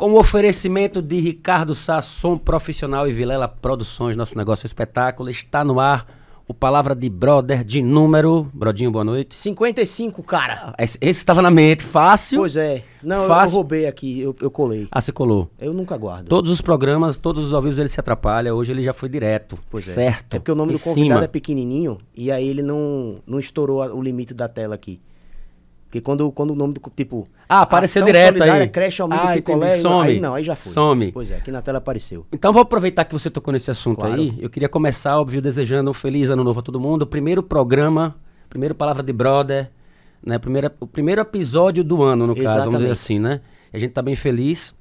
Com o oferecimento de Ricardo Sasson, profissional e Vilela Produções, nosso negócio é espetáculo, está no ar o Palavra de Brother de número. Brodinho, boa noite. 55, cara. Esse estava na mente, fácil. Pois é. Não, Fácil. eu roubei aqui, eu, eu colei. Ah, você colou. Eu nunca guardo. Todos os programas, todos os ao vivo ele se atrapalha. Hoje ele já foi direto. Pois é. certo. É porque o nome Em do convidado cima. é pequenininho e aí ele não, não estourou a- o limite da tela aqui. Porque quando, quando o nome do. Tipo. Ah, apareceu direto aí. Creche Almeida Ah, Picolé. entendi. Some. Aí não, aí já foi. Some. Pois é, aqui na tela apareceu. Então vou aproveitar que você tocou nesse assunto Claro. aí. Eu queria começar, óbvio, desejando um feliz ano novo a todo mundo. O primeiro programa, primeiro Palavra de Brother, né? Primeira, o primeiro episódio do ano, no caso, vamos dizer assim, né? A gente tá bem feliz.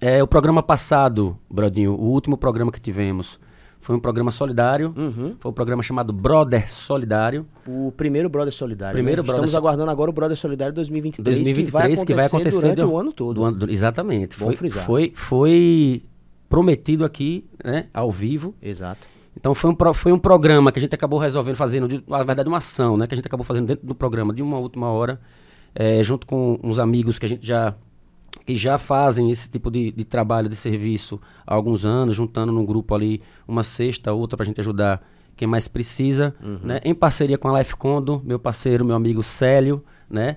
É, o programa passado, Brodinho, o último programa que tivemos, foi um programa solidário. Uhum. Foi um programa chamado Brother Solidário. O primeiro Brother Solidário. Primeiro né? Brother Estamos So- aguardando agora o Brother Solidário 2023, 2023, que vai acontecer, durante do- o ano todo. do ano- exatamente. Bom foi, frisar. foi, foi prometido aqui, né? Ao vivo. Exato. Então foi um, pro- foi um programa que a gente acabou resolvendo fazendo, de- na verdade uma ação, né? Que a gente acabou fazendo dentro do programa de uma última hora, eh, junto com uns amigos que a gente já que já fazem esse tipo de, de trabalho, de serviço há alguns anos, juntando num grupo ali uma cesta, outra pra gente ajudar quem mais precisa, né? Em parceria com a Life Condo, meu parceiro, meu amigo Célio, né?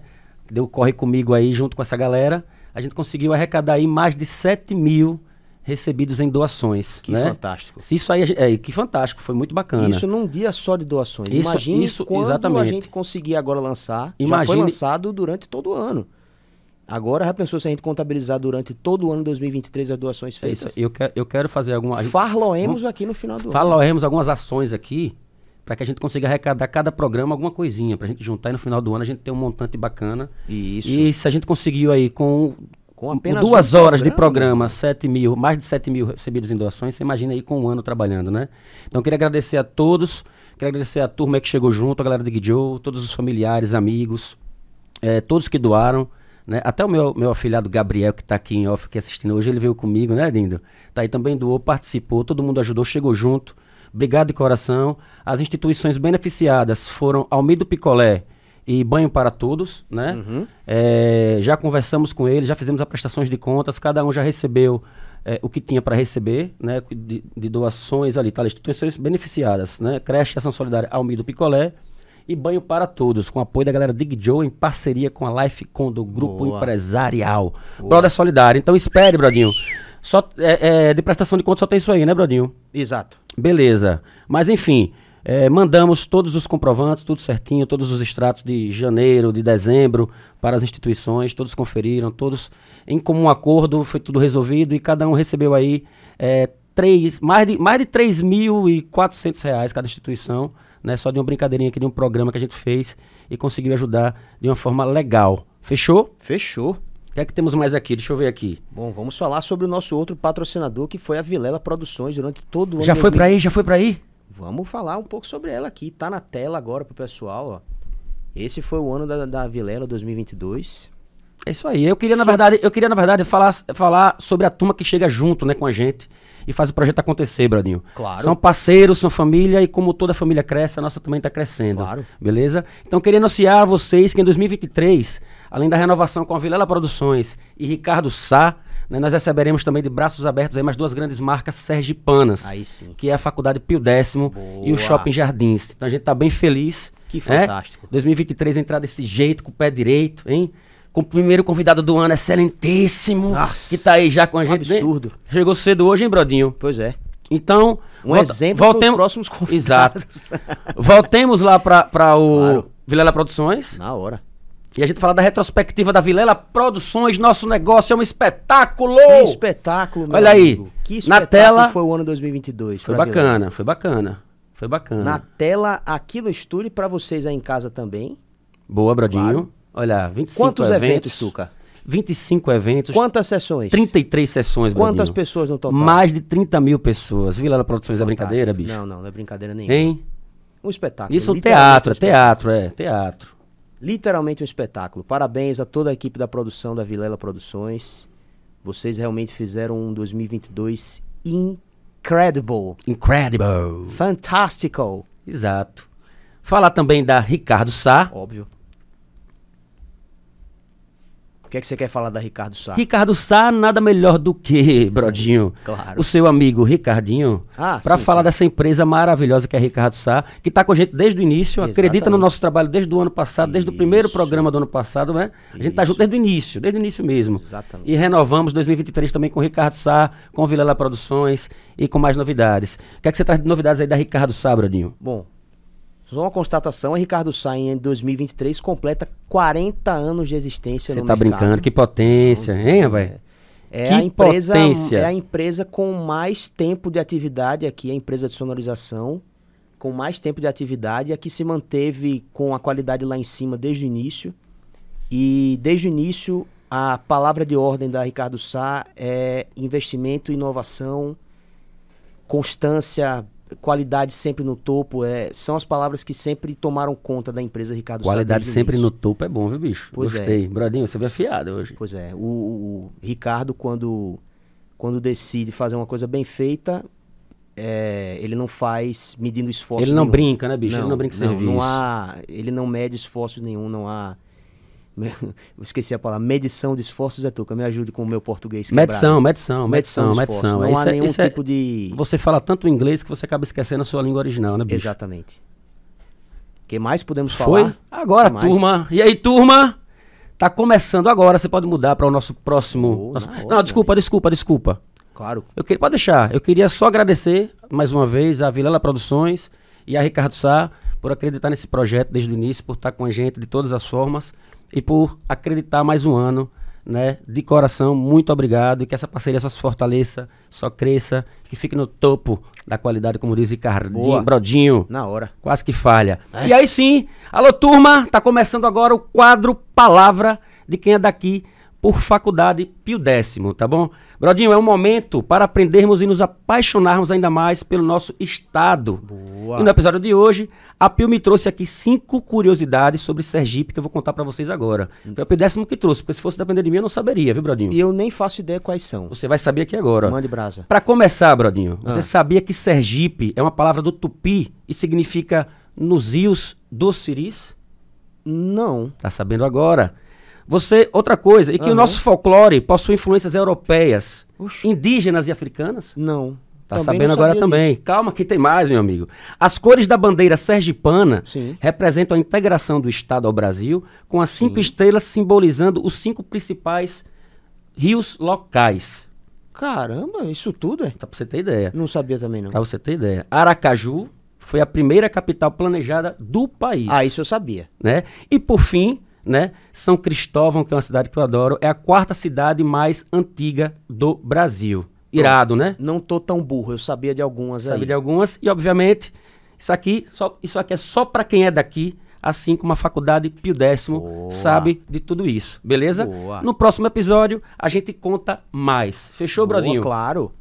Deu corre comigo aí junto com essa galera. A gente conseguiu arrecadar aí mais de 7 mil recebidos em doações. Que né? fantástico. Isso aí, a é, que fantástico, foi muito bacana. Isso num dia só de doações. Isso- Imagine isso, quando a exatamente. gente conseguir agora lançar. Já Imagine- foi lançado durante todo o ano. Agora já pensou se a gente contabilizar durante todo o ano 2023 as doações É feitas? isso, eu, quero, eu quero fazer alguma. Farloemos aqui no final do ano. Falaremos algumas ações aqui para que a gente consiga arrecadar cada programa alguma coisinha, para a gente juntar e no final do ano a gente ter um montante bacana. Isso. E se a gente conseguir aí com, Com apenas duas um horas de programa, programa, 7 mil, mais de 7 mil recebidos em doações, você imagina aí com um ano trabalhando, né? Então eu queria agradecer a todos, queria agradecer a turma que chegou junto, a galera do Guidio, todos os familiares, amigos, eh, todos que doaram, né? Até o meu, meu afilhado Gabriel, que está aqui em off, aqui assistindo hoje, ele veio comigo, né, Dindo? Tá aí também doou, participou, todo mundo ajudou, chegou junto. Obrigado de coração. As instituições beneficiadas foram Almido Picolé e Banho para Todos, né? Uhum. É, já conversamos com eles, já fizemos as prestações de contas, cada um já recebeu é, o que tinha para receber, né? De, de doações ali, tá? Instituições beneficiadas, né? Creche Ação Solidária Almido Picolé e Banho para Todos, com apoio da galera Dig Joe em parceria com a Life Condo, Grupo Boa. Empresarial. Brother Solidário. Então espere, Brodinho. Só, é, é, de prestação de contas só tem isso aí, né, Brodinho? Exato. Beleza. Mas enfim, eh, mandamos todos os comprovantes, tudo certinho, todos os extratos de janeiro, de dezembro para as instituições, todos conferiram, todos em comum acordo, foi tudo resolvido e cada um recebeu aí eh, três, mais de, mais de 3.400 reais cada instituição, né, só de uma brincadeirinha aqui, de um programa que a gente fez e conseguiu ajudar de uma forma legal. Fechou? Fechou. O que é que temos mais aqui? Deixa eu ver aqui. Bom, vamos falar sobre o nosso outro patrocinador, que foi a Vilela Produções, durante todo o ano. Já foi 2000. pra aí? Já foi pra aí? Vamos falar um pouco sobre ela aqui. Tá na tela agora pro pessoal, ó. Esse foi o ano da, da Vilela 2022. É isso aí. Eu queria, na verdade, eu queria, na verdade, falar, falar sobre a turma que chega junto, né, com a gente e faz o projeto acontecer, Bradinho. Claro. São parceiros, são família e como toda família cresce, a nossa também está crescendo. Claro. Beleza? Então, queria anunciar a vocês que em 2023, além da renovação com a Vilela Produções e Ricardo Sá, né, nós receberemos também de braços abertos aí mais duas grandes marcas sergipanas, Aí sim. que é a Faculdade Pio Décimo e o. Shopping Jardins. Então, a gente está bem feliz. Que né? fantástico. 2023 entrar desse jeito, com o pé direito, hein? Com o primeiro convidado do ano, excelentíssimo, Nossa, que tá aí já com a gente. absurdo. Chegou cedo hoje, hein, Brodinho? Pois é. Então, Um exemplo pros próximos convidados. Exato. Voltemos lá para o Claro. Vilela Produções Na hora. e a gente fala da retrospectiva da Vilela Produções. Nosso negócio é um espetáculo! Que espetáculo, meu Olha aí, amigo. Que na espetáculo tela- foi o ano 2022. Foi pra Vilela. bacana, foi bacana. Foi bacana. Na tela, aqui no estúdio, pra vocês aí em casa também. Boa, Brodinho. Claro. Olha, 25 Quantos eventos, Tuca? 25 eventos, Quantas sessões? 33 sessões, Quantas pessoas no total? Mais de 30 mil pessoas. Vilela Produções é brincadeira, bicho? Não, não, não é brincadeira nenhuma. Hein? Um espetáculo. Isso é um teatro, é teatro, é, teatro. Literalmente um espetáculo. Parabéns a toda a equipe da produção da Vilela Produções. Vocês realmente fizeram um 2022 incredible. Incredible. Fantastical. Exato. Falar também da Ricardo Sá. Óbvio. O que é que você quer falar da Ricardo Sá? Ricardo Sá, nada melhor do que, Brodinho, Claro. o seu amigo Ricardinho, Ah, para falar sim. dessa empresa maravilhosa que é Ricardo Sá, que está com a gente desde o início, acredita no Exatamente. nosso trabalho desde o ano passado, desde o primeiro Isso. programa do ano passado, né? A gente tá Isso. junto desde o início, desde o início mesmo. Exatamente. E renovamos 2023 também com o Ricardo Sá, com Vilela Produções e com mais novidades. O que é que você traz de novidades aí da Ricardo Sá, Brodinho? Bom, só uma constatação, a Ricardo Sá em 2023 completa 40 anos de existência Você no tá mercado. brincando, que potência, hein, rapaz? É Que a empresa potência. é a empresa com mais tempo de atividade aqui, a empresa de sonorização com mais tempo de atividade, a que se manteve com a qualidade lá em cima desde o início. E desde o início a palavra de ordem da Ricardo Sá é investimento, inovação, constância, qualidade sempre no topo, é, são as palavras que sempre tomaram conta da empresa Ricardo. Qualidade sempre início. no topo é bom, viu, bicho? Pois é. Gostei. Brodinho, você veio afiado hoje. Pois é, o, o Ricardo, quando, quando decide fazer uma coisa bem feita, é, ele não faz medindo esforço Ele não nenhum. brinca, né, bicho? ele não brinca não, serviço. não há, ele não mede esforço nenhum, não há... Eu esqueci a palavra, medição de esforços, é Tuca, me ajude com o meu português Medição, quebrado. medição, medição, medição. Não Isso há é- nenhum é- tipo de... Você fala tanto inglês que você acaba esquecendo a sua língua original, né, bicho? Exatamente. O que mais podemos Foi? falar? Agora, Que mais? turma. E aí, turma? Tá começando agora. Você pode mudar para o nosso próximo. Oh, nosso- hora, Não, desculpa, desculpa, desculpa. Claro. Eu queria, pode deixar. Eu queria só agradecer mais uma vez a Vilela Produções e a Ricardo Sá por acreditar nesse projeto desde o início, por estar com a gente de todas as formas e por acreditar mais um ano, né? De coração, muito obrigado e que essa parceria só se fortaleça, só cresça, que fique no topo da qualidade, como diz Ricardinho. Brodinho. Na hora. Quase que falha. É. E aí sim, alô turma, tá começando agora o quadro Palavra de quem é daqui por Faculdade Pio Décimo, tá bom? Brodinho, é um momento para aprendermos e nos apaixonarmos ainda mais pelo nosso estado. Boa. E no episódio de hoje, a Pio me trouxe aqui cinco curiosidades sobre Sergipe que eu vou contar pra vocês agora. Foi o Pio Décimo que trouxe, porque se fosse depender de mim eu não saberia, viu, Brodinho? E eu nem faço ideia quais são. Você vai saber aqui agora. Mande brasa. Pra começar, Brodinho, você Ah. sabia que Sergipe é uma palavra do tupi e significa nos rios do Siris? Não. Tá sabendo agora. Você, outra coisa, e que o Aham. nosso folclore possui influências europeias, Oxi. indígenas e africanas? Não. Tá Também sabendo agora também. Calma que tem mais, meu amigo. As cores da bandeira sergipana Sim. representam a integração do Estado ao Brasil, com as cinco Sim. estrelas simbolizando os cinco principais rios locais. disso. Caramba, isso tudo é? Tá pra você ter ideia. Não sabia também, não. Pra você ter ideia. Aracaju foi a primeira capital planejada do país. Ah, isso eu sabia. né? E por fim, né, São Cristóvão, que é uma cidade que eu adoro, é a quarta cidade mais antiga do Brasil. Irado, né? Não tô tão burro, eu sabia de algumas Sabe aí. de algumas e obviamente isso aqui só isso aqui é só para quem é daqui, assim como a faculdade Pio Décimo Boa. sabe de tudo isso, beleza? Boa. No próximo episódio a gente conta mais. Fechou, Boa, Brodinho? Claro.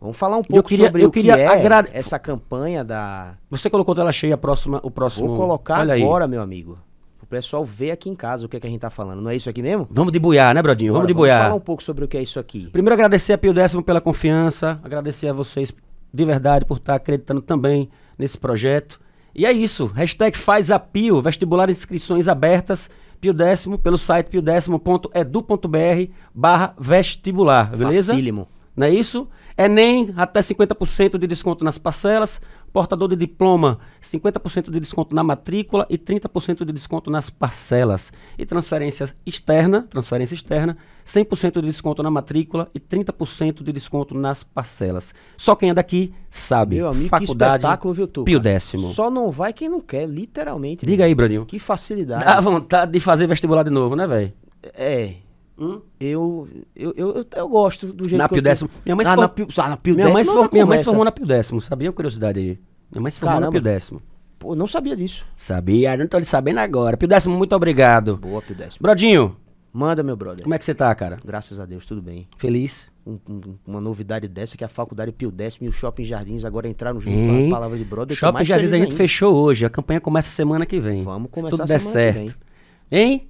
Vamos falar um Eu pouco queria- sobre eu o que queria é essa campanha da... Você colocou tela cheia a próxima, o próximo. Vou colocar agora, meu amigo. O pessoal ver aqui em casa o que, é que a gente tá falando. Não é isso aqui mesmo? Vamos de buiar, né, Brodinho? Bora, vamos de buiar. falar um pouco sobre o que é isso aqui. Primeiro agradecer a Pio Décimo pela confiança, agradecer a vocês de verdade por estar acreditando também nesse projeto. E é isso, hashtag faz a Pio, vestibular inscrições abertas, Pio Décimo, pelo site piodécimo.edu.br barra vestibular, beleza? Facílimo. Não é isso? Enem, até 50% de desconto nas parcelas. Portador de diploma, 50% de desconto na matrícula e 30% de desconto nas parcelas. E transferência externa, transferência externa, 100% de desconto na matrícula e 30% de desconto nas parcelas. Só quem é daqui sabe. Meu amigo, Faculdade que espetáculo, viu, tu? Pio Décimo. Só não vai quem não quer, literalmente. Diga aí, Bradinho. Que facilidade. Dá vontade de fazer vestibular de novo, né, velho? É. Hum? Eu, eu, eu, eu, gosto do jeito Na que Pio eu Décimo. Minha mãe se ah, for- na Pio, ah, na Pio Minha mãe, se Décimo for- é minha mãe se formou na Pio Décimo, sabia? Curiosidade aí. Minha mãe se formou na Caramba. Pio Décimo. Pô, não sabia disso. Sabia, não tô lhe sabendo agora. Pio Décimo, muito obrigado. Boa, Pio Décimo. Brodinho, Manda, meu brother. como é que você tá, cara? Graças a Deus, tudo bem. Feliz? Um- um- uma novidade dessa que a faculdade Pio Décimo e o Shopping Jardins agora entraram junto com a palavra de brother. Shopping Jardins a gente ainda. fechou hoje. A campanha começa semana que vem. Vamos Se começar tudo der semana certo. que vem. Hein?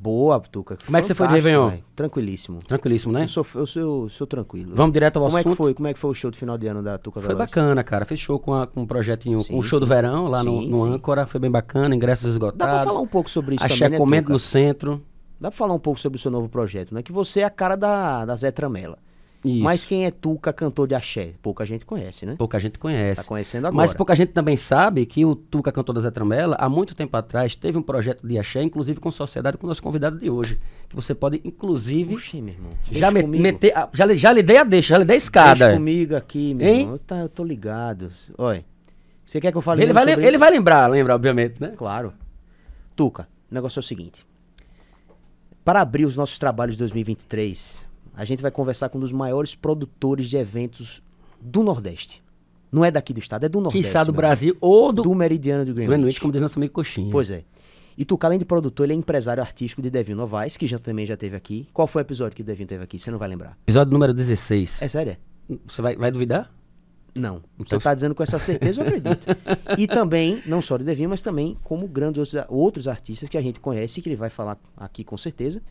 Boa, Tuca. Como é que você foi de Réveillon? velho. Tranquilíssimo. Tranquilíssimo, né? Eu sou, eu sou, eu sou tranquilo. Vamos direto ao Como é assunto. que foi? Como é que foi o show de final de ano da Tuca Foi Veloz? bacana, cara. Fez show com, a- com um projetinho, Sim, com o show do sim. verão lá no, Sim, no sim. Âncora. Foi bem bacana, ingressos esgotados. Dá pra falar um pouco sobre isso Axé também, né, Comendo no centro. Dá pra falar um pouco sobre o seu novo projeto, né? Que você é a cara da, da Zé Tramela. Isso. Mas quem é Tuca, cantor de axé? Pouca gente conhece, né? Pouca gente conhece. Tá conhecendo agora. Mas pouca gente também sabe que o Tuca, cantor da Zé Tramela, há muito tempo atrás, teve um projeto de axé, inclusive com sociedade, com o nosso convidado de hoje. Que você pode, inclusive, Puxa, meu irmão. já, me- meter. já, já lhe dei a deixa, já lhe dei a escada. Deixa comigo aqui, meu Hein? irmão. Eu, tá- eu tô ligado. Olha, você quer que eu fale Ele vai, sobre ele vai lembrar, lembra, obviamente, né? Claro. Tuca, o negócio é o seguinte. Para abrir os nossos trabalhos de 2023, a gente vai conversar com um dos maiores produtores de eventos do Nordeste. Não é daqui do estado, é do Nordeste. Quiçá do Brasil ou amigo. do do Meridiano de Greenwich. Greenwich, como diz nosso amigo Coxinha. Pois é. E Tuca, além de produtor, ele é empresário artístico de Devinho Novaes, que já, também já teve aqui. Qual foi o episódio que Devinho teve aqui? Você não vai lembrar. Episódio número 16. É sério? é? Você vai, vai duvidar? Não. Então- Você tá dizendo com essa certeza, eu acredito. e também, não só de Devinho, mas também como grandes outros, outros artistas que a gente conhece e que ele vai falar aqui com certeza.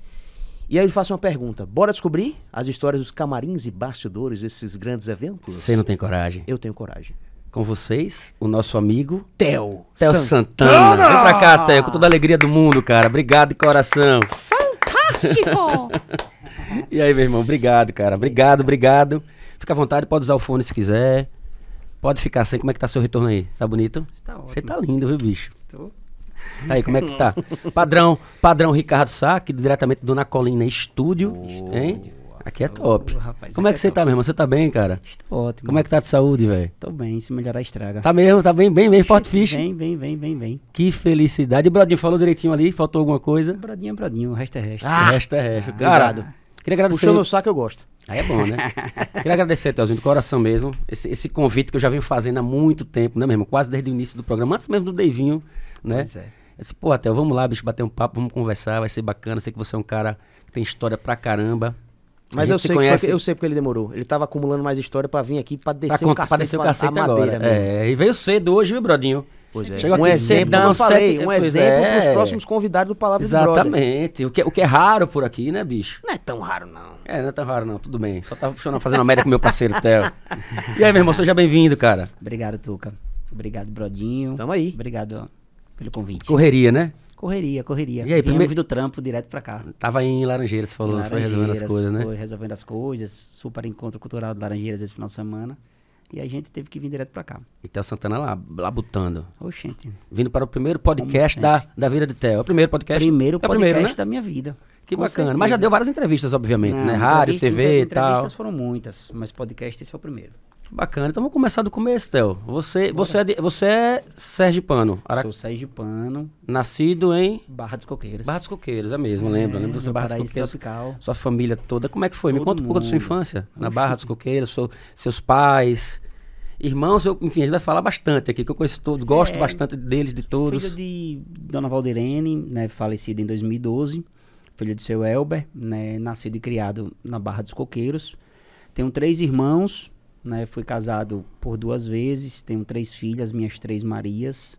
E aí eu lhe faço uma pergunta. Bora descobrir as histórias dos camarins e bastidores desses grandes eventos? Você não tem coragem. Eu tenho coragem. Com vocês, o nosso amigo Theo. Theo Santana. Vem pra cá, Theo, com toda a alegria do mundo, cara. Obrigado de coração. Fantástico! E aí, meu irmão, obrigado, cara. Obrigado, obrigado. Fica à vontade, pode usar o fone se quiser. Pode ficar sem. Como é que tá seu retorno aí? Tá bonito? Tá ótimo. Você tá lindo, viu, bicho? Tô. Aí, como é que tá? Padrão, padrão Ricardo Sá, aqui diretamente do Na Colina Estúdio. hein? Aqui é top. Ô, rapaz, Como é que é você tá, meu irmão? Você tá bem, cara? Estou ótimo. Como é que tá de saúde, velho? Tô bem, se melhorar estraga. Tá mesmo, tá bem, bem, bem, forte fish. Vem, vem, vem, vem, vem. Que felicidade. E o Brodinho falou direitinho ali, faltou alguma coisa? Bradinho, bradinho, o resto é resto. Ah, o resto é resto. Cara, obrigado. queria agradecer. Puxou meu saco, eu gosto. Aí é bom, né? Queria agradecer, Telzinho, de coração mesmo, esse, esse convite que eu já venho fazendo há muito tempo, né, mesmo? Quase desde o início do programa, antes mesmo do Deivinho, né? Pois é. Eu disse, pô, Tel, vamos lá, bicho, bater um papo, vamos conversar, vai ser bacana. Sei que você é um cara que tem história pra caramba. Mas eu se sei, conhece- que- eu sei porque ele demorou. Ele tava acumulando mais história pra vir aqui pra pra, descer o contar- pra cacete, descer o cacete a agora. mesmo. É, e veio cedo hoje, viu, Brodinho? Pois é. Um exemplo, eu falei, sete- um exemplo é. pros próximos convidados do Palavra do Brother. Exatamente. O que, o que é raro por aqui, né, bicho? Não é tão raro, não. É, não é tão raro não, tudo bem. Só tava fazendo a média com meu parceiro, Theo. E aí, meu irmão, seja bem-vindo, cara. Obrigado, Tuca. Obrigado, Brodinho. Tamo aí. Obrigado pelo convite. Correria, né? Correria, correria. E aí, Viemos primeiro- do trampo direto pra cá. Tava em Laranjeiras, você falou, Em foi resolvendo as Laranjeiras, coisas, né? Foi resolvendo as coisas. Super encontro cultural de Laranjeiras esse final de semana. E a gente teve que vir direto pra cá. E Theo Santana lá, botando. Oxente. Vindo para o primeiro podcast da, da Vida de Theo. É o primeiro podcast? Primeiro é podcast primeiro, né? da minha vida. Que Com bacana. Mas já certeza. deu várias entrevistas, obviamente, Não, né? Rádio, TV e tal. Entrevistas foram muitas, mas podcast esse é o primeiro. Bacana. Então vamos começar do começo, Theo. Você, você, é de- você é sergipano, Ara... Sou sergipano, nascido em Barra dos Coqueiros. Barra dos Coqueiros, é mesmo, lembro. Lembro você no Barra dos Coqueiros. Tropical. Sua família toda. Como é que foi? Me Todo conta um pouco da sua infância. Na Barra dos Coqueiros, seu- seus pais, irmãos, eu, enfim, a gente vai falar bastante aqui, que eu conheço todos, gosto É. bastante deles, de todos. Filho de Dona Valdirene, né, falecida em 2012. Filho de seu Elber, né, nascido e criado na Barra dos Coqueiros. Tenho três irmãos, né, fui casado por duas vezes. Tenho três filhas, minhas três Marias.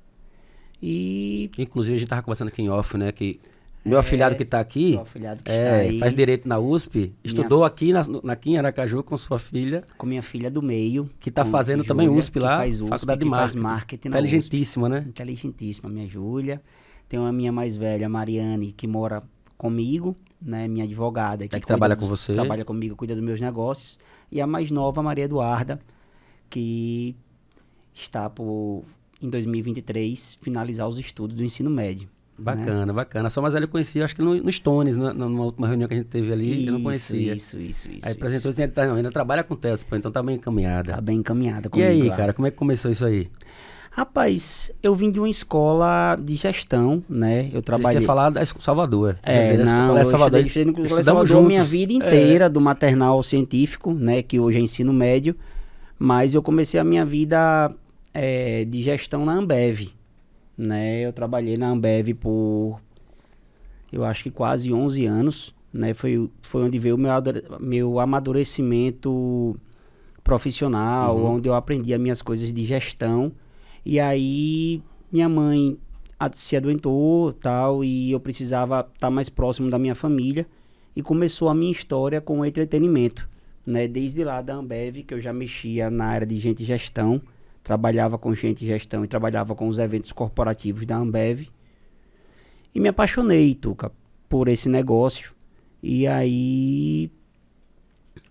E Inclusive, a gente tava conversando aqui em off, né? Que meu afilhado que tá aqui, que é, está aí. faz direito na USP, estudou aqui na, na, aqui em Aracaju com sua filha, com minha filha do meio. que tá com fazendo também USP lá, faz USP, faculdade de marketing. marketing USP. Inteligentíssima, né? Inteligentíssima, minha Júlia. Tenho a minha mais velha, Mariane, que mora comigo, né? Minha advogada. É que trabalha com dos- você. Trabalha comigo, cuida dos meus negócios. E a mais nova, Maria Eduarda, que está por, em 2023, finalizar os estudos do ensino médio. né? Bacana, bacana. Só mais velho eu conheci, acho que no, no Stones, numa última reunião que a gente teve ali, eu não Isso, conhecia. Isso, isso, isso. Aí isso. apresentou assim, tá, não, ainda trabalha com pô, então tá bem encaminhada. Tá bem encaminhada e comigo aí, lá. cara, como é que começou isso aí? Rapaz, eu vim de uma escola de gestão, né? Eu Você trabalhei... tinha falado da esco- Salvador. É, dizer, não, escola é eu Salvador. estudei, estudei no Colégio Salvador minha juntos. vida É. inteira, do maternal científico, né, que hoje é ensino médio, mas eu comecei a minha vida é, de gestão na Ambev, né, eu trabalhei na Ambev por, eu acho que quase 11 anos, né, foi, foi onde veio o meu, meu amadurecimento profissional, Uhum. onde eu aprendi as minhas coisas de gestão, e aí minha mãe se adoentou tal e eu precisava estar mais próximo da minha família e começou a minha história com o entretenimento, né? Desde lá da Ambev que eu já mexia na área de gente gestão, trabalhava com gente gestão e trabalhava com os eventos corporativos da Ambev e me apaixonei, Tuca, por esse negócio. E aí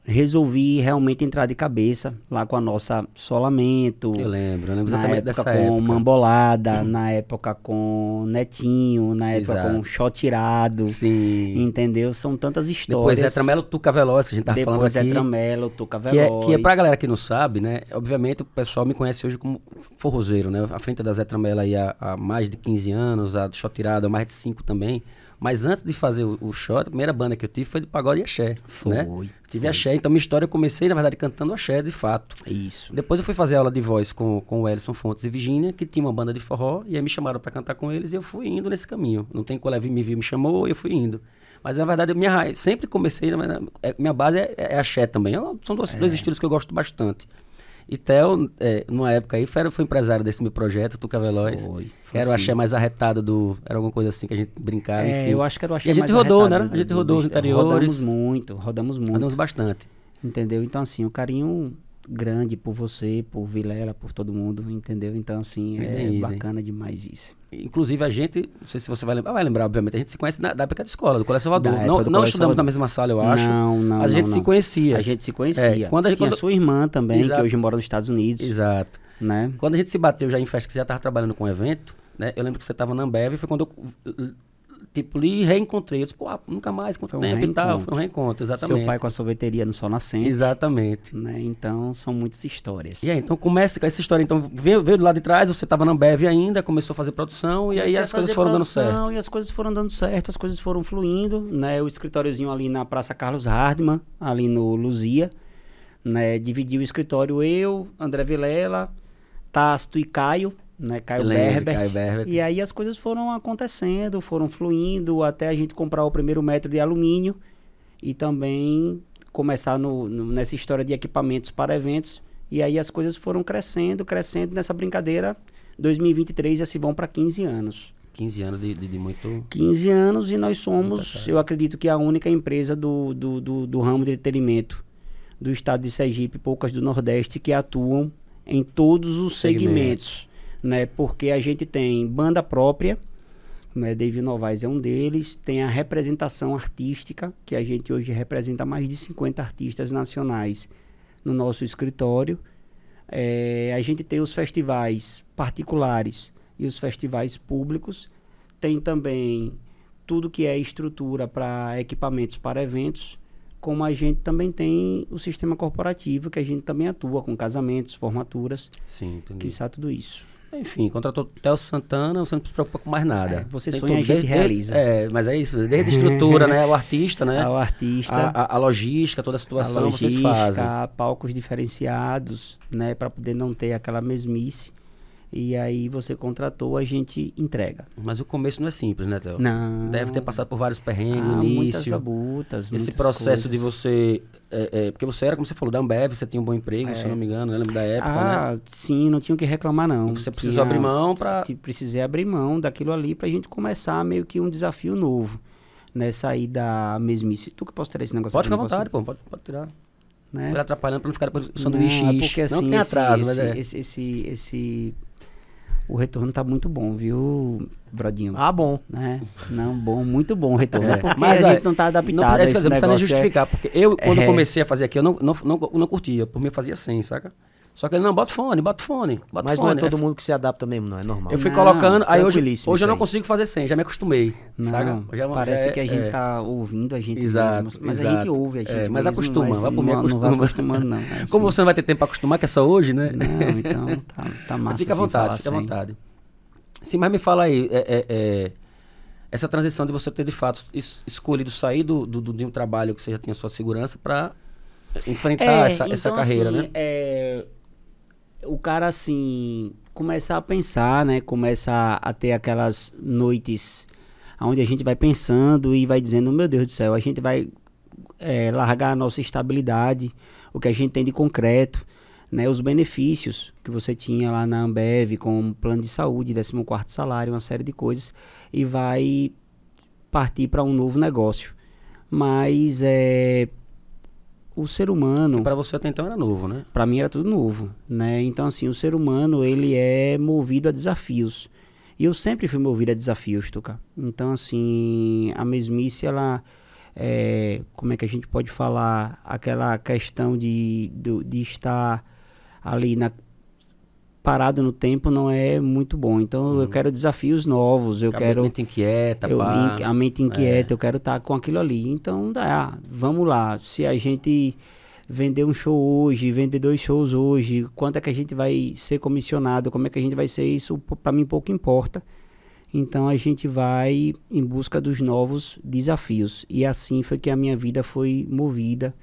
resolvi realmente entrar de cabeça lá com a nossa Solamento. Eu lembro, eu lembro na exatamente época com época. Mambolada, na época com Netinho, na época Exato. com Shot Tirado. Sim. Entendeu? São tantas histórias. Depois é Tramelo Tuca Veloz, que a gente tava Depois falando é aqui. Tramelo, Tuca Que é, Veloz. que é pra galera que não sabe, né? Obviamente o pessoal me conhece hoje como forrozeiro, né? À frente da Zé Tramela aí há, há mais de 15 anos, a Shot Tirado há mais de 5 também. Mas antes de fazer o, o shot, a primeira banda que eu tive foi de pagode e axé, Foi, né? Tive foi. axé, então minha história eu comecei, na verdade, cantando axé, de fato. Isso. Depois eu fui fazer aula de voz com, com o Elson Fontes e Virginia, que tinha uma banda de forró, e aí me chamaram para cantar com eles e eu fui indo nesse caminho. Não tem colega me viu, me chamou, e eu fui indo. Mas na verdade, minha raiz, sempre comecei, na verdade, é- minha base é, é axé também. Eu- são dois, dois estilos que eu gosto bastante. E Theo, é, numa época aí, foi, foi empresário desse meu projeto, Tuca Veloz. Foi, foi era o axé mais arretado do. Era alguma coisa assim que a gente brincava, É, enfim. eu acho que era o axé E a gente mais rodou, arretado né? do- A gente do- rodou do- os interiores. Rodamos muito, rodamos muito. Andamos bastante. Entendeu? Então, assim, um carinho grande por você, por Vilela, por todo mundo, entendeu? Então, assim, é Idem, idem. bacana demais isso. Inclusive, a gente, não sei se você vai lembrar, vai lembrar, obviamente, a gente se conhece na, da época de escola, do Colégio Salvador. Da Não, não estudamos Salvador. na mesma sala, eu acho. Não, não, a gente não, se não. conhecia. A gente se conhecia. É, quando a gente- Tinha quando- sua irmã também, Exato. que hoje mora nos Estados Unidos, Exato. né? Quando a gente se bateu já em festa, que você já estava trabalhando com evento, né? Eu lembro que você estava na Ambev, foi quando eu, tipo, lhe reencontrei. Eu disse, pô, ah, nunca mais, quanto Foi um tempo e tal. reencontro. Foi um reencontro, exatamente. Seu pai com a sorveteria no Sol Nascente. Exatamente. Né? Então, são muitas histórias. E aí, então começa com essa história. Então, veio, veio do lado de trás, você estava na Ambev ainda, começou a fazer produção, e aí as coisas foram dando produção, certo. E as coisas foram dando certo, as coisas foram fluindo, né? O escritóriozinho ali na Praça Carlos Hardman, ali no Luzia, né? Dividiu o escritório eu, André Vilela, Tácito e Caio, né? Caio lembro, Berbert. Caio Berbert. E aí as coisas foram acontecendo, foram fluindo, até a gente comprar o primeiro metro de alumínio e também começar no- no- nessa história de equipamentos para eventos. E aí as coisas foram crescendo, crescendo nessa brincadeira. 2023 já se vão para 15 anos. 15 anos de, de, de muito. 15 anos e nós somos, eu acredito que a única empresa do, do, do, do ramo de entretenimento do estado de Sergipe, poucas do Nordeste, que atuam em todos os segmentos, né? Porque a gente tem banda própria, né? David Novaes é um deles, tem a representação artística, que a gente hoje representa mais de 50 artistas nacionais no nosso escritório. É, a gente tem os festivais particulares e os festivais públicos. Tem também tudo que é estrutura para equipamentos para eventos, como a gente também tem o sistema corporativo, que a gente também atua com casamentos, formaturas, Sim, entendi. que sabe tudo isso. Enfim, contratou Theo Santana, você não se preocupa com mais nada. É, você Tem sonha, a tudo, gente desde- realiza. É, mas é isso, desde a estrutura, né? O artista, né? Ao artista, A, a- a logística, toda a a situação vocês logística, fazem. palcos diferenciados, né, para poder não ter aquela mesmice. E aí você contratou, a gente entrega. Mas o começo não é simples, né, Theo? Não. Deve ter passado por vários perrengues ah, no muitas início. labutas, Esse muitas processo de coisas. você. é, é, porque você era, como você falou, da Ambev, você tinha um bom emprego, se eu não me engano, eu lembro da época, né? ah, sim, não tinha o que reclamar não. Você precisou abrir mão pra. Ti- Precisei abrir mão daquilo ali pra gente começar meio que um desafio novo, né? Sair da mesmice. Tu que posso tirar esse negócio Pode ficar à vontade, pô, pode, pode tirar. Né? Atrapalhando pra não ficar sanduíche não, é porque assim, não tem atraso, esse, mas é. esse, esse, esse- O retorno tá muito bom, viu, Brodinho? Ah, bom. Né? Não, bom, muito bom o retorno. É. Mas, a gente não tá adaptado Não, é eu não precisa nem é- justificar, porque eu, quando É. comecei a fazer aqui, eu não, não, não, não curtia. Por mim, eu fazia 100, saca? Só que ele, não, bota fone, bota fone, bota Mas não fone. é todo mundo que se adapta mesmo, não. É normal. Eu fui Não, colocando, aí hoje, hoje eu não consigo fazer 100, já me acostumei, Não, saca? Já é parece já é- que a gente é. tá ouvindo a gente Exato, mesmo. Mas a exato. gente ouve a gente É, mas mesmo, acostuma, mas vai por mim, não, Não acostuma. acostumando, não. é assim. Como você não vai ter tempo pra acostumar, que é só hoje, né? Não, então tá, tá Mas massa. fica à assim, vontade, fica à vontade. Sim, mas me fala aí, é, é, essa transição de você ter de fato es- escolhido sair do, do, do- de um trabalho que você já tinha sua segurança para enfrentar essa, essa então, carreira, assim, né? é, o cara, assim, começa a pensar, né? Começa a, ter aquelas noites onde a gente vai pensando e vai dizendo, meu Deus do céu, a gente vai é, largar a nossa estabilidade, o que a gente tem de concreto, né? Os benefícios que você tinha lá na Ambev com plano de saúde, 14º salário, uma série de coisas, e vai partir para um novo negócio. Mas é o ser humano Para você até então era novo, né? para mim era tudo novo, né? Então assim, o ser humano ele é movido a desafios. E eu sempre fui movido a desafios, Tuca. Então, assim, a mesmice, ela. É, como é que a gente pode falar? Aquela questão de, de, de estar ali na, parado no tempo não é muito bom. Então uhum. eu quero desafios novos, eu a quero... A mente inquieta, eu, pá. A mente inquieta, é. eu quero estar tá com aquilo ali. Então, dá, vamos lá. Se a gente vender um show hoje, vender dois shows hoje, quanto é que a gente vai ser comissionado, como é que a gente vai ser isso, para mim pouco importa. Então a gente vai em busca dos novos desafios. E assim foi que a minha vida foi movida.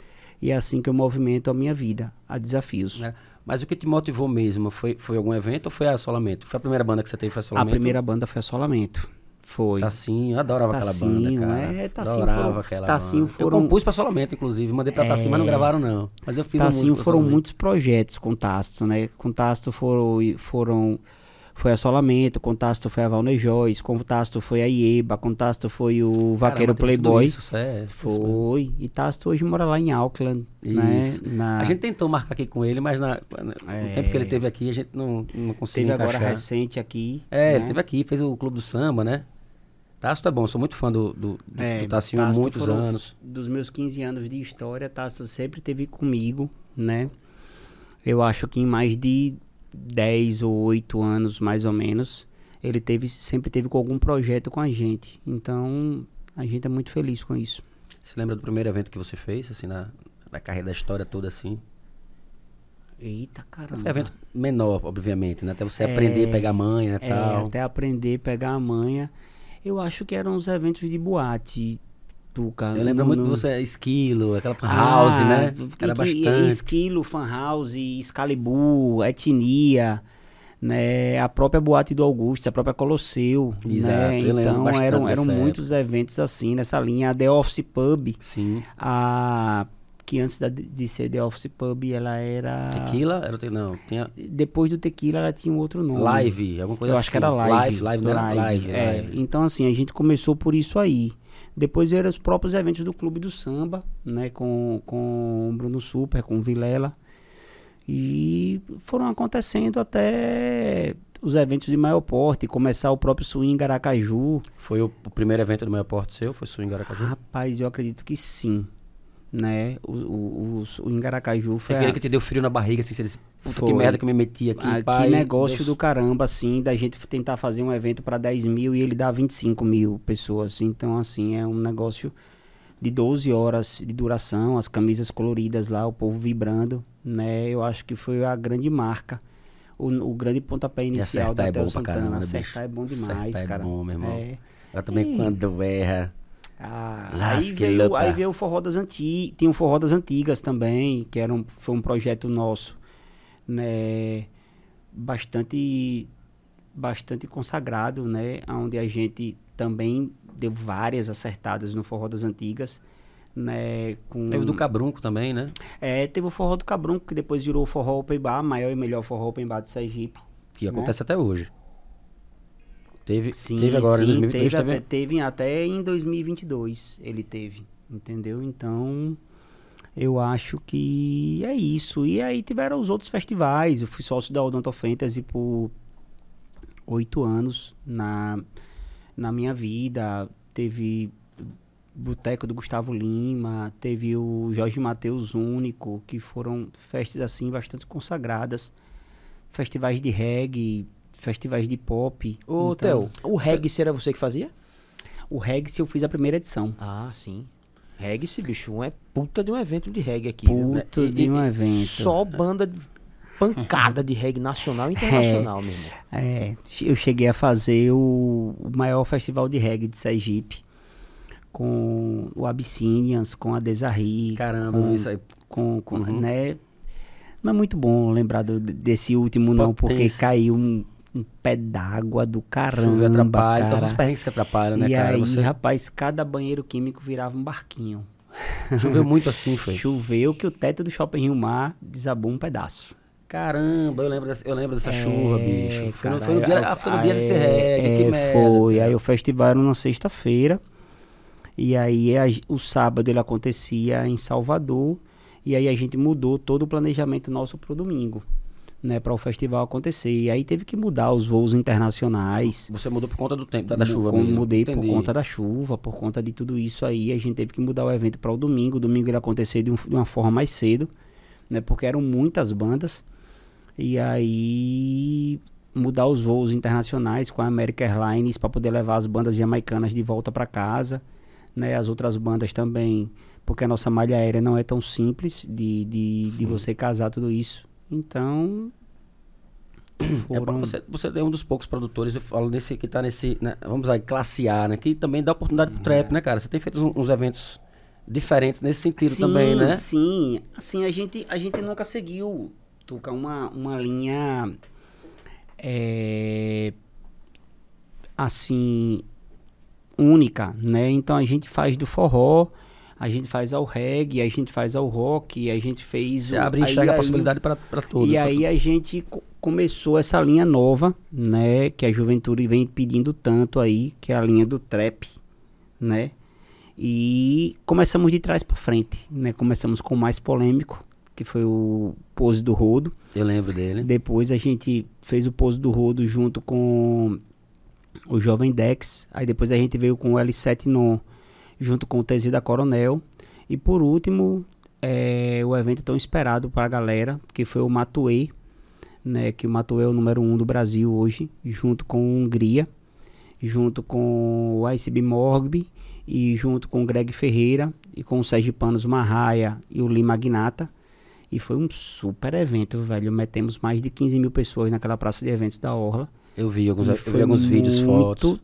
E é assim que eu movimento a minha vida, a desafios. É. Mas o que te motivou mesmo? Foi, foi algum evento ou foi assolamento? Foi a primeira banda que você teve, foi assolamento? A primeira banda foi assolamento. Foi. Tassinho, eu adorava Tassinho, aquela banda, cara. É, Tassinho adorava foram, aquela Tassinho banda. Foram... Eu compus pra assolamento, inclusive. Mandei pra é... Tassinho, mas não gravaram, não. Mas eu fiz Tassinho foram muitos projetos com Tasto, né? Com Tasto foram... foram foi Assolamento, com Tasto foi a Valnejóis, com Tasto foi a Ieba, com Tasto foi o Vaqueiro Caramba, Playboy. Isso, é, foi. E Tasto hoje mora lá em Auckland. Né? Isso. Né? Na... A gente tentou marcar aqui com ele, mas na, é... no tempo que ele teve aqui, a gente não, não conseguiu Teve encaixar. agora recente aqui. É, né? ele teve aqui, fez o Clube do Samba, né? Tasto é bom, sou muito fã do, do, é, do Tassinho há muitos anos. Dos meus 15 anos de história, Tasto sempre teve comigo, né? Eu acho que em mais de 10 ou 8 anos, mais ou menos, ele teve, sempre teve com algum projeto com a gente. Então, a gente é muito feliz com isso. Você lembra do primeiro evento que você fez, assim, na, na carreira da história toda, assim? Eita, caramba. Foi um evento menor, obviamente, né? Até você é, aprender a pegar a manha e é, tal. Até aprender a pegar a manha. Eu acho que eram os eventos de boate. Eu lembro muito de você, Esquilo, aquela fan house, ah, né? Que, Era bastante. Esquilo, fan house, Excalibur, Etnia, né? A própria Boate do Augusto, a própria Colosseu, Exato, né? Então eram, eram muitos eventos assim nessa linha. A The Office Pub, Sim. a que antes da, de ser The Office Pub, ela era. Tequila? Era, não, tinha... Depois do Tequila, ela tinha um outro nome. Live, alguma coisa Eu assim. acho que era Live. Live, live, live, live, é. live. Então, assim, a gente começou por isso aí. Depois eram os próprios eventos do Clube do Samba, né? Com, com o Bruno Super, com o Vilela. E foram acontecendo até os eventos de maior porte, começar o próprio Swing Aracaju. Foi o, o primeiro evento de maior porte seu? Foi Swing Aracaju? Rapaz, eu acredito que sim né? O, o, o, o Engaracaju foi. Você queria a... que te deu frio na barriga, assim, você disse, puta foi. que merda que eu me meti aqui, ah, pai. Que negócio Deus... do caramba, assim, da gente tentar fazer um evento para 10 mil e ele dá 25 mil pessoas. Então, assim, é um negócio de 12 horas de duração, as camisas coloridas lá, o povo vibrando, né? Eu acho que foi a grande marca. O, o grande pontapé inicial da é bom Santana. pra caramba, acertar bicho. é bom demais, acertar cara. É bom, meu irmão. É. Eu também, e... quando erra ah, aí, veio, aí veio o Forró das Antigas, tinha o Forró das Antigas também, que era um, foi um projeto nosso, né, bastante, bastante consagrado, né, onde a gente também deu várias acertadas no Forró das Antigas, né, com... Teve o do Cabrunco também, né? É, teve o Forró do Cabrunco, que depois virou o Forró Open Bar, maior e melhor Forró Open Bar de Sergipe. Que acontece né? até hoje. Teve, sim, teve agora sim, em 2022 teve, até, teve até em 2022 ele teve, entendeu? Então eu acho que é isso. E aí tiveram os outros festivais. Eu fui sócio da Odonto Fantasy por oito anos na, na minha vida. Teve Boteco do Gustavo Lima, teve o Jorge Mateus Único, que foram festas assim bastante consagradas. Festivais de reggae, festivais de pop. Ô, então, Theo, o reggae era você que fazia? O reggae eu fiz a primeira edição. Ah, sim. Reggae, bicho, um é puta de um evento de reggae aqui. Puta né? de um evento. Só banda de pancada de reggae nacional e internacional é, mesmo. É, eu cheguei a fazer o, o maior festival de reggae de Sergipe com o Abyssinians, com a Desarri. Caramba, com, isso aí. Com, com uhum. né? Não é muito bom lembrar do, desse último, não, porque caiu um um pé d'água do caramba. Choveu atrapalha, cara. então são os perrengues que atrapalham, né, e cara? E aí, Você... rapaz, cada banheiro químico virava um barquinho. Choveu muito assim, foi? Choveu que o teto do Shopping Rio Mar desabou um pedaço. Caramba, eu lembro dessa, eu lembro dessa é, chuva, bicho. Foi, cara, no, foi no dia, ah, foi no dia de ser reggae, é, que merda. Foi, aí o festival era na sexta-feira, e aí a, o sábado ele acontecia em Salvador, e aí a gente mudou todo o planejamento nosso pro domingo né, para o festival acontecer. E aí teve que mudar os voos internacionais. Você mudou por conta do tempo, da, da chuva como mesmo. Mudei Entendi. por conta da chuva, por conta de tudo isso aí. A gente teve que mudar o evento para o domingo. O domingo ele acontecer de, um- de uma forma mais cedo, né? Porque eram muitas bandas. E aí mudar os voos internacionais com a American Airlines para poder levar as bandas jamaicanas de volta para casa, né? As outras bandas também, porque a nossa malha aérea não é tão simples de, de, de você casar tudo isso. Então É, foram- você, você é um dos poucos produtores, eu falo nesse que tá nesse, né, vamos lá, classe A, né? Que também dá oportunidade pro trap, né, cara? Você tem feito uns, uns eventos diferentes nesse sentido sim, também, né? Sim, assim, a gente, a gente nunca seguiu, Tuca, uma, uma linha é, assim, única, né? Então a gente faz do forró, a gente faz ao reggae, a gente faz ao rock, a gente fez... Você o- abre e aí- enxerga a possibilidade para todos. E aí a gente co- começou essa linha nova, né? Que a juventude vem pedindo tanto aí, que é a linha do trap, né? E começamos de trás para frente, né? Começamos com o mais polêmico, que foi o Pose do Rodo. Eu lembro dele. Depois a gente fez o Pose do Rodo junto com o Jovem Dex. Aí depois a gente veio com o L7 Non, junto com o TZ da Coronel. E por último, é, o evento tão esperado para a galera, que foi o Matuê, né? Que o Matuê é o número um do Brasil hoje, junto com o Hungria, junto com o ICB Morgby e junto com o Greg Ferreira e com o Sérgio Panos Marraia e o Lima Magnata. E foi um super evento, velho. Metemos mais de 15 mil pessoas naquela praça de eventos da Orla. Eu vi alguns, eu vi alguns vídeos, fotos.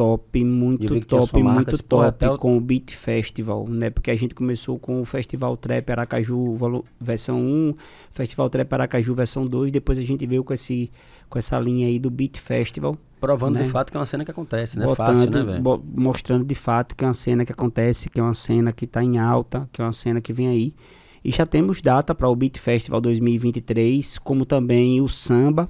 Top, muito top, muito top o- com o Beat Festival, né? Porque a gente começou com o Festival Trap Aracaju versão 1, Festival Trap Aracaju versão 2, depois a gente veio com, esse, com essa linha aí do Beat Festival, Provando né? de fato que é uma cena que acontece, né? botando, Fácil, né, velho? mostrando de fato que é uma cena que acontece, que é uma cena que está em alta, que é uma cena que vem aí. E já temos data para o Beat Festival 2023, como também o samba,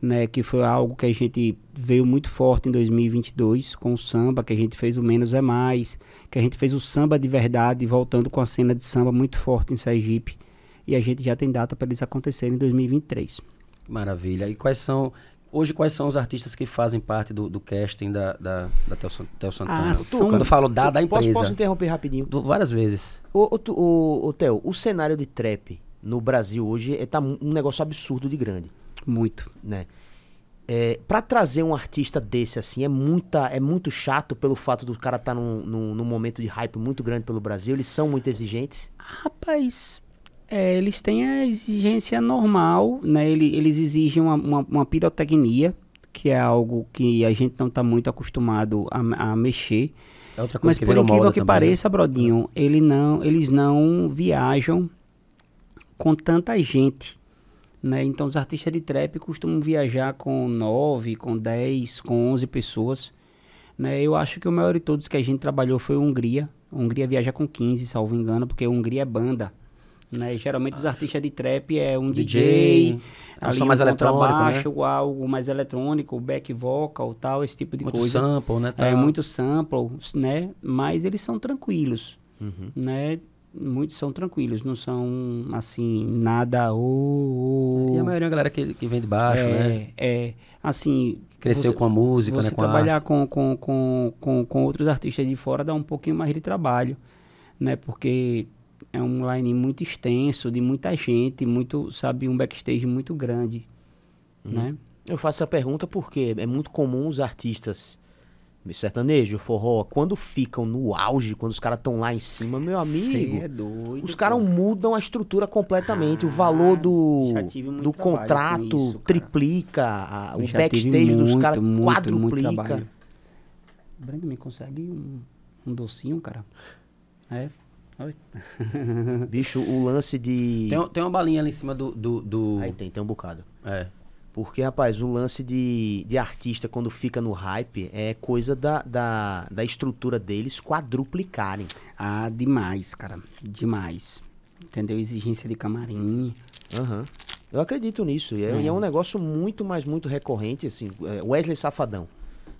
né, que foi algo que a gente veio muito forte em 2022 com o samba, que a gente fez o Menos é Mais, que a gente fez o samba de verdade, voltando com a cena de samba muito forte em Sergipe. E a gente já tem data para eles acontecerem em 2023. Maravilha. E quais são. Hoje, quais são os artistas que fazem parte do, do casting da, da, da Tel Santana? Ah, são- Quando eu falo da, da Posso, empresa. posso interromper rapidinho? Do- várias vezes. Ô, ô, tu- ô, ô, Theo, o cenário de trap no Brasil hoje é, tá um um negócio absurdo de grande, Muito. né? É, para trazer um artista desse assim é muita é muito chato pelo fato do cara estar num, num, num momento de hype muito grande pelo Brasil eles são muito exigentes Rapaz, é, eles têm a exigência normal, né? Ele- Eles exigem uma, uma, uma pirotecnia, que é algo que a gente não está muito acostumado a, a mexer. É outra coisa Mas que por virou incrível moda que também, pareça, Brodinho, ele não, eles não viajam com tanta gente. Né? Então os artistas de trap costumam viajar com 9, com 10, com 11 pessoas. Né? Eu acho que o maior de todos que a gente trabalhou foi a Hungria. A Hungria viaja com 15, salvo engano, porque a Hungria é banda. Né? Geralmente os artistas de trap é um DJ, DJ, é um ali mais um eletrônico, né? contrabaixo, algo mais eletrônico, back vocal, tal, esse tipo de Muito coisa. sample, né? É, tal. muito sample, né? Mas eles são tranquilos, Uhum. né? Muitos são tranquilos, não são, assim, nada... Oh, oh, E a maioria é a galera que, que vem de baixo, é, né? É, assim... Cresceu você- com a música, você né? Com a trabalhar com, com, com, com, com outros artistas de fora dá um pouquinho mais de trabalho, né? Porque é um line muito extenso, de muita gente, muito, sabe, um backstage muito grande, Uhum. né? eu faço essa pergunta porque é muito comum os artistas sertanejo forró quando ficam no auge quando os caras estão lá em cima meu amigo Cê é doido, Os caras mudam a estrutura completamente. o Ah, valor do, já tive muito do com contrato isso, triplica, a- o backstage dos muito, caras muito, muito quadruplica. Brenda, me consegue um, um docinho, cara? É? Bicho, o lance de. Tem, tem uma balinha ali em cima do. do, do- Aí tem, tem um bocado. É. Porque, rapaz, o lance de, de artista quando fica no hype é coisa da, da, da estrutura deles quadruplicarem. Ah, demais, cara. Demais. Entendeu? Exigência de camarim. Aham. Eu acredito nisso. E é, e é um negócio muito, mas muito recorrente. Assim, é, Wesley Safadão.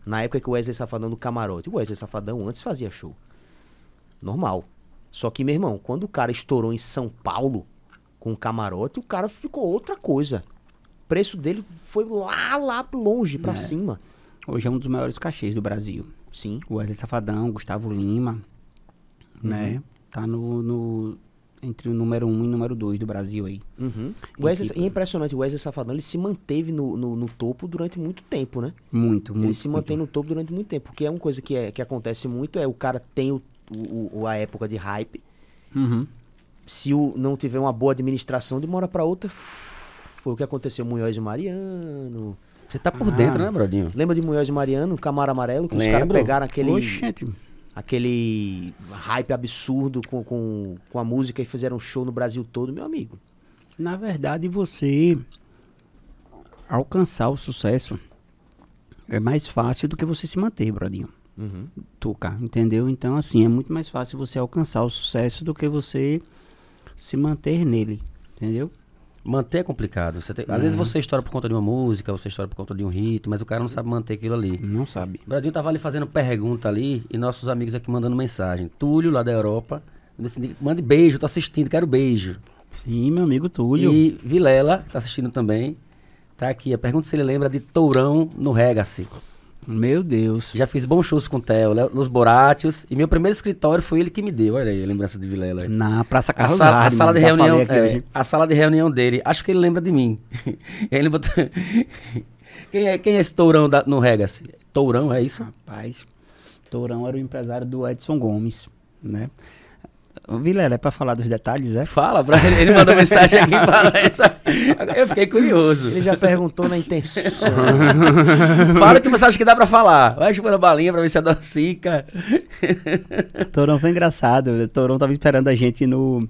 Na época que o Wesley Safadão do camarote. O Wesley Safadão antes fazia show. Normal. Só que, meu irmão, quando o cara estourou em São Paulo com o camarote, o cara ficou outra coisa. Preço dele foi lá, lá longe, pra É. cima. Hoje é um dos maiores cachês do Brasil. Sim. O Wesley Safadão, Gustavo Lima, né? Tá no, no- entre o número um e o número dois do Brasil aí. Uhum. Wesley, e é impressionante, o Wesley Safadão ele se manteve no, no, no topo durante muito tempo, né? Muito, muito. ele se mantém muito. no topo durante muito tempo. Porque é uma coisa que, é, que acontece muito, é o cara tem o, o, o- a época de hype. Uhum. Se o, não tiver uma boa administração, de uma hora pra outra, foi o que aconteceu com Munhoz e Mariano. Você tá por Ah. dentro, né, Brodinho? Lembra de Munhoz e Mariano, Camaro Amarelo, que os Lembro. caras pegaram aquele, Oxente. aquele hype absurdo com, com, com a música e fizeram um show no Brasil todo, meu amigo. Na verdade, você alcançar o sucesso é mais fácil do que você se manter, Brodinho. Uhum. Tuca, entendeu? Então, assim, é muito mais fácil você alcançar o sucesso do que você se manter nele, entendeu? Manter é complicado. Você tem- Às Uhum. vezes você estoura por conta de uma música, você estoura por conta de um hit, mas o cara não sabe manter aquilo ali. Não sabe. O Bradinho tava ali fazendo pergunta ali e nossos amigos aqui mandando mensagem. Túlio, lá da Europa, disse mande beijo, tô assistindo, quero beijo. Sim, meu amigo Túlio. E Vilela, que tá assistindo também, tá aqui. A pergunta se ele lembra de Tourão no Regacy. Meu Deus. Já fiz bons shows com o Theo, Los Boratios, e meu primeiro escritório foi ele que me deu. Olha aí a lembrança de Vilela. Na Praça A Carlos sala, a sala de reunião, é, a sala de reunião dele. Acho que ele lembra de mim. Ele botou... quem, é, quem é esse Tourão da- no Regacy? Tourão, é isso? Rapaz, Tourão era o empresário do Edson Gomes, né? Vilela, é pra falar dos detalhes, é? Fala, pra ele, ele mandou mensagem aqui para essa. Eu fiquei curioso. Ele já perguntou na intenção. Fala que você acha que dá pra falar. Vai chupando a balinha pra ver se adocica. Torão foi engraçado. Torão tava esperando a gente no.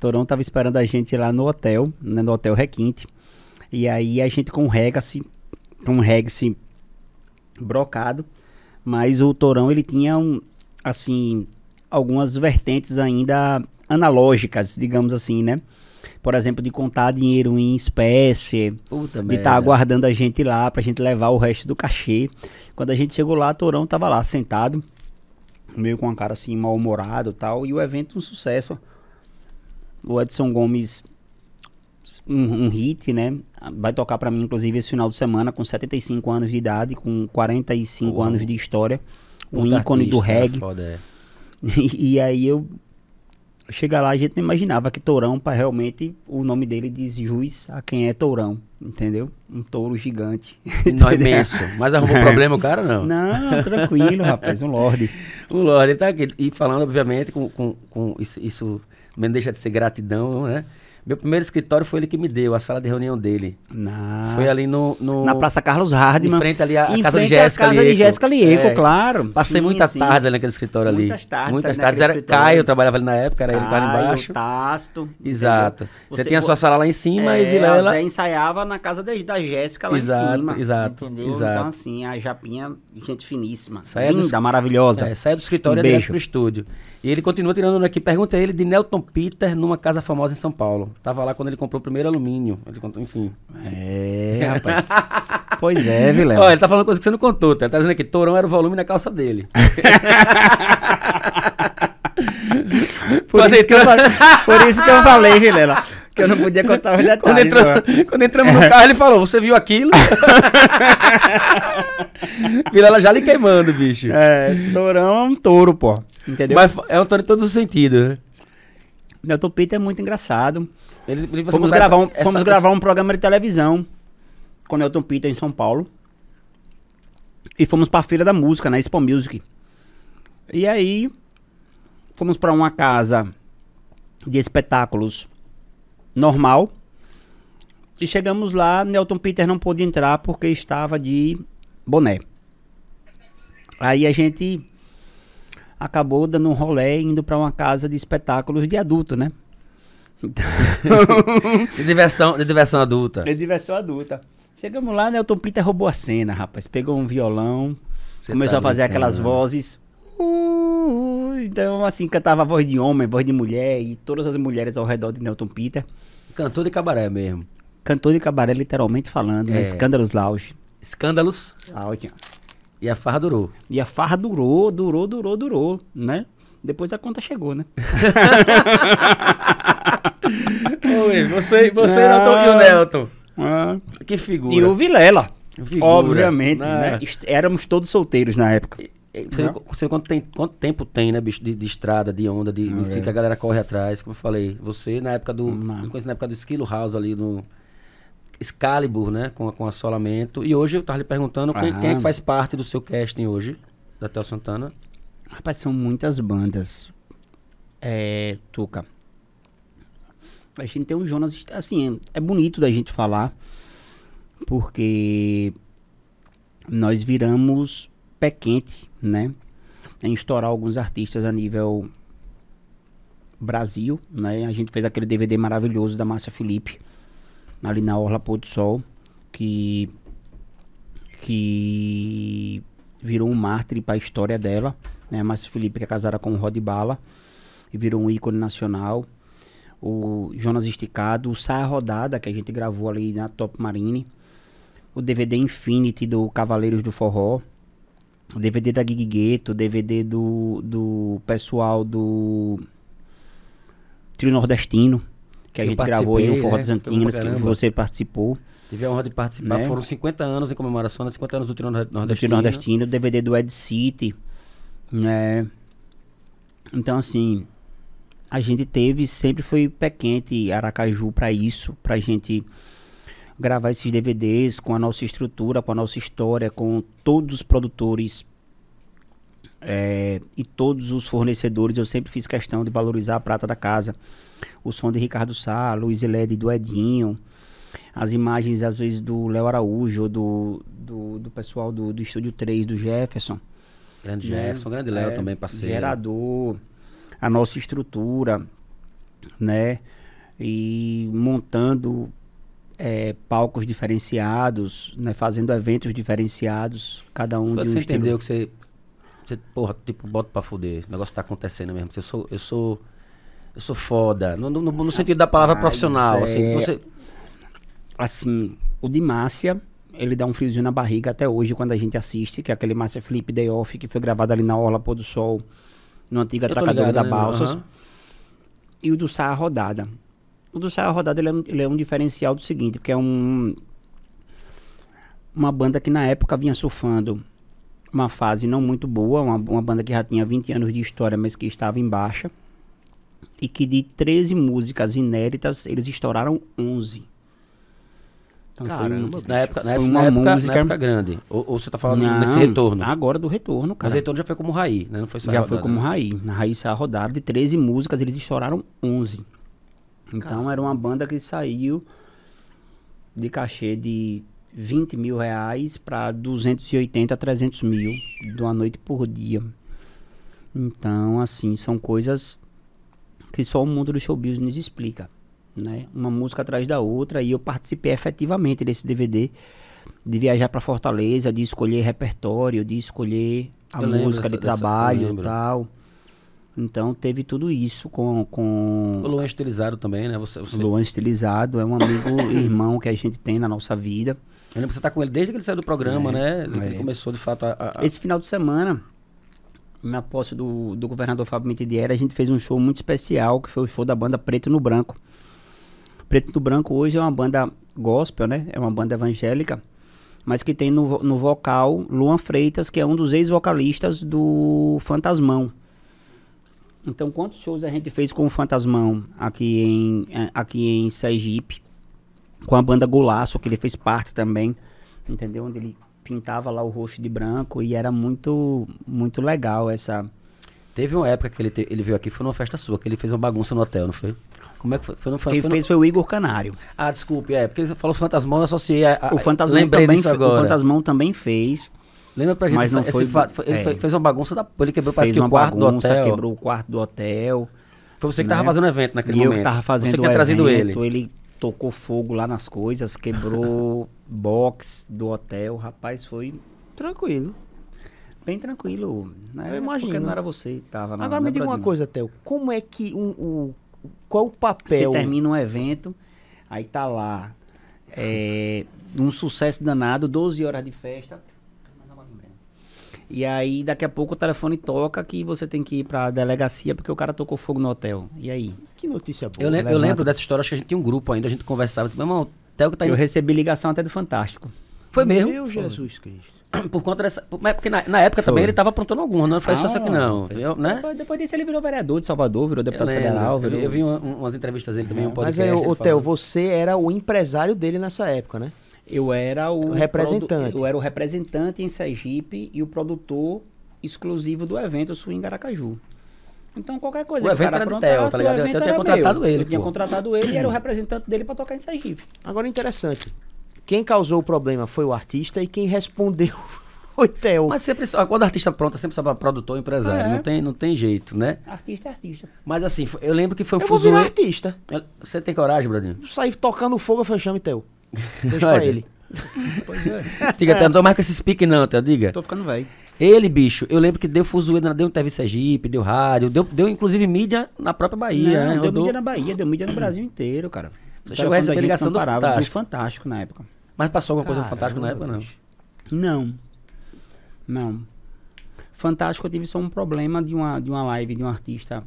Torão tava esperando a gente lá no hotel, né, no Hotel Requinte. E aí a gente com um Regacy, com um Regacy brocado. Mas o Torão ele tinha um, assim, algumas vertentes ainda analógicas, digamos assim, né? Por exemplo, de contar dinheiro em espécie, Puta de estar aguardando a gente lá pra gente levar o resto do cachê. Quando a gente chegou lá, Torão tava lá sentado, meio com uma cara assim mal-humorado e tal, e o evento um sucesso. O Edson Gomes um, um hit, né? Vai tocar pra mim inclusive esse final de semana com 75 anos de idade, com 45 Uau. anos de história, um Puta ícone do artista, reggae. Foda, é. E, e aí eu chega lá, a gente não imaginava que Tourão, para realmente o nome dele diz jus a quem é Tourão, entendeu? Um touro gigante. Não imenso. Mas arrumou problema o cara, não. Não, tranquilo, rapaz, um lorde. O Lorde, ele tá aqui. E falando, obviamente, com, com, com isso, isso não deixa de ser gratidão, né? Meu primeiro escritório foi ele que me deu, a sala de reunião dele. Na, Foi ali no, no- na Praça Carlos Em Hardman. frente ali à em casa de Jéssica casa de Lieco. Jéssica Lieco, É. claro. Passei Sim, muitas sim. tardes ali naquele escritório ali. Muitas tardes Muitas tardes. Era escritório. Caio, eu trabalhava ali na época, era ele que tava Caio, embaixo. Tasto. Exato. entendeu? Você, tinha a sua sala lá em cima e É, Vilela. a Zé ensaiava na casa da, da Jéssica lá Exato, em cima. exato, entendeu? exato. Então, assim, a Japinha, gente finíssima. Saia linda, maravilhosa. É, saia do escritório Um e pro estúdio. E ele continua tirando aqui. Pergunta a ele de Nelton Peter numa casa famosa em São Paulo. Tava lá quando ele comprou o primeiro alumínio. Ele contou, enfim. É, rapaz. pois é, Vilela. Olha, ele tá falando coisa que você não contou. Tá, tá dizendo aqui, Torão era o volume na calça dele. por, isso que eu, por isso que eu falei, Vilela, que eu não podia contar os detalhes. Quando, entrou, quando entramos no carro, ele falou: Você viu aquilo? Vilela já lhe queimando, bicho. É, tourão é um touro, pô. Entendeu? Mas é um touro em todos os sentidos, né? Nelton Peter é muito engraçado. Ele, ele- Fomos, gravar, um, essa- fomos essa- gravar um programa de televisão com o Nelton Peter em São Paulo. E fomos pra Feira da Música, na Expo Music. E aí, fomos pra uma casa de espetáculos normal. E chegamos lá, Nelton Peter não pôde entrar porque estava de boné. Aí a gente acabou dando um rolê indo pra uma casa de espetáculos de adulto, né? de, diversão, de diversão adulta. É diversão adulta. Chegamos lá, Nelton Peter roubou a cena, rapaz. Pegou um violão, Você começou tá a fazer aquelas né? vozes. Uh, então, assim, cantava voz de homem, voz de mulher, e todas as mulheres ao redor de Nelton Peter. Cantor de cabaré mesmo. Cantor de cabaré, literalmente falando, né? É. Escândalos Lounge. Escândalos Lounge. E a farra durou. E a farra durou, durou, durou, durou, né? Depois a conta chegou, né? Oi, você, você Não. Nelton, e o Nelton. Ah, Que figura. e o Vilela. Figura. Obviamente, né? né? Éramos todos solteiros na época. Você, vê, você vê quanto, tem, quanto tempo tem, né, bicho, de, de estrada, de onda, de, Ah, é. que a galera corre atrás, como eu falei. Você, na época do. Não. Eu conheci na época do Esquilo House ali no. Excalibur, né? Com, com assolamento. E hoje eu tava lhe perguntando quem, quem é Ah. que faz parte do seu casting hoje, da Tel Santana. Rapaz, são muitas bandas. É, Tuca. A gente tem um Jonas, assim, é bonito da gente falar, porque nós viramos pé quente, né? Em estourar alguns artistas a nível Brasil, né? A gente fez aquele DVD maravilhoso da Márcia Felipe, ali na Orla Pôr do Sol, que que virou um mártir para a história dela, né? Márcia Felipe que é casada com o Rod Bala e virou um ícone nacional. O Jonas Esticado, o Saia Rodada que a gente gravou ali na Top Marine, o DVD Infinity do Cavaleiros do Forró, o DVD da Gig Gueto, o DVD do, do pessoal do Trio Nordestino, que a Eu gente gravou aí no participei, Forró né? das Antinas, que você participou. Tive a honra de participar. Né? Foram 50 anos em comemoração, né? 50 anos do Trio Nord- do Trio Nordestino. Nordestino, o DVD do Ed City, né? Então, assim, a gente teve, sempre foi pé quente Aracaju pra isso, pra gente gravar esses DVDs com a nossa estrutura, com a nossa história, com todos os produtores é, e todos os fornecedores. Eu sempre fiz questão de valorizar a prata da casa. O som de Ricardo Sá, Luiz Led do Edinho, as imagens às vezes do Léo Araújo, ou do, do, do pessoal do, do Estúdio 3, do Jefferson. Grande né? Jefferson, grande Léo É, também, parceiro. Gerador, a nossa estrutura, né? E montando é, palcos diferenciados, né? Fazendo eventos diferenciados, cada um Foi de que um você estilo. entendeu que você, você, porra, tipo, bota pra fuder. O negócio tá acontecendo mesmo. Eu sou, eu sou, eu sou foda. No, no- no sentido da palavra Rapaz, profissional. Assim, é- você, assim, o de Márcia, ele dá um friozinho na barriga até hoje quando a gente assiste, que é aquele Márcia Felipe Day Off, que foi gravado ali na Orla Pôr do Sol, no antigo Eu tô atracador ligado, da né? Balsas. Aham. E o do Saia Rodada. O do Saia Rodada ele é, um- ele é um diferencial do seguinte, porque é um uma banda que na época vinha surfando uma fase não muito boa, uma, uma banda que já tinha 20 anos de história, mas que estava em baixa. E que de 13 músicas inéditas, eles estouraram 11. Então foi Caramba, Na época, na Foi época, uma na época, na época grande. Ou, ou você tá falando Não, nesse retorno? Agora do retorno, Mas cara. o retorno já foi como Raí, né? Não foi só Já rodada, foi como né? Raí. Na Raí saiu a rodada de 13 músicas, eles estouraram 11. Então era uma banda que saiu de cachê de 20 mil reais para 280 a 300 mil de uma noite por dia. Então, assim, são coisas que só o mundo do show business explica. Né? Uma música atrás da outra. E eu participei efetivamente desse DVD. De viajar para Fortaleza, de escolher repertório, de escolher a Eu música dessa- de trabalho e tal. Então teve tudo isso com, com O Luan estilizado também, né? Você, você... o Luan Estilizado. É um amigo irmão que a gente tem na nossa vida. Eu lembro que você tá com ele desde que ele saiu do programa, É, né? Desde que é. Ele começou, de fato, a... a- Esse final de semana, na posse do, do governador Fábio Mitidieri, a gente fez um show muito especial, que foi o show da banda Preto no Branco. Preto no Branco hoje é uma banda gospel, né? É uma banda evangélica, mas que tem no, no vocal Luan Freitas, que é um dos ex-vocalistas do Fantasmão. Então, quantos shows a gente fez com o Fantasmão aqui em, aqui em Sergipe? Com a banda Golaço, que ele fez parte também, entendeu? Onde ele pintava lá o rosto de branco e era muito, muito legal essa... Teve uma época que ele, te- ele veio aqui, foi numa festa sua, que ele fez uma bagunça no hotel, não foi? Como é que foi? foi, no, foi, Quem foi no- fez foi o Igor Canário. Ah, desculpe, é, porque você falou fantasmão, eu associei a... a O Fantasmão, também, fe- o agora. Fantasmão também fez. Lembra pra gente Mas não esse foi- fato? Foi- Ele é. fe- fez uma bagunça da... Ele quebrou, parece que o quarto bagunça, do hotel. quebrou o quarto do hotel. Foi você que tava né? fazendo o evento naquele e momento. eu que tava fazendo Você que o tinha trazido ele. evento, ele tocou fogo lá nas coisas, quebrou box do hotel. Rapaz, foi Tranquilo. bem tranquilo. Né? Eu imagino. Porque não era você que tava na Agora me diga uma coisa, Theo. Como é que um, o. Qual o Você papel. termina um evento, aí tá lá, é, um sucesso danado, 12 horas de festa. E aí, daqui a pouco o telefone toca que você tem que ir pra delegacia porque o cara tocou fogo no hotel. E aí? Que notícia boa. Eu, lem- eu lembro dessa história, acho que a gente tinha um grupo ainda, a gente conversava, disse, meu irmão, que tá Eu indo. recebi ligação até do Fantástico. Foi mesmo. Meu Jesus Cristo. Por conta dessa. Mas porque na, na época Foi. também ele tava aprontando alguma, não foi só Ah, isso aqui, não. né? Depois, depois disso ele virou vereador de Salvador, virou Eu, deputado federal. eu, vi- Virou... eu vi uma- umas entrevistas dele também, um É. podcast. Mas aí, ô Theo, você era o empresário dele nessa época, né? Eu era o, O representante. Eu era o representante em Sergipe e o produtor exclusivo do evento Swing Aracaju. Então qualquer coisa O evento cara era do Theo, tá ligado? Eu tinha contratado meu. ele, Eu tinha contratado ele e era o representante dele pra tocar em Sergipe. Agora interessante. Quem causou o problema foi o artista e quem respondeu foi o Theo. Mas sempre, quando o artista pronta, sempre sabe produtor ou empresário. É. Não, tem, não tem jeito, né? Artista é artista. Mas assim, eu lembro que foi um Eu vou fuzuê. artista. Você tem coragem, Bradinho? Sair tocando fogo, eu falei, chame Theo. Deixa pra ele. Pois é. Diga, Theo, não tô mais com esse speak não, Theo, diga. Tô ficando velho. Ele, bicho, eu lembro que deu fuzuê, deu TV Sergipe, deu rádio, deu, deu inclusive mídia na própria Bahia, Não, né? deu mídia na Bahia, deu mídia no Brasil inteiro, cara. Você chegou a receber ligação do Fantástico. Fantástico na época. Mas passou alguma coisa Caramba, Fantástico na época, não. Não. Não. Fantástico, eu tive só um problema de uma, de uma live de um artista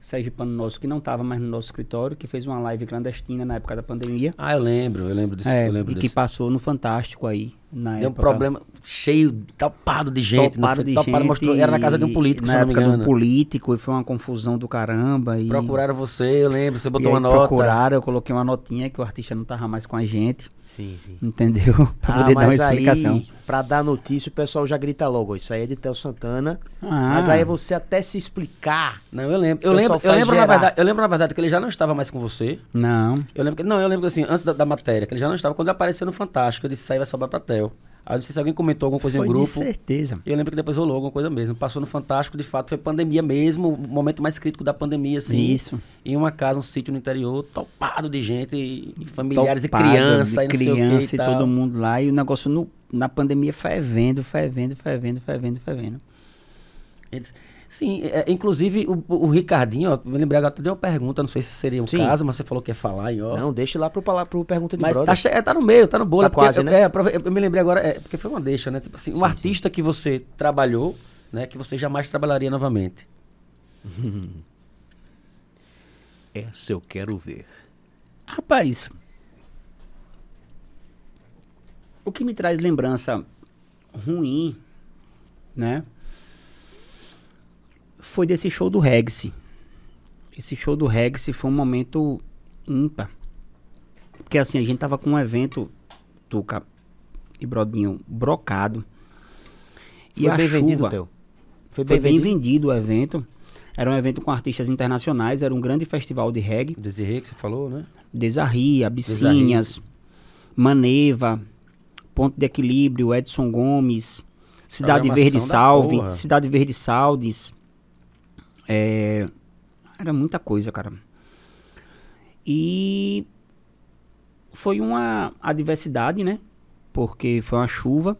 sergipano nosso que não estava mais no nosso escritório, que fez uma live clandestina na época da pandemia. Ah, eu lembro, eu lembro disso. É, eu lembro e que passou no Fantástico aí, na Deu um época. problema cheio, topado de gente. Topado de topado gente. mostrou- era na casa de um político, na se não me engano. do político, e foi uma confusão do caramba. E, Procuraram você, eu lembro, você botou uma nota. procuraram, eu coloquei uma notinha que o artista não tava mais com a gente, Sim, sim. entendeu? pra Ah, poder dar uma mas aí, explicação. pra dar notícia, o pessoal já grita logo, isso aí é de Theo Santana. Ah. Mas aí você até se explicar. Não, eu lembro. Eu lembro, eu lembro, na verdade, eu lembro, na verdade, que ele já não estava mais com você. Não. Eu lembro que. Não, eu lembro que assim, antes da, da matéria, que ele já não estava. Quando ele apareceu no Fantástico, eu disse, isso aí vai sobrar pra Theo. Aí eu disse se alguém comentou alguma coisa Foi em grupo. de certeza. Eu lembro que depois rolou alguma coisa mesmo. Passou no Fantástico, de fato, foi pandemia mesmo, o momento mais crítico da pandemia, assim. Isso. Em uma casa, um sítio no interior, topado de gente, e familiares Topado, e crianças, de e não sei criança e e, todo mundo lá. E o negócio no, na pandemia fervendo, fervendo, fervendo, fervendo, fervendo. Eles- sim, é, inclusive o, o Ricardinho, ó, me lembrei agora, deu uma pergunta, não sei se seria um Sim. caso, mas você falou que ia falar em off. Não, deixa lá pro, pro pergunta de Mas brother. tá, che- é, tá no meio, tá no bolo. Tá é quase, eu, né? é, eu me lembrei agora, é, porque foi uma deixa, né? Tipo assim, um artista que você trabalhou, né? Que você jamais trabalharia novamente. Essa eu quero ver. Rapaz, o que me traz lembrança ruim, né? Foi desse show do Rex. Esse show do Rex foi um momento ímpar. Porque assim, a gente tava com um evento, Tuca e Brodinho, brocado. E Foi a bem chuva, vendido, Theo? Foi Foi bem, bem vendido. vendido o evento. Era um evento com artistas internacionais, era um grande festival de reggae. Desirê, que você falou, né? Desarri, Abissinhas, Maneva, Ponto de Equilíbrio, Edson Gomes, Cidade Verde Salve. Cidade Verde Saldes. É, era muita coisa, cara. E foi uma adversidade, né? Porque foi uma chuva.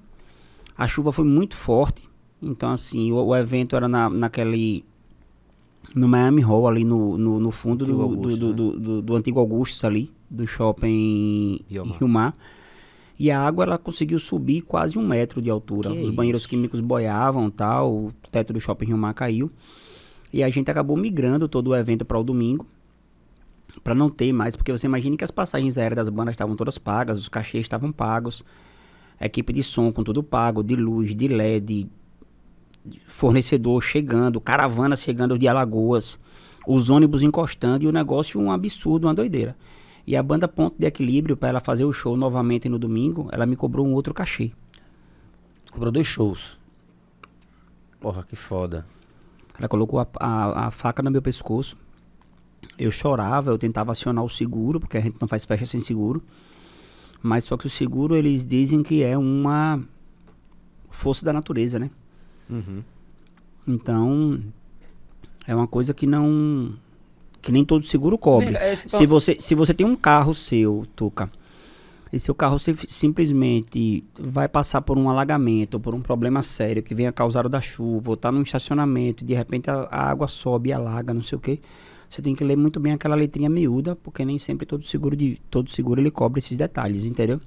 A chuva foi muito forte. Então, assim, o, o evento era na, naquele. No Miami Hall, ali no, no, no fundo do, Augusto, do, né? do, do, do antigo Augusto ali, do shopping Rio Mar. Rio Mar. E a água ela conseguiu subir quase um metro de altura. Que Os banheiros químicos boiavam tal, o teto do shopping Rio Mar caiu. E a gente acabou migrando todo o evento para o domingo. Para não ter mais, porque você imagina que as passagens aéreas das bandas estavam todas pagas, os cachês estavam pagos, a equipe de som com tudo pago, de luz, de LED, fornecedor chegando, caravanas chegando de Alagoas, os ônibus encostando e o negócio um absurdo, uma doideira. E a banda Ponto de Equilíbrio, para ela fazer o show novamente no domingo, ela me cobrou um outro cachê. Cobrou dois shows. Porra, que foda. Ela colocou a, a- a faca no meu pescoço. Eu chorava, eu tentava acionar o seguro, porque a gente não faz festa sem seguro. Mas só que o seguro, eles dizem que é uma força da natureza, né? Uhum. Então, é uma coisa que não. que nem todo seguro cobre. É esse Se você, se você tem um carro seu, Tuca, e seu carro sim- simplesmente vai passar por um alagamento, por um problema sério que venha causado da chuva, ou tá num estacionamento, e de repente a, a água sobe e alaga, não sei o quê, você tem que ler muito bem aquela letrinha miúda, porque nem sempre todo seguro de todo seguro ele cobre esses detalhes, entendeu?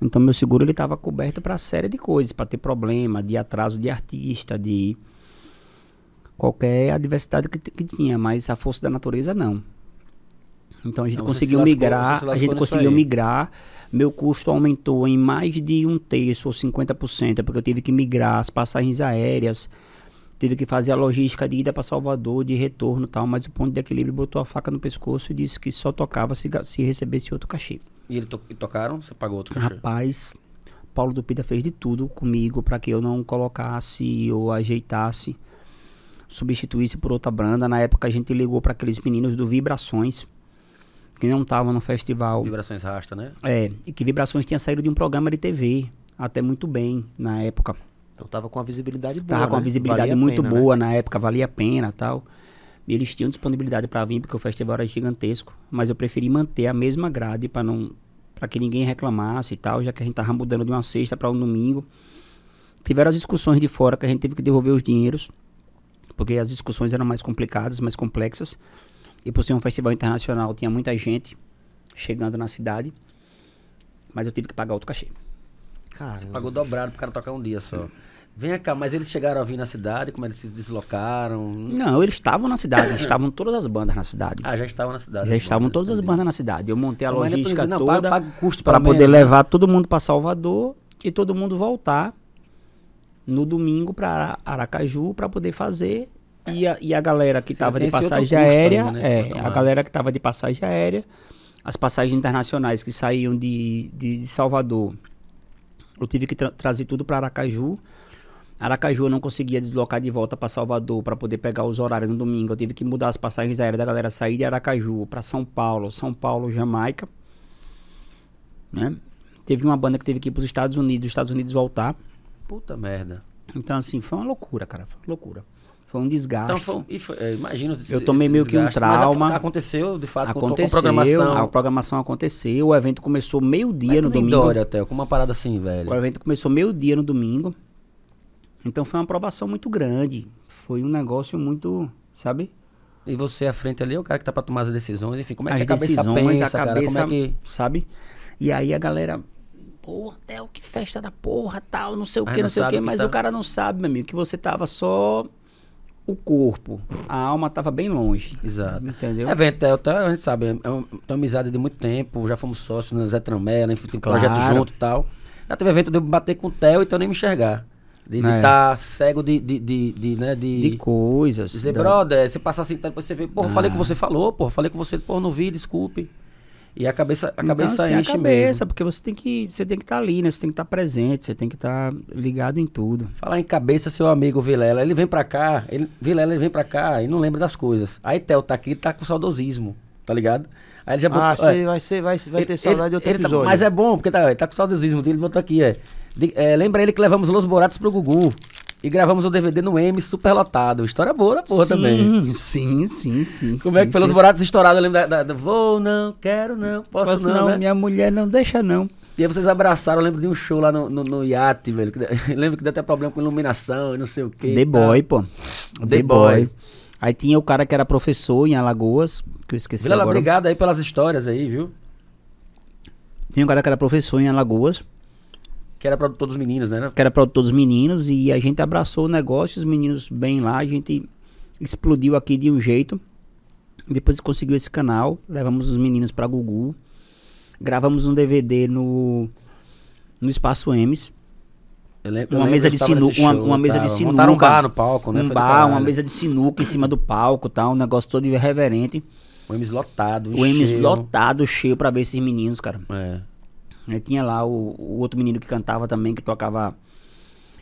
Então meu seguro ele estava coberto para série de coisas, para ter problema, de atraso de artista, de qualquer adversidade que, que tinha, mas a força da natureza não. Então a gente Então, conseguiu se lascou- migrar, a gente conseguiu migrar. Meu custo aumentou em mais de um terço ou 50%, porque eu tive que migrar as passagens aéreas, tive que fazer a logística de ida para Salvador, de retorno e tal, mas o ponto de equilíbrio botou a faca no pescoço e disse que só tocava se, se recebesse outro cachê. E ele to- e tocaram? Você pagou outro cachê? Rapaz, Paulo Dupida fez de tudo comigo para que eu não colocasse ou ajeitasse, substituísse por outra banda. Na época a gente ligou para aqueles meninos do Vibrações, que não estavam no festival. Vibrações rasta, né? É, e que Vibrações tinha saído de um programa de TV, até muito bem na época. Então tava com uma visibilidade boa. Tava com uma né? visibilidade Valia a muito pena, né? boa na época, valia a pena tal. E eles tinham disponibilidade para vir, porque o festival era gigantesco. Mas eu preferi manter a mesma grade para não para que ninguém reclamasse e tal, já que a gente tava mudando de uma sexta para um domingo. Tiveram as discussões de fora que a gente teve que devolver os dinheiros, porque as discussões eram mais complicadas, mais complexas. E por ser um festival internacional, tinha muita gente chegando na cidade. Mas eu tive que pagar outro cachê. Caramba. Você pagou dobrado pro cara tocar um dia só. Vem cá, mas eles chegaram a vir na cidade, como eles se deslocaram? Não, eles estavam na cidade, estavam todas as bandas na cidade. Ah, já estavam na cidade. Já estavam todas as bandas na cidade. Eu montei a Mas nem logística precisa, não, toda para poder menos, né? levar todo mundo para Salvador e todo mundo voltar no domingo para Aracaju para poder fazer e a, e a galera que estava de passagem aérea, ainda, né? É, custo a galera que estava de passagem aérea, as passagens internacionais que saíam de, de, de Salvador, eu tive que tra- trazer tudo para Aracaju. Aracaju eu não conseguia deslocar de volta para Salvador para poder pegar os horários no domingo. Eu tive que mudar as passagens aéreas da galera sair de Aracaju para São Paulo, São Paulo, Jamaica. Né? Teve uma banda que teve que ir para os Estados Unidos, os Estados Unidos voltar. Puta merda. Então assim, foi uma loucura, cara, foi uma loucura. Foi um desgaste. Então, foi, foi, é, imagino Eu tomei meio que um desgaste. Trauma. a- aconteceu, de fato, com- com, aconteceu, a programação. a programação aconteceu, o evento começou meio-dia no que domingo. Dória, até, com uma parada assim, velho. O evento começou meio-dia no domingo. Então foi uma aprovação muito grande. Foi um negócio muito, sabe? E você à frente ali é o cara que tá pra tomar as decisões, enfim, como é que As a cabeça decisões, pensa, a cara? cabeça, Como é que... sabe? E aí a galera, porra, Theo, que festa da porra, tal, não sei o que, não não sei o que, que mas tá- o cara não sabe, meu amigo, que você tava só o corpo, a alma tava bem longe. Exato. Entendeu? É, Ventel, a gente sabe, é um- tem uma amizade de muito tempo, já fomos sócios no Zé Tramé, né, tem Claro. projeto junto e tal. Já teve evento de eu bater com o Theo e então nem me enxergar. De É. estar cego de, de, de, de, né, de, De coisas. dizer, da- brother, você passar assim, tá, depois você vê, porra, Ah. falei com você falou, porra, falei com você, porra, não vi, desculpe. E a cabeça, a Então, cabeça assim, a enche cabeça, mesmo. porque você tem que você tem que estar ali, né? Você tem que estar presente, você tem que estar ligado em tudo. Falar em cabeça, seu amigo Vilela, ele vem pra cá, ele, Vilela, ele vem pra cá e não lembra das coisas. Aí Theo tá aqui, ele tá com saudosismo, tá ligado? Aí ele já Ah, botou- é, você vai, ser, vai, vai Ele- ter saudade de outro tá- episódio. mas é bom, porque tá, ele tá com saudosismo dele, ele botou aqui, é. De- é, lembra ele que levamos Los Boratos pro Gugu e gravamos o DVD no M superlotado. História boa da porra também. Sim, sim, sim. Como é que foi Los Boratos estourado? Eu lembro da, da, da- Vou, não, quero, não, posso, Posso não, não, né? minha mulher não deixa não. E aí vocês abraçaram, eu lembro de um show lá no, no, no iate, velho. que lembro que deu até problema com iluminação e não sei o quê. The Boy, pô. The Boy. Aí tinha o cara que era professor em Alagoas, que eu esqueci Vilela, agora. obrigado aí pelas histórias aí, viu? Tinha um cara que era professor em Alagoas, Que era pra todos os meninos, né? que era produtor dos meninos, e a gente abraçou o negócio, os meninos bem lá, a gente explodiu aqui de um jeito. Depois conseguiu esse canal, levamos os meninos pra Gugu, gravamos um DVD no, no Espaço Emes. Lembro, Uma mesa que de eu tava sinuca, uma, uma mesa de sinuca. Montaram um bar no palco, né? Um bar, uma mesa de sinuca em cima do palco, tal, um negócio todo irreverente. O Emes lotado, O Emes cheio. lotado, cheio pra ver esses meninos, cara. É. Aí tinha lá o, o outro menino que cantava também, que tocava,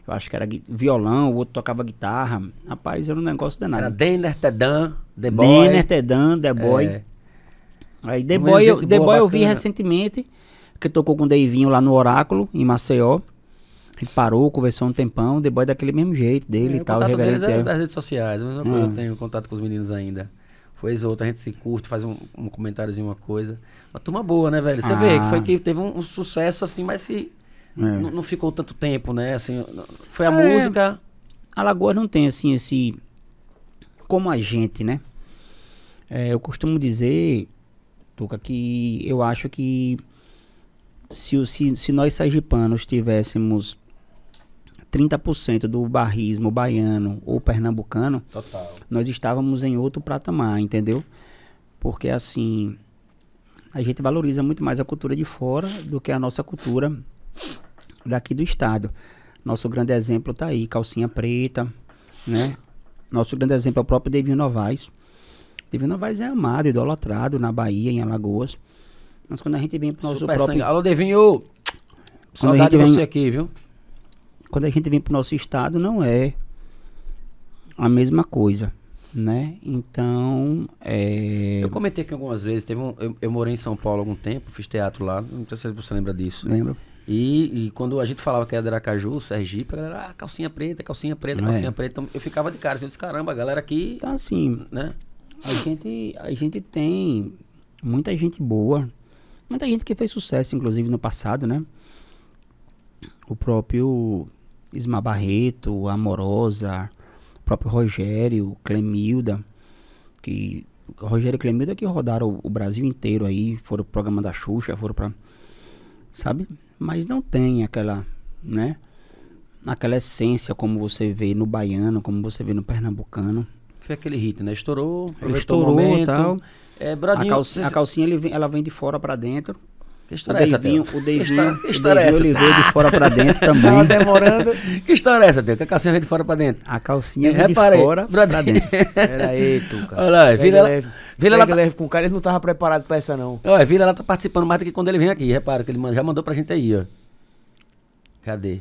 eu acho que era violão, o outro tocava guitarra. Rapaz, era um negócio Era danado. Denner, Tedan, The Boy. Denner, Tedan, The Boy. É. Aí The Boy, eu, The Boy eu vi recentemente, que tocou com o Deivinho lá no Oráculo, em Maceió. Ele parou, conversou um tempão, The Boy daquele mesmo jeito dele É, e o tal, contato deles é é. das redes sociais. A mesma coisa, Hum. eu tenho contato com os meninos ainda. Foi outra, a gente se curte, faz um, um comentáriozinho, uma coisa. Uma turma boa, né, velho? Você vê que foi Ah. que teve um, um sucesso assim, mas se É. não, não ficou tanto tempo, né? Assim, foi a É. música. Alagoas não tem assim esse. Como a gente, né? É, eu costumo dizer, Tuca, que eu acho que se, se, se nós sergipanos tivéssemos 30% do barrismo baiano ou pernambucano, Total. nós estávamos em outro patamar, entendeu? Porque assim, a gente valoriza muito mais a cultura de fora do que a nossa cultura daqui do estado. Nosso grande exemplo está aí, calcinha preta, né? Nosso grande exemplo é o próprio Devinho Novaes. Devinho Novaes é amado, idolatrado na Bahia, em Alagoas. Mas quando a gente vem pro nosso Super próprio... sangue. Alô, Devinho! Quando Saudade de gente você vem- aqui, viu? Quando a gente vem pro nosso estado, não é a mesma coisa, né? Então, é... Eu comentei aqui algumas vezes, teve um, eu, eu morei em São Paulo há algum tempo, fiz teatro lá, não sei se você lembra disso. Lembra? E, e quando a gente falava que era de Aracaju, Sergipe, a galera, ah, calcinha preta, calcinha preta, É. calcinha preta. Então eu ficava de cara, assim, eu disse, caramba, a galera aqui, Então, assim, né? a gente, a gente tem muita gente boa, muita gente que fez sucesso, inclusive, no passado, né? O próprio Isma Barreto, Amorosa, o próprio Rogério, Clemilda, que Rogério e Clemilda que rodaram o, Brasil inteiro aí, foram pro programa da Xuxa, foram pra, sabe? Mas não tem aquela, né? Aquela essência como você vê no baiano, como você vê no pernambucano. Foi aquele hit, né? Estourou, Estourou o momento. tal. É, A Bradinho, calcinha, a calcinha ele vem- ela vem de fora pra dentro. Que O história é essa, Theo? o Que Deivinho, história, que história é essa? Veio de fora pra dentro também. demorando. que história é essa, Theo? Que a calcinha vem de fora pra dentro. A calcinha vem de fora pra dentro. Pera aí, Tuca. Olha lá, lá- leve. vira Pega lá- leve com o cara, ele não tava preparado pra essa, não. Olha, Vila, ela tá participando mais do que quando ele vem aqui. Repara que ele já mandou pra gente aí, ó. Cadê?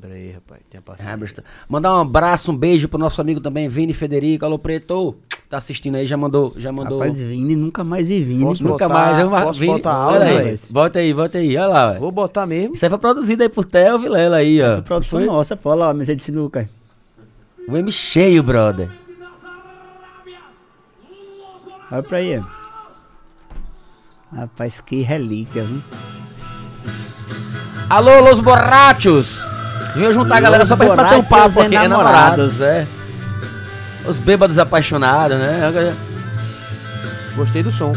Pera aí, rapaz. Tinha Ah, passado. besta. Mandar um abraço, um beijo pro nosso amigo também, Vini Federico. Alô, Preto. Tá assistindo aí, já mandou. Já mandou. Rapaz, Vini, nunca mais vi Vini. Posso. Nunca botar- mais. Eu, posso Vini, botar olha áudio, aí? Bota aí, bota aí. Olha lá, velho. Vou botar mesmo. Isso aí foi produzido aí por Theo Vilela aí, ó. Produção Foi nossa, pô, olha lá, a mesa de sinuca. O M cheio, brother. Olha pra aí. ó. Rapaz, que relíquia, viu? Alô, Los Borrachos. Venham juntar a galera só pra gente bater um papo aqui. enamorados. é. Os bêbados apaixonados, né? Gostei do som.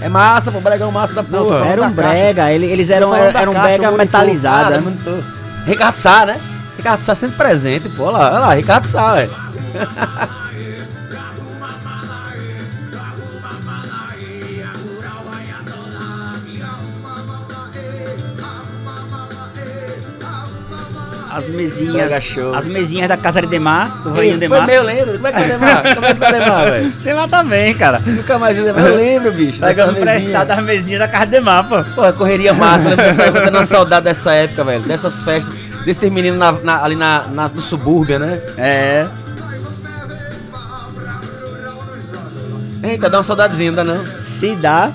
É massa, pô, bregão massa da Não, porra. falando Era um caixa. brega, ele- eles eram, da eram um caixa, brega metalizado. Ah, monitor. Ricardo Sá, né? Ricardo Sá sempre presente, pô. Olha lá, olha lá, Ricardo Sá, velho. As mesinhas, as mesinhas da Casa de Demar, do Rainho Foi Demar. meu, lembro. Como é que foi Demar? Como é que foi Demar, velho? Demar também, cara. Nunca mais vi Demar. Eu lembro, bicho. Pegando mesinhas. emprestado as mesinhas da Casa de Demar, pô. Pô, correria massa, lembro dessa época, tendo uma saudade dessa época, velho. Dessas festas, desses meninos na- na- ali na, na- no subúrbio, né? É. Eita, dá uma saudadezinha, ainda não. Se dá.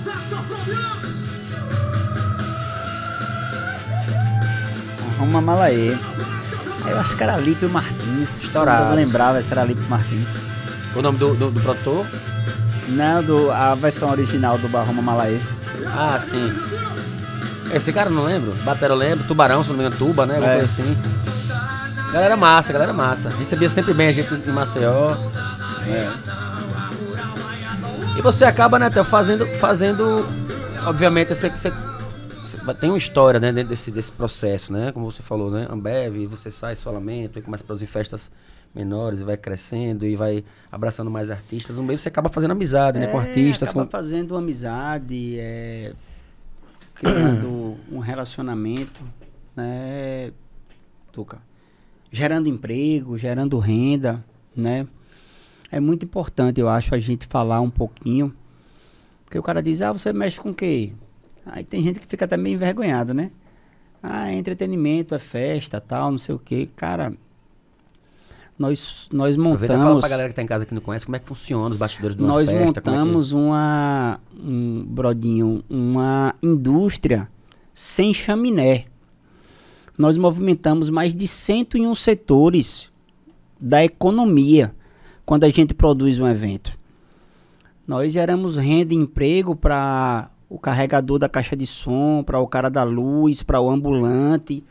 Arruma mala aí. Eu acho que era Lípio Martins. Estourado. Eu lembrava se era Lípio Martins. O nome do, do, do produtor? Não, do, a versão original do Barroma Malaê. Ah, sim. Esse cara eu não lembro. Batera eu lembro. Tubarão, se não me engano, Tuba, né? Alguma É. coisa assim. Galera massa, galera massa. Recebia sempre bem a gente em Maceió. É. E você acaba, né, Theo, fazendo, fazendo. Obviamente, você, você, tem uma história, né, dentro desse, desse processo, né? Como você falou, né? Ambev, você sai isolamento e começa a produzir festas menores e vai crescendo e vai abraçando mais artistas. No meio você acaba fazendo amizade, né? Com É, artistas. Acaba Com... fazendo amizade, é, criando um relacionamento, né, Tuca? Gerando emprego, gerando renda, né? É muito importante, eu acho, a gente falar um pouquinho. Porque o cara diz, ah, você mexe com o quê? Aí tem gente que fica até meio envergonhado, né? Ah, é entretenimento, é festa, tal, não sei o quê. Cara, nós, nós e fala montamos... pra galera que tá em casa que não conhece como é que funciona os bastidores de uma Nós festa. como é que- montamos uma, um, Brodinho, uma indústria sem chaminé. Nós movimentamos mais de 101 setores da economia quando a gente produz um evento. Nós geramos renda e emprego para o carregador da caixa de som, para o cara da luz, para o ambulante,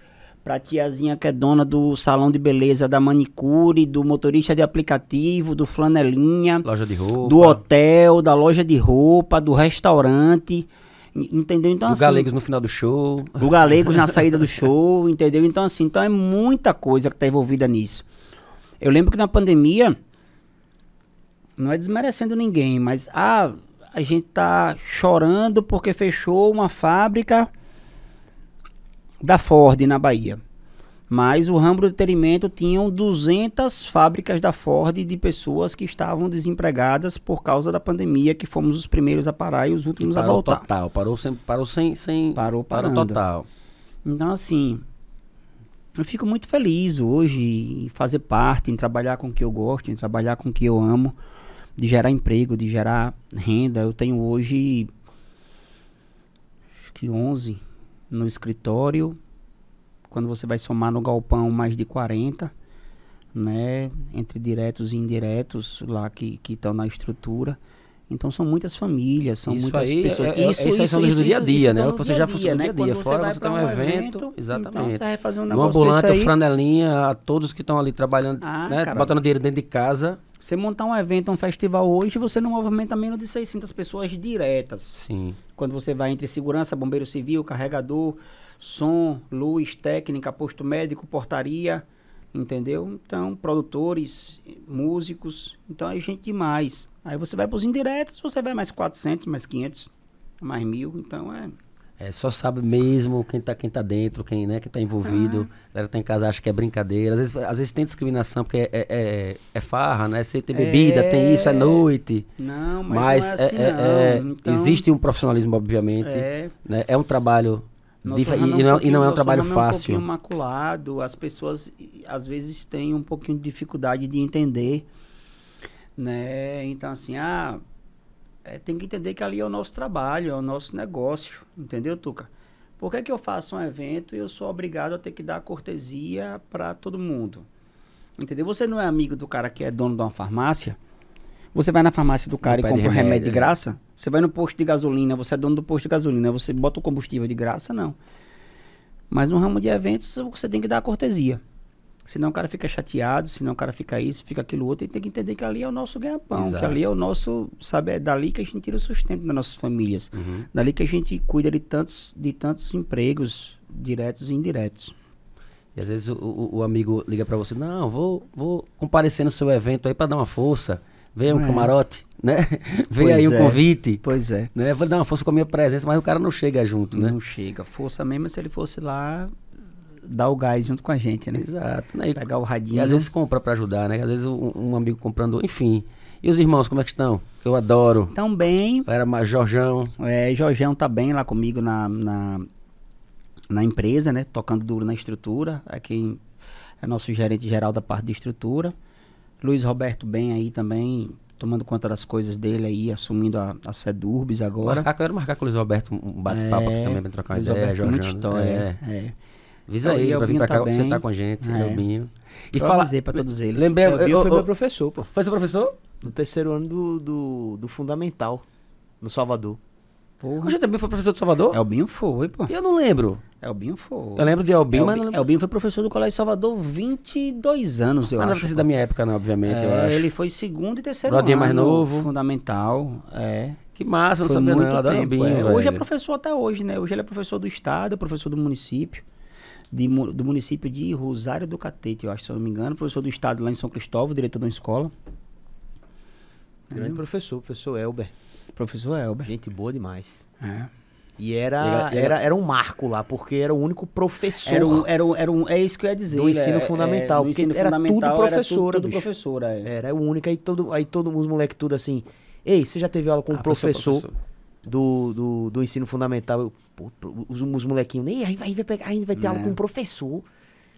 para a tiazinha que é dona do salão de beleza da manicure, do motorista de aplicativo, do flanelinha, Loja de roupa. do hotel, da loja de roupa, do restaurante, en- entendeu? Então do assim, Galegos no final do show. do Galegos na saída do show, entendeu? Então assim, então é muita coisa que está envolvida nisso. Eu lembro que na pandemia, não é desmerecendo ninguém, mas a, a gente tá chorando porque fechou uma fábrica da Ford na Bahia. Mas o ramo do entretenimento tinham 200 fábricas da Ford de pessoas que estavam desempregadas por causa da pandemia, que fomos os primeiros a parar e os últimos parou a voltar. total, parou sem, parou sem, sem Parou parou total. Então, assim, eu fico muito feliz hoje em fazer parte, em trabalhar com o que eu gosto, em trabalhar com o que eu amo, de gerar emprego, de gerar renda. Eu tenho hoje, acho que 11 no escritório. Quando você vai somar no galpão, mais de 40, né? Entre diretos e indiretos lá que estão na estrutura. Então são muitas famílias, são isso muitas aí, pessoas. É, é, isso, isso, são do dia a dia, né? tá no você já a fosse dia, a dia. Quando Fora você tem um evento, Então exatamente. você vai fazer um negócio ambulante, desse um aí. franelinha, a todos que estão ali trabalhando, Ah, né? cara. Botando dinheiro dentro de casa. Você montar um evento, um festival hoje, você não movimenta menos de 600 pessoas diretas. Sim. Quando você vai entre segurança, bombeiro civil, carregador, som, luz, técnica, posto médico, portaria, entendeu? Então, produtores, músicos, então é gente demais. Aí você vai para os indiretos, você vai mais 400, mais 500, mais mil, então é... É, só sabe mesmo quem tá, quem tá dentro, quem, né, quem tá envolvido. A galera tá em casa acha que é brincadeira. Às vezes, às vezes tem discriminação porque é, é, é, é farra, né? Você tem bebida, tem isso, é noite. Não, mas, Mas, não é assim, é- não. é- Então, existe um profissionalismo, obviamente. É, né? É um trabalho dif- e, não, e não é um trabalho ramo É um fácil. pouquinho maculado, as pessoas às vezes têm um pouquinho de dificuldade de entender, né? Então assim, ah, é, tem que entender que ali é o nosso trabalho, é o nosso negócio, entendeu, Tuca? Por que, que eu faço um evento e eu sou obrigado a ter que dar cortesia para todo mundo? Entendeu? Você não é amigo do cara que é dono de uma farmácia? Você vai na farmácia do cara e pede compra o remédio, remédio de né? graça? Você vai no posto de gasolina, você é dono do posto de gasolina, você bota o combustível de graça? Não. Mas no ramo de eventos você tem que dar cortesia. Senão o cara fica chateado, senão o cara fica isso, fica aquilo outro, e tem que entender que ali é o nosso ganha-pão, que ali é o nosso, sabe, é dali que a gente tira o sustento das nossas famílias. Uhum. Dali que a gente cuida de tantos, de tantos empregos diretos e indiretos. E às vezes o, o- o amigo liga pra você, não, vou, vou comparecer no seu evento aí pra dar uma força. Vem um É. camarote, né? Vem Pois aí um é. convite. Pois é. Né? Vou dar uma força com a minha presença, mas o cara não chega junto, né? Não chega. Força mesmo é se ele fosse lá dar o gás junto com a gente, né? Exato. Né? E, Pegar o radinho. e às vezes compra pra ajudar, né? Às vezes um, um amigo comprando, enfim. E os irmãos, como é que estão? Eu adoro. Tão bem. Era mais Jorjão. É, Jorgão tá bem lá comigo na, na, na empresa, né? Tocando duro na estrutura. É quem é nosso gerente geral da parte de estrutura. Luiz Roberto bem aí também, tomando conta das coisas dele aí, assumindo a, a Sedurbis agora. Marcar, quero marcar com o Luiz Roberto um bate-papo aqui É, também pra trocar uma Luiz ideia, Roberto, muita Jorjão. história. É. É. Avisa aí pra vir Elbinho pra cá tá bem. sentar com a gente, É. Elbinho. E Eu fala, avisei pra todos eles. Lembrei, É, o Bia eu- foi eu- meu professor, pô. Foi seu professor? No terceiro ano do, do, do Fundamental, no Salvador. Porra. Hoje também foi professor de Salvador? Elbinho foi, pô. Eu não lembro. Elbinho foi. Eu lembro de Elbinho, mas não Elbinho, lembro. Elbinho foi professor do Colégio Salvador 22 anos, eu Mas não acho. deve ter sido pô. da minha época, não, obviamente, eu É, acho. ele foi segundo e terceiro Brodinho ano. mais novo. Fundamental, é. Que massa, não Foi sabia não. muito Eu adoro tempo, Elbinho, é. Hoje é professor até hoje, né? Hoje ele é professor do estado, é professor do município. De do município de Rosário do Catete, eu acho, se eu não me engano. Professor do estado lá em São Cristóvão, diretor de uma escola. Grande professor, professor Elber. Professor Elber. Gente boa demais. É. E era, era- era, era um marco lá, porque era o único professor. Era um, era um, era um, é isso que eu ia dizer. Do ensino é- é, fundamental, no porque ensino era tudo fundamental professora, Era tudo, tudo professora, é. Era o único, aí todo, aí todo os moleques tudo assim. Ei, você já teve aula com um Ah, professor, professor, professor. Do, do, do ensino fundamental? Eu, pô, os, os molequinhos, ei, aí vai, vai pegar, aí vai ter aula É. com um professor.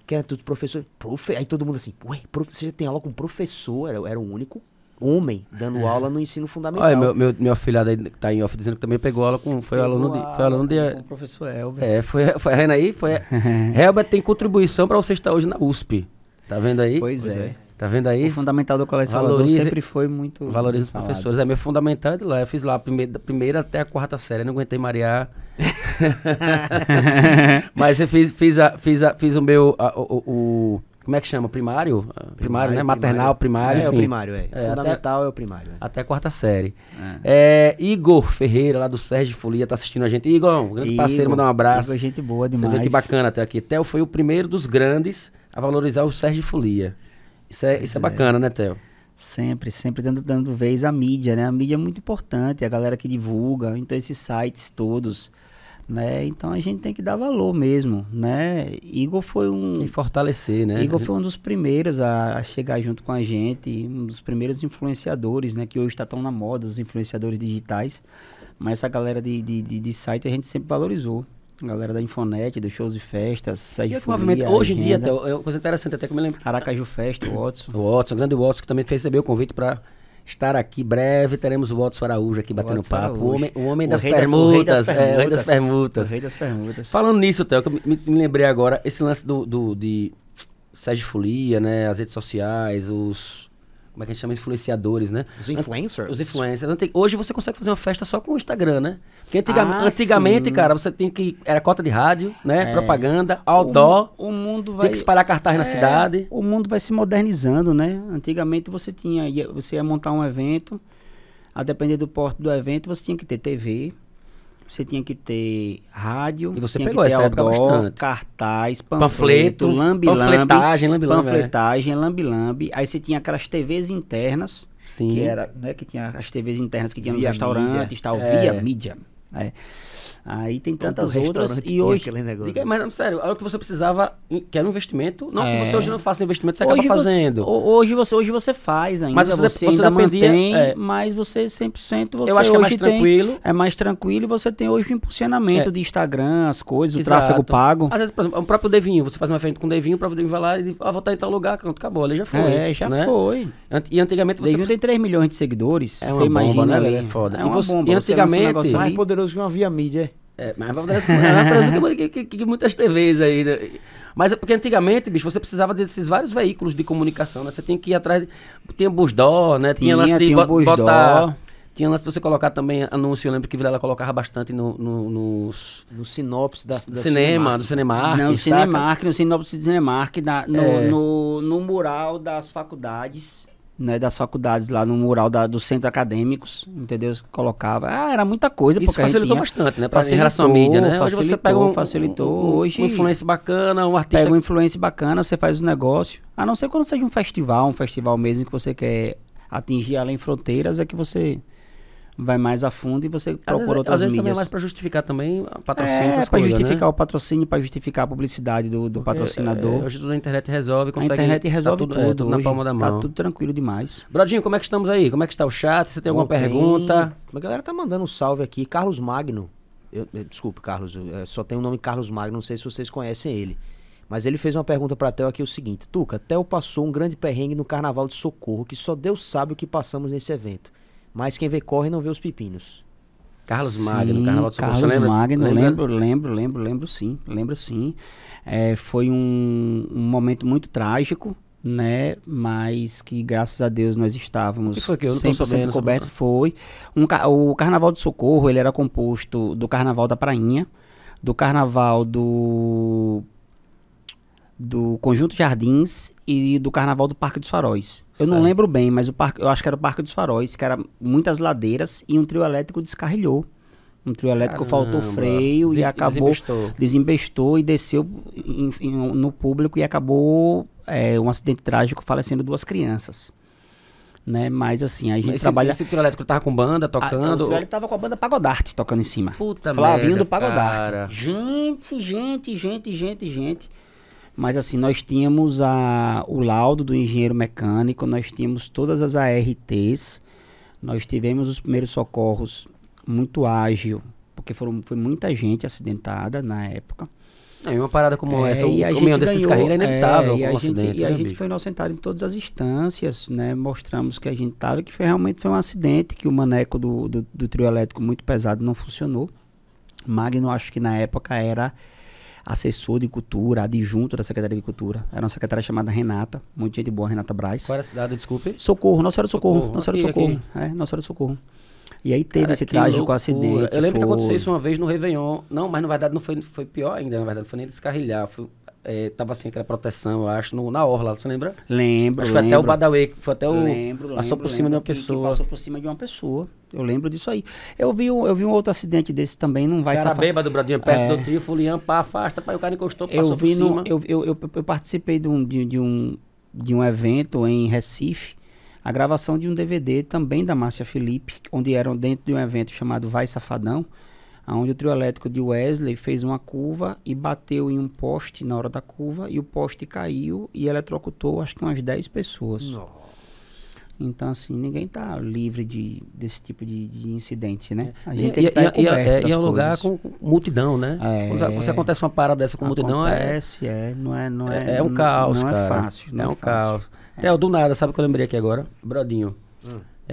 Que era tudo professor. Profe, aí todo mundo assim, ué, prof, você já tem aula com professor? Era, era o único homem dando aula no ensino fundamental. Olha, meu, meu, meu afilhado aí tá em off dizendo que também pegou aula com. Foi aluno de. Foi aluno de. Com o professor Elber. É, foi, foi aí? Foi. Helber tem contribuição pra você estar hoje na USP. Tá vendo aí? Pois é. Tá vendo aí? O fundamental do Colégio Salvador sempre foi muito. Valoriza os professores. É meu fundamental de lá. Eu fiz lá a primeira, da primeira até a quarta série. Não aguentei marear. Mas eu fiz, fiz, a, fiz, a, fiz o meu. a- o, o- o- como é que chama? Primário? Ah, Primário, né? Maternal, primário. É, o enfim. primário, é. É, Fundamental é o primário. é. Até a quarta série. É, Igor Ferreira, lá do Sérgio Folia, tá assistindo a gente. Igor, um grande parceiro, Igor, mandar um abraço. Igor, gente boa Você demais. vê que bacana até aqui. Theo foi o primeiro dos grandes a valorizar o Sérgio Folia. Isso é, isso é é. bacana, né, Theo? Sempre, sempre dando, dando vez à mídia, né? A mídia é muito importante, a galera que divulga, então esses sites todos, né? Então a gente tem que dar valor mesmo, né? Igor foi um... E fortalecer, né? Igor foi um dos primeiros a, a chegar junto com a gente, um dos primeiros influenciadores, né? Que hoje está tão na moda, os influenciadores digitais. Mas essa galera de, de, de, de site a gente sempre valorizou. A galera da Infonet, dos shows e festas, E é o movimento, hoje em dia, até, é uma coisa interessante, até que eu me lembro. Aracaju Festa, o Watson. O Watson, o grande Watson, que também recebeu o convite para estar aqui breve. Teremos o Watson Araújo aqui batendo Watson papo. O homem, o homem O das rei das- o permutas. é, o rei das O permutas. rei das permutas. Falando nisso, Theo, que eu me, me lembrei agora, esse lance do, do de Sérgio Folia, né? As redes sociais, os. Como é que a gente chama? Influenciadores, né? Os influencers. Os influencers. Ante- Hoje você consegue fazer uma festa só com o Instagram, né? Porque antiga- Ah, antigamente, sim. cara, você tem que. Era cota de rádio, né? É. Propaganda, outdoor. O, o mundo vai. Tem que espalhar cartaz na É, cidade. O mundo vai se modernizando, né? Antigamente você tinha, ia- você ia montar um evento, a depender do porte do evento, você tinha que ter TV, você tinha que ter rádio, E você tinha pegou que ter essa outdoor, bastante. cartaz, Panfleto, lambi-lambi, panfletagem, lambi-lambi, é. panfletagem, lambi-lambi. Aí você tinha aquelas TVs internas, Sim. que era, né, que tinha as TVs internas que tinha nos Via restaurantes, mídia. tal, É. via mídia. é. Aí tem tantas outras e hoje negócio. Diga, mas sério, olha o que você precisava, que era um investimento. Não É. que você hoje não faça investimento, você hoje acaba você- fazendo. ho- hoje você, hoje você faz ainda, Mas você você, você ainda dependia- mantém, é. mas você 100% você Eu acho que é mais tem- tranquilo. é mais tranquilo e você tem hoje o impulsionamento É. de Instagram, as coisas, o Exato. tráfego pago. Às vezes, por exemplo, o próprio Devinho, você faz um evento com o Devinho, o próprio Devinho vai lá e diz, ah, vou estar em tal lugar, pronto, acabou, ali já foi. é, já né? foi. Ant- E antigamente você... Devinho tem 3 milhões de seguidores. É você uma bomba, imagina né? É foda. É E uma você- bomba. e você um antigamente- Mais poderoso que uma via mídia. É, mas parece, é parece que, que, que- muitas TVs aí. né? Mas é porque antigamente, bicho, você precisava desses vários veículos de comunicação, né? Você tinha que ir atrás. de- Tinha busdó, né? Tinha, Tinha, lance de tinha bo- botar. Tinha lance de você colocar também anúncio. Eu lembro que Vilela colocava bastante no, no- nos. No sinopse da, do da cinema, do Cinemark. Não, no? Cinemark, no Sinopse de Cinemark, na- no, É. no, no mural das faculdades, né, das faculdades lá no mural da, dos centros acadêmicos, entendeu? Colocava. Ah, era muita coisa, Isso facilitou bastante, né? Pra, em Facilitou, relação à mídia, né? Hoje você facilitou, pega um, facilitou. um, um, Hoje- um influência bacana, um artista. Pega uma influência bacana, você faz o negócio. A não ser quando seja um festival, um festival mesmo que você quer atingir além fronteiras, é que você vai mais a fundo e você Às procura vezes, outras às vezes também é mais pra justificar também a patrocínio, é, essas para coisas, justificar né? o patrocínio, para justificar a publicidade do, do Porque, patrocinador. é, hoje tudo a internet resolve, a consegue. internet resolve tá tudo, tudo, é, tudo na palma da mão. Tá tudo tranquilo demais. Brodinho, como é que estamos aí? Como é que está o chat? Você tem alguma Bom, tem- pergunta? A galera tá mandando um salve aqui. Carlos Magno. Eu, eu- desculpe, Carlos. eu, é, só tem o nome Carlos Magno, não sei se vocês conhecem ele. Mas ele fez uma pergunta pra Theo aqui o seguinte: Tuca, Theo passou um grande perrengue no Carnaval de Socorro, que só Deus sabe o que passamos nesse evento. Mas quem vê corre não vê os pepinos. Carlos Magno, Sim, Carnaval Socorro. Carlos lembra? Magno, lembra? lembro, lembro, lembro, lembro sim, lembro sim. É, foi um, um momento muito trágico, né? Mas que graças a Deus nós estávamos O que foi que eu não tô 100% sabendo coberto. Foi um, o Carnaval de Socorro, ele era composto do Carnaval da Prainha, do Carnaval do do Conjunto Jardins e do Carnaval do Parque dos Faróis. Eu não Certo. lembro bem, mas o parque, eu acho que era o Parque dos Faróis, que era muitas ladeiras e um trio elétrico descarrilhou. Um trio elétrico faltou Caramba. freio e Desen- acabou desembestou. desembestou e desceu em- em- no público e acabou é, um acidente trágico falecendo duas crianças. Né? Mas assim, a gente Esse, trabalha esse trio elétrico tava com banda, ah, tocando. o trio ele tava com a banda Pagodarte tocando em cima. Puta Flavinho merda, do Pagodarte. cara. Gente, gente, gente, gente, gente. Mas assim, nós tínhamos a, o laudo do engenheiro mecânico, nós tínhamos todas as ARTs, nós tivemos os primeiros socorros muito ágil, porque foram, foi muita gente acidentada na época. É, e uma parada como É, essa, o a caminhão gente desse ganhou, descarrilho é inevitável é, e a um gente, acidente, e a né, gente bicho? foi inocentado em todas as instâncias, né? Mostramos que a gente estava, que foi, realmente foi um acidente, que o maneco do, do, do trio elétrico muito pesado não funcionou. Magno, acho que na época era assessor de cultura, adjunto da Secretaria de Cultura. Era uma secretária chamada Renata, muito gente boa, Renata Braz. Qual era a cidade, desculpe? Socorro, Nossa Senhora do Socorro, Socorro, Nossa Senhora do aqui, Socorro. É, Nossa Senhora do Socorro. E aí teve Cara, esse que trágico loucura. acidente. Eu lembro que foi- aconteceu isso uma vez no Réveillon. Não, mas na verdade não foi, foi pior ainda, na verdade. Não foi nem descarrilhar. Foi, é, tava assim, aquela proteção, eu acho, no, na orla, você lembra? Lembro, Acho que foi até o lembro. Badawi, foi até o... lembro, passou lembro, por cima de uma lembro que- que pessoa. passou por cima de uma pessoa. Eu lembro disso aí. Eu vi, um- eu vi um outro acidente desse também, não vai cara safar- bêbado, Bradinho, perto É. do trio, fulião, pá, afasta, pá, o cara encostou, passou Eu vi por no, cima. eu, eu, eu, eu participei de um, de, de um, de um evento em Recife, a gravação de um DVD também da Márcia Felipe, onde eram dentro de um evento chamado Vai Safadão, onde o trio elétrico de Wesley fez uma curva e bateu em um poste na hora da curva e o poste caiu e eletrocutou acho que umas 10 pessoas. Nossa. Então, assim, ninguém tá livre de, desse tipo de, de incidente, né? É. A E, gente tem e, que estar e, e, é, e é um lugar com com multidão, né? É. Quando, quando acontece uma parada dessa com multidão, é, Acontece, é, não é, não é, é, é um caos, não cara. é fácil. não é um fácil. caos. Theo, do nada, sabe o que eu lembrei aqui agora? Brodinho.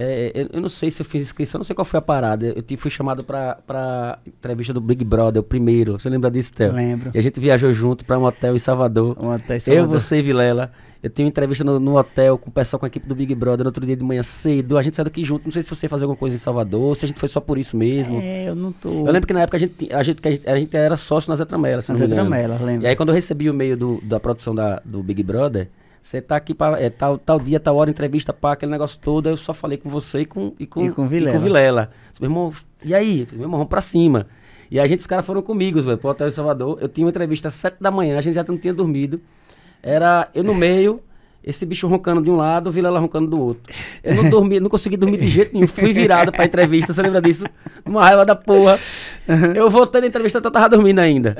É, eu, eu não sei se eu fiz inscrição, não sei qual foi a parada. Eu fui chamado pra, pra entrevista do Big Brother, o primeiro. Você lembra disso, Theo? Lembro. E a gente viajou junto pra um hotel em Salvador. Um hotel em Eu, Salvador. você e Vilela. Eu tenho uma entrevista no, no hotel com o pessoal, com a equipe do Big Brother, no outro dia de manhã cedo. A gente saiu daqui junto. Não sei se você ia fazer alguma coisa em Salvador, se a gente foi só por isso mesmo. É, eu não tô... Eu lembro que na época a gente, a gente, a gente, a gente era sócio na Zé Tramela, se Nas não me engano. Tramela, lembro. E aí quando eu recebi o e-mail do, da produção da, do Big Brother, você tá aqui para é, tal, tal dia, tal hora, entrevista, pá, aquele negócio todo, eu só falei com você e com, e com, E com Vilela. Vilela. Disse, Meu irmão, e aí? Falei, Meu irmão, vamos pra cima. E a gente, os caras foram comigo, velho, pro Hotel em Salvador. Eu tinha uma entrevista às sete da manhã, a gente já não tinha dormido. Era eu no meio, esse bicho roncando de um lado, o Vilela roncando do outro. Eu não dormi, não consegui dormir de jeito nenhum. Fui virado pra entrevista, você lembra disso? Uma raiva da porra. Eu voltei na entrevista, eu tava dormindo ainda.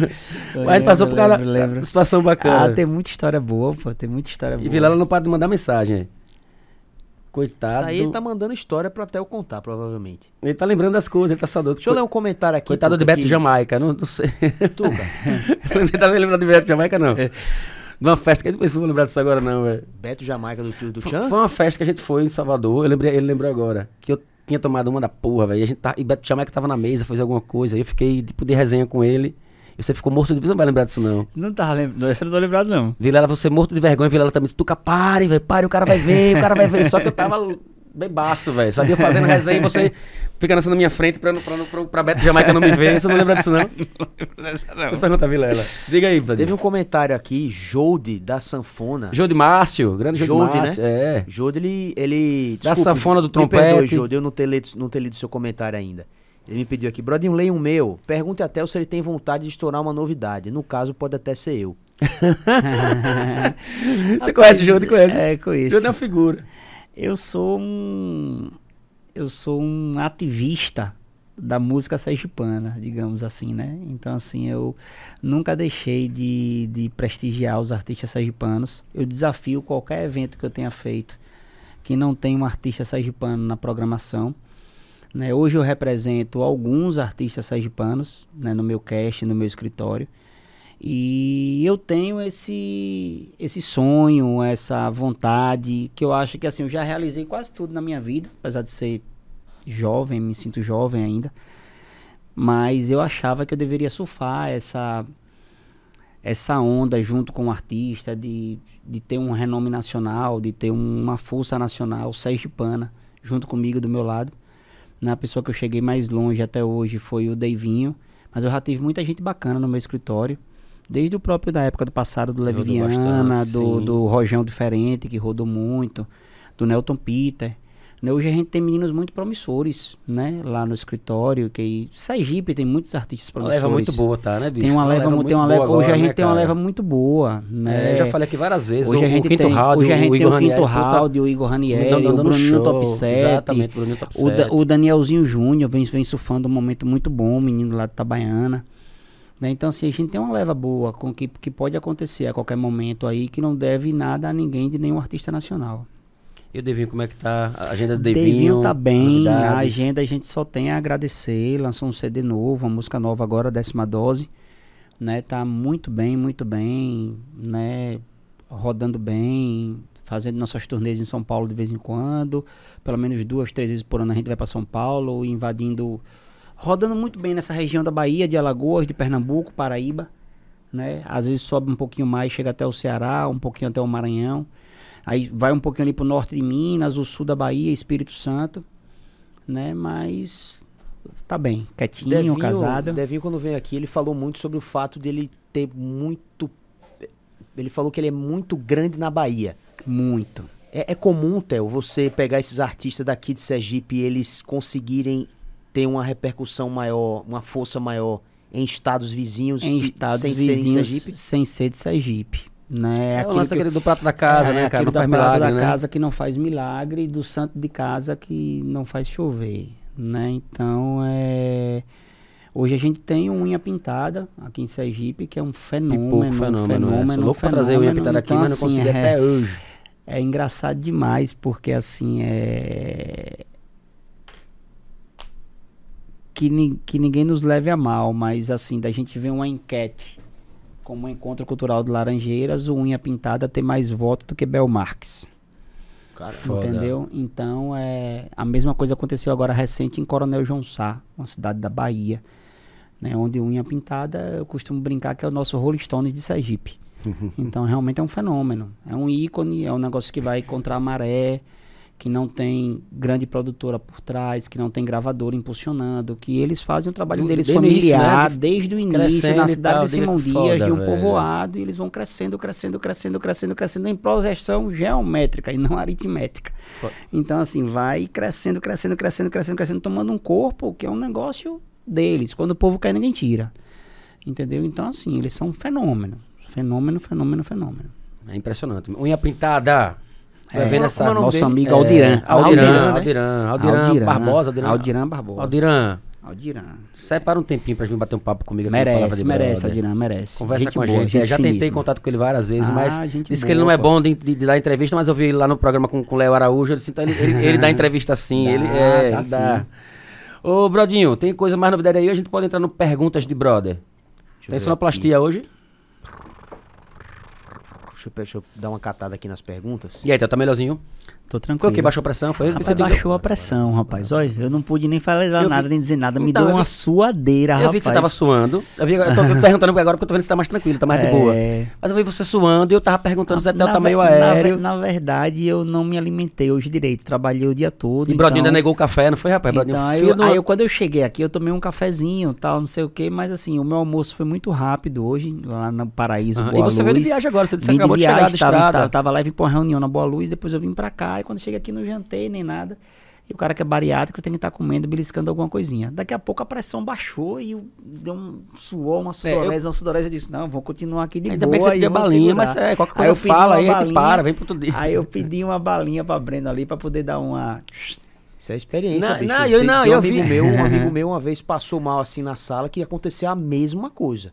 Mas a gente passou por Lembro, causa lembro, lembro. situação bacana. Ah, tem muita história boa, pô, tem muita história boa. E Vilela não para de mandar mensagem. é. Isso Coitado. aí ele tá mandando história pro Theo contar, provavelmente. Ele tá lembrando das coisas, ele tá saudoso. Deixa eu ler um comentário aqui. Coitado de Tuca, Beto que- Jamaica, não, não sei. Tuca, Ele tá lembrando de Beto Jamaica, não. De uma festa que pensou, não vou lembrar disso agora, não, velho. Beto Jamaica do, tio- do Foi Chan? foi uma festa que a gente foi em Salvador, eu lembrei, ele lembrou agora. Que eu tinha tomado uma da porra, velho. E, a gente tá, e Beto Jamaica tava na mesa, fez alguma coisa. Aí eu fiquei, tipo, de resenha com ele. E você ficou morto de Você não vai lembrar disso, não. Não tava lembrando, eu não tô lembrado, não. Vilela, você morto de vergonha, Vilela também disse, Tuca, pare, velho, pare, o cara vai ver, o cara vai ver. Só que eu tava bebaço, velho, sabia? Fazendo resenha e você fica nessa na minha frente pra, não- pra, não- pra, pra Beto Jamaica não me ver. Você não lembra disso, não? Você pergunta a Vilela. Diga aí, Bradinho. Teve um comentário aqui, Jode, da Sanfona. Jô de Márcio, grande Jô de Jode, Márcio. né? É. Jode, ele. ele Da sanfona do Me perdoe, trompete. Jode, eu não ter, lido, não ter lido seu comentário ainda. Ele me pediu aqui, Brodinho, leia um meu. Pergunte até se ele tem vontade de estourar uma novidade. No caso, pode até ser eu. Você conhece o Jô de conhece? É, conheço. Jô é uma figura. Eu sou um. Eu sou um ativista da música sergipana, digamos assim, né? Então, assim, eu nunca deixei de, de prestigiar os artistas sergipanos. Eu desafio qualquer evento que eu tenha feito que não tem um artista sergipano na programação. Né? Hoje eu represento alguns artistas sergipanos né? no meu cast, no meu escritório. E eu tenho esse esse sonho, essa vontade, que eu acho que assim, eu já realizei quase tudo na minha vida, apesar de ser jovem, me sinto jovem ainda. Mas eu achava que eu deveria surfar essa essa onda junto com o artista de, de ter um renome nacional, de ter uma força nacional sergipana junto comigo do meu lado. Na pessoa que eu cheguei mais longe até hoje foi o Deivinho, mas eu já tive muita gente bacana no meu escritório. Desde o próprio da época do passado, do Levi Rodou Viana, bastante, do, do Rojão Diferente, que rodou muito, do Nelton Peter. Né, Hoje a gente tem meninos muito promissores, né? Lá no escritório, que Sergipe tem muitos artistas Uma promissores. leva muito boa, tá, né, bicho? Tem uma leva, mu- tem uma leva, boa hoje a agora, gente né, tem uma leva muito boa, né? É, eu já falei aqui várias vezes. Hoje o, a gente o tem, Round, hoje a gente o tem o Quinto Round, o Igor Ranieri, o dando Bruninho. Top 7. Exatamente, Bruninho Top O, Da- 7. o Danielzinho Júnior vem, vem surfando um momento muito bom, menino lá de Itabaiana. Né? Então, assim, a gente tem uma leva boa com que, que pode acontecer a qualquer momento aí, que não deve nada a ninguém de nenhum artista nacional. E o Devinho, como é que tá? A agenda do Devinho, Devinho. tá bem, a novidades? agenda a gente só tem a agradecer, lançou um CD novo, uma música nova agora, décima dose, né, tá muito bem, muito bem, né, rodando bem, fazendo nossas turnês em São Paulo de vez em quando, pelo menos duas, três vezes por ano a gente vai para São Paulo, invadindo, rodando muito bem nessa região da Bahia, de Alagoas, de Pernambuco, Paraíba, né, às vezes sobe um pouquinho mais, chega até o Ceará, um pouquinho até o Maranhão, Aí vai um pouquinho ali pro norte de Minas, o sul da Bahia, Espírito Santo, né? Mas tá bem, quietinho, casado. Devinho, quando veio aqui, ele falou muito sobre o fato dele ter muito. Ele falou que ele é muito grande na Bahia. Muito. É, é comum, Theo, você pegar esses artistas daqui de Sergipe e eles conseguirem ter uma repercussão maior, uma força maior em estados vizinhos Em estados sem ser em vizinhos, Sergipe? sem ser de Sergipe. Né? É o Aquele lance que- daquele do prato da casa, é, né, cara? aquele Não da faz milagre, da né? casa que não faz milagre e do santo de casa que não faz chover, né? Então, é... Hoje a gente tem um unha pintada aqui em Sergipe, que é um fenômeno, Pipoco, um fenômeno, fenômeno, é. Sou um louco pra trazer unha fenômeno. pintada aqui, Então, mas não assim, consegui é, até hoje. É engraçado demais, porque assim, é... Que, ni- que ninguém nos leve a mal, mas assim, da gente ver uma enquete como o Encontro Cultural de Laranjeiras, o Unha Pintada tem mais voto do que Bel Marques. Cara, Foda. Entendeu? Então, é, a mesma coisa aconteceu agora recente em Coronel João Sá, uma cidade da Bahia, né, onde unha pintada, eu costumo brincar que é o nosso Rolling Stones de Sergipe. então, realmente é um fenômeno. É um ícone, é um negócio que vai contra a maré, que não tem grande produtora por trás, que não tem gravadora impulsionando, que eles fazem o trabalho Do- deles desde início, familiar, né, de- desde o início, na cidade tal, de Simão que Dias, foda, de um velho. povoado, e eles vão crescendo, crescendo, crescendo, crescendo, crescendo em projeção geométrica e não aritmética. Foda. Então, assim, vai crescendo, crescendo, crescendo, crescendo, crescendo, tomando um corpo que é um negócio deles. Quando o povo cai, ninguém tira. Entendeu? Então, assim, eles são um fenômeno. Fenômeno, fenômeno, fenômeno. É impressionante. Unha pintada. Vai É, vendo essa... é Nosso dele? amigo É, Aldiran. Aldiran, Aldiran, né? Aldiran, Aldiran, Barbosa, Aldiran. Aldiran Barbosa. Aldiran, Aldiran. separa um tempinho pra vir bater um papo comigo aqui Merece, merece, Brother. Aldiran, merece. Conversa com a boa, gente. É, já tentei contato com ele várias vezes, Ah, mas gente disse que ele boa, não é bom de, de- de dar entrevista, mas eu vi ele lá no programa com o Léo Araújo, disse, então ele, ele, ele dá entrevista sim, Dá, ele é, dá dá. Ô, Brodinho, tem coisa mais novidade aí? A gente pode entrar no Perguntas de Brother. Deixa Tem sonoplastia hoje? Deixa eu, deixa eu dar uma catada aqui nas perguntas. E aí, tá melhorzinho? Tô Foi tranquilo. o que? Baixou a pressão? Foi? Rapaz, Você baixou a pressão, rapaz. Olha, eu não pude nem falar Eu vi- nada, nem dizer nada. Me Então, deu eu uma vi- suadeira, Eu rapaz. vi que você tava suando. Eu, vi, eu tô perguntando agora porque eu tô vendo que você tá mais tranquilo, tá mais de boa. É. Mas eu vi você suando e eu tava perguntando se até tá meio ve- na aéreo. Na, verdade, eu não me alimentei hoje direito. Trabalhei o dia todo. E Brodinho ainda então... negou o café, não foi, rapaz? Brodinho, Então, aí, eu, do- aí eu- quando eu cheguei aqui, eu tomei um cafezinho, tal, não sei o quê, mas assim, o meu almoço foi muito rápido hoje, lá no Paraíso. Boa E você veio de Luz. viagem agora, você disse que Vim de acabou de chegar viagem, da tava, estrada. Lá e vim pra uma reunião na Boa Luz, depois eu vim pra cá, e quando cheguei aqui não jantei nem nada. E o cara que é bariátrico tem que estar comendo, beliscando alguma coisinha. Daqui a pouco a pressão baixou e eu- deu um suor, uma sudorese, uma sudorese. Eu disse, não, vou continuar aqui de É, Ainda boa. bem que você e balinha, mas é, qualquer Aí coisa eu pedi fala uma aí, balinha, para, vem pro outro dia. Aí eu pedi uma balinha pra Breno ali pra poder dar uma... Isso é experiência, Não, bicho. não, eu- Tem- não, tem um eu amigo vi. meu, um amigo meu uma vez passou mal assim na sala que aconteceu a mesma coisa.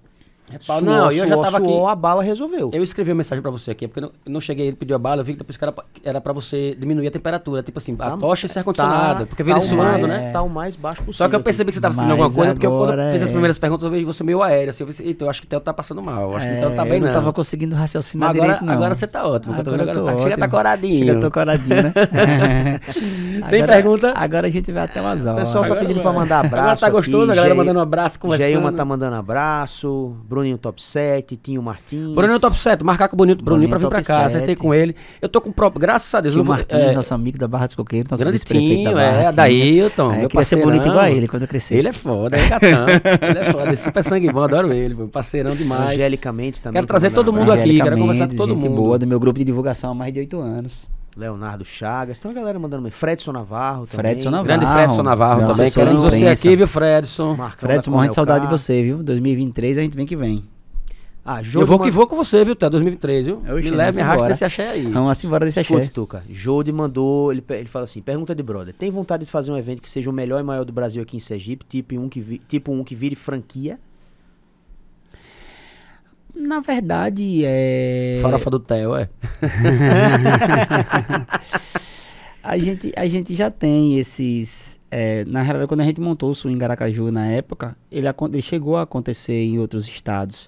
Pau, não, eu já suor, tava aqui. a bala resolveu. Eu escrevi uma mensagem pra você aqui, porque eu não, eu não cheguei, ele pediu a bala, eu vi que depois que era, pra- era pra você diminuir a temperatura, tipo assim, a tocha e ser ar-condicionado, porque veio tá o suando, mais, né? Tá o mais baixo possível. Só que eu percebi que você tava sentindo alguma coisa, porque eu, quando agora fiz as é- primeiras perguntas, eu vejo você meio aéreo, assim, eu, Eita, eu acho que o Theo tá passando mal, eu acho que o Theo tá É, bem eu não não. tava conseguindo raciocinar agora, direito, não. agora você tá ótimo, Agora agora, tá, chega tá coradinho. Chega, eu tô coradinho, né? Tem Agora- pergunta? Agora a gente vai até umas O horas. pessoal tá pedindo pra mandar abraço. Agora tá gostoso, a galera mandando um abraço, conversando. Geilma tá mandando abraço. Bruninho Top 7, Tinho Martins. Bruninho top 7, macaco bonito, Bruninho, Bruninho pra vir pra cá, 7. acertei com ele. Eu tô com próprio, graças a Deus. Eu vou- Martins, é, nosso amigo da Barra dos Coqueiros, nosso grande vice-prefeito da Tinho, Barra. é, Tinho. Adailton, É, meu queria ser bonito igual ele quando eu crescer. Ele é foda, é gatão. ele é foda, super sangue bom, adoro ele, pô, parceirão demais. Angélica Mendes também. Quero trazer todo mundo aqui, quero conversar com todo mundo. boa do meu grupo de divulgação há mais de oito anos. Leonardo Chagas. Tem uma galera mandando. Fredson Navarro também. Fredson Navarro. Grande Fredson Navarro Meu também, queremos você aqui, viu, Fredson? Marcão Fredson, morrendo de saudade de você, viu? 2023 a gente vem que vem. Ah, Eu vou que man- vou com você, viu, até 2023, viu? Oxe, me leve, me arrasta nesse axé aí. Vamos embora desse Escute, axé. Tuca. Jode mandou. Ele, ele fala assim: pergunta de brother. Tem vontade de fazer um evento que seja o melhor e maior do Brasil aqui em Sergipe? Tipo um que, vi- tipo um que vire franquia? Na verdade, é... Farofa do Theo, é. A gente, a gente já tem esses. é, na realidade, quando a gente montou o Swing Aracaju na época, ele, ele chegou a acontecer em outros estados,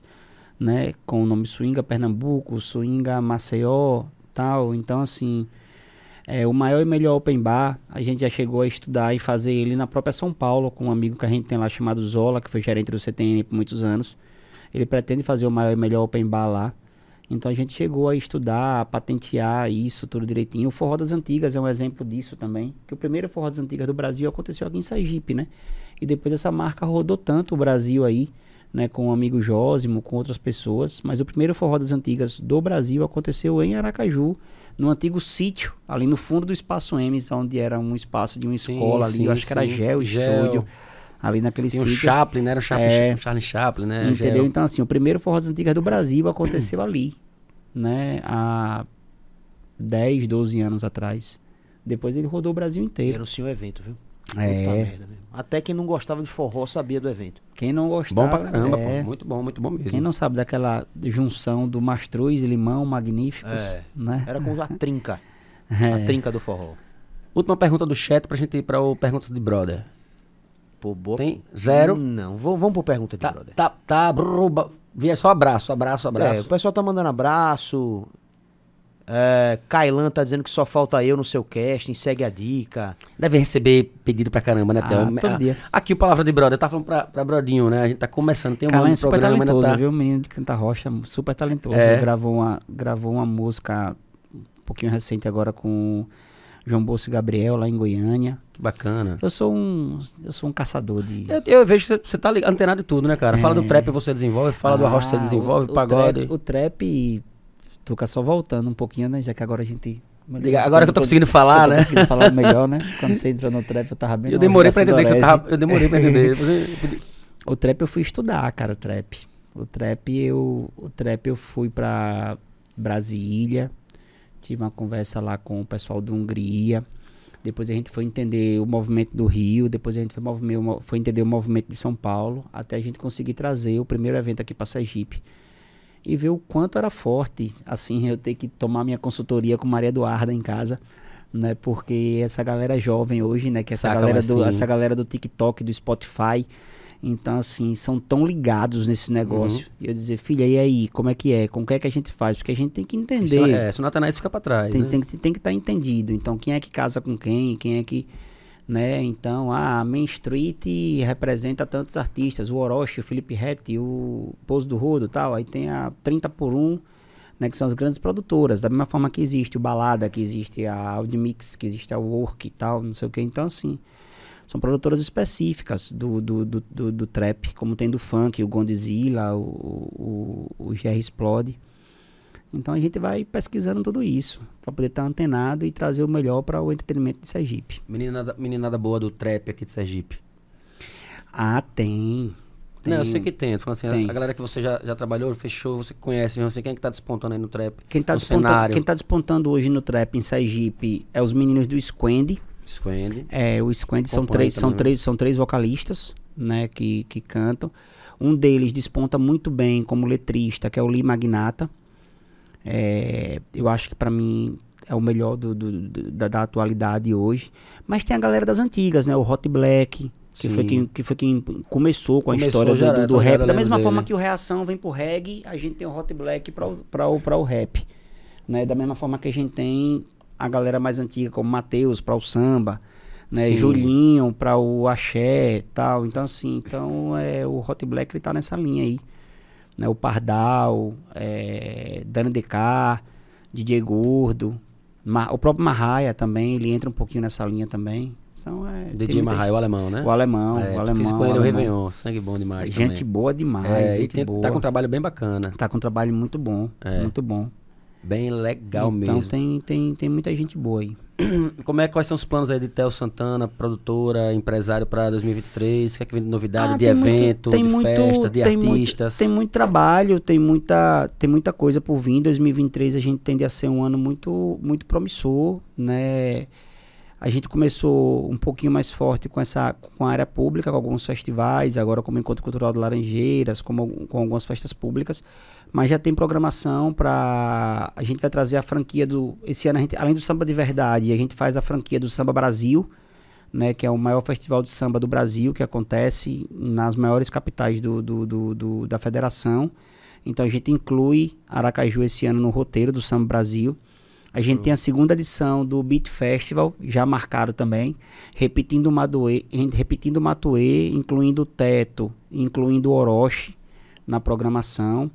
né? Com o nome Swinga Pernambuco, Swinga Maceió, tal. Então, assim, é, o maior e melhor open bar, a gente já chegou a estudar e fazer ele na própria São Paulo, com um amigo que a gente tem lá chamado Zola, que foi gerente do CTN por muitos anos. Ele pretende fazer o maior e melhor open bar lá. Então a gente chegou a estudar, a patentear isso tudo direitinho. O Forró das Antigas é um exemplo disso também. Que o primeiro Forró das Antigas do Brasil aconteceu aqui em Sergipe, né? E depois essa marca rodou tanto o Brasil aí, né? Com o amigo Jósimo, com outras pessoas. Mas o primeiro Forró das Antigas do Brasil aconteceu em Aracaju, no antigo sítio, ali no fundo do Espaço Emes, onde era um espaço de uma Sim, escola ali. sim, eu acho que era sim. Gel. Estúdio. Ali naquele Tinha um sítio. Chaplin, né? Era o Chaplin, É. Charlie Chaplin, né? Entendeu? Então, assim, o primeiro Forró das Antigas do Brasil aconteceu ali. né? Há 10, 12 anos atrás. Depois ele rodou o Brasil inteiro. Era um senhor evento, viu? Puta É. merda mesmo. Até quem não gostava de forró sabia do evento. Quem não gostava. Bom pra caramba, é, pô. Muito bom, muito bom mesmo. Quem não sabe daquela junção do mastruz e limão magníficos, É. né? Era com a trinca. É. A trinca do forró. Última pergunta do chat pra gente ir pra o Perguntas de Brother. Pô, boa. Tem zero. Não, vamos, vamos por pergunta de Tá, brother. tá, tá. brrr, ba- Via só abraço, abraço, É, abraço. o pessoal tá mandando abraço. É, Kailan tá dizendo que só falta eu no seu casting, segue a dica. Deve receber pedido pra caramba, né, Ah, todo Ah, dia. Aqui o Palavra de Brother, tá falando pra, pra Brodinho, né? A gente tá começando, tem um ano é de super programa, talentoso, tá... viu? Menino de Canta Rocha, super talentoso. É. Gravou, uma, gravou uma música um pouquinho recente agora com João Bolso e Gabriel, lá em Goiânia. Que bacana. Eu sou um, eu sou um caçador de... Eu, eu vejo que você- tá ligado, antenado de tudo, né, cara? Fala do É. trap você desenvolve, fala do arroz você Ah, desenvolve, o, pagode. O trap, o trap, só voltando um pouquinho, né? Já que agora a gente... Liga- agora que eu tô conseguindo falar, tô né? conseguindo falar melhor, né? Quando você entrou no trap, eu tava bem Eu demorei pra entender que você tava. Eu demorei pra entender. O trap eu fui estudar, cara, o trap. O trap eu, o trap eu fui pra Brasília, tive uma conversa lá com o pessoal do Hungria. Depois a gente foi entender o movimento do Rio, depois a gente foi, foi entender o movimento de São Paulo, até a gente conseguir trazer o primeiro evento aqui para Sergipe. E ver o quanto era forte, assim, eu ter que tomar minha consultoria com Maria Eduarda em casa, né? Porque essa galera jovem hoje, né? Que essa Saca, galera, do, sim. essa galera do TikTok, do Spotify, então, assim, são tão ligados nesse negócio. Uhum. E eu dizer, filha, e aí, como é que é? Como é que a gente faz? Porque a gente tem que Isso, entender. é, se atenar, isso fica pra trás. Tem, né? tem, que- tem que estar entendido. Então, quem é que casa com quem? Quem é que. Né? Então, a Main Street representa tantos artistas. O Orochi, o Felipe Rett, o Pouso do Rodo tal. Aí tem a 30 por 1, né? Que são as grandes produtoras. Da mesma forma que existe o Balada, que existe a Audimix, que existe a Work e tal, não sei o que. Então, assim. São produtoras específicas do, do, do, do, do trap, como tem do funk, o Gondzilla, o, o, o GR Explode. Então a gente vai pesquisando tudo isso para poder estar antenado e trazer o melhor para o entretenimento de Sergipe. Meninada, meninada boa do trap aqui de Sergipe. Ah, tem. tem Não, eu sei que tem. tô assim, a- tem. a galera que você já, já trabalhou, fechou, você conhece mesmo assim, quem é que tá despontando aí no trap? Quem está despontando, cenário. quem tá despontando hoje no trap em Sergipe é os meninos do Squend. Squend. É, o Squend são três, são também, né? três, são três vocalistas, né, que, que cantam. Um deles desponta muito bem como letrista, que é o Lee Magnata. É, eu acho que para mim é o melhor do, do- do- da, da atualidade hoje. Mas tem a galera das antigas, né? O Hot Black, que foi quem, que foi quem começou com a Começou história já, do, tô rap. Da mesma lembro forma dele. que o Reação vem pro reggae, a gente tem o Hot Black para o, pra o rap. Né? Da mesma forma que a gente tem a galera mais antiga, como Matheus, para o samba, né? Sim. Julinho para o axé e tal. Então, assim, então, é, o Hot Black ele tá nessa linha aí. Né? O Pardal, é, Dano DK, DJ Gordo, o próprio Marraia também, ele entra um pouquinho nessa linha também. Então, é, DJ Marraio, o alemão, né? O alemão, é, o alemão. Fiz com ele o. Réveillon, sangue bom demais Gente também. boa demais, É, e gente tem- boa. tá com um trabalho bem bacana. Tá com um trabalho muito bom, É. muito bom. Bem legal então mesmo. tem, tem, tem muita gente boa aí. Como é, quais são os planos aí de Theo Santana, produtora, empresário para 2023? O que é que vem de novidade, Ah, de muito- evento, tem de muito- festas, de tem muito- artistas? tem muito trabalho, tem muita, tem muita coisa por vir. 2023 a gente tende a ser um ano muito, muito promissor, né? A gente começou um pouquinho mais forte com essa com a área pública, com alguns festivais, agora como Encontro Cultural de Laranjeiras, como, com algumas festas públicas, mas já tem programação para a gente vai trazer a franquia do esse ano a gente, além do samba de verdade, a gente faz a franquia do Samba Brasil, né, que é o maior festival de samba do Brasil, que acontece nas maiores capitais do, do, do- do- da federação. Então a gente inclui Aracaju esse ano no roteiro do Samba Brasil. A gente tem a segunda edição do Beat Festival, já marcado também, repetindo o Maduê, repetindo Matuê, incluindo o Teto, incluindo o Orochi na programação.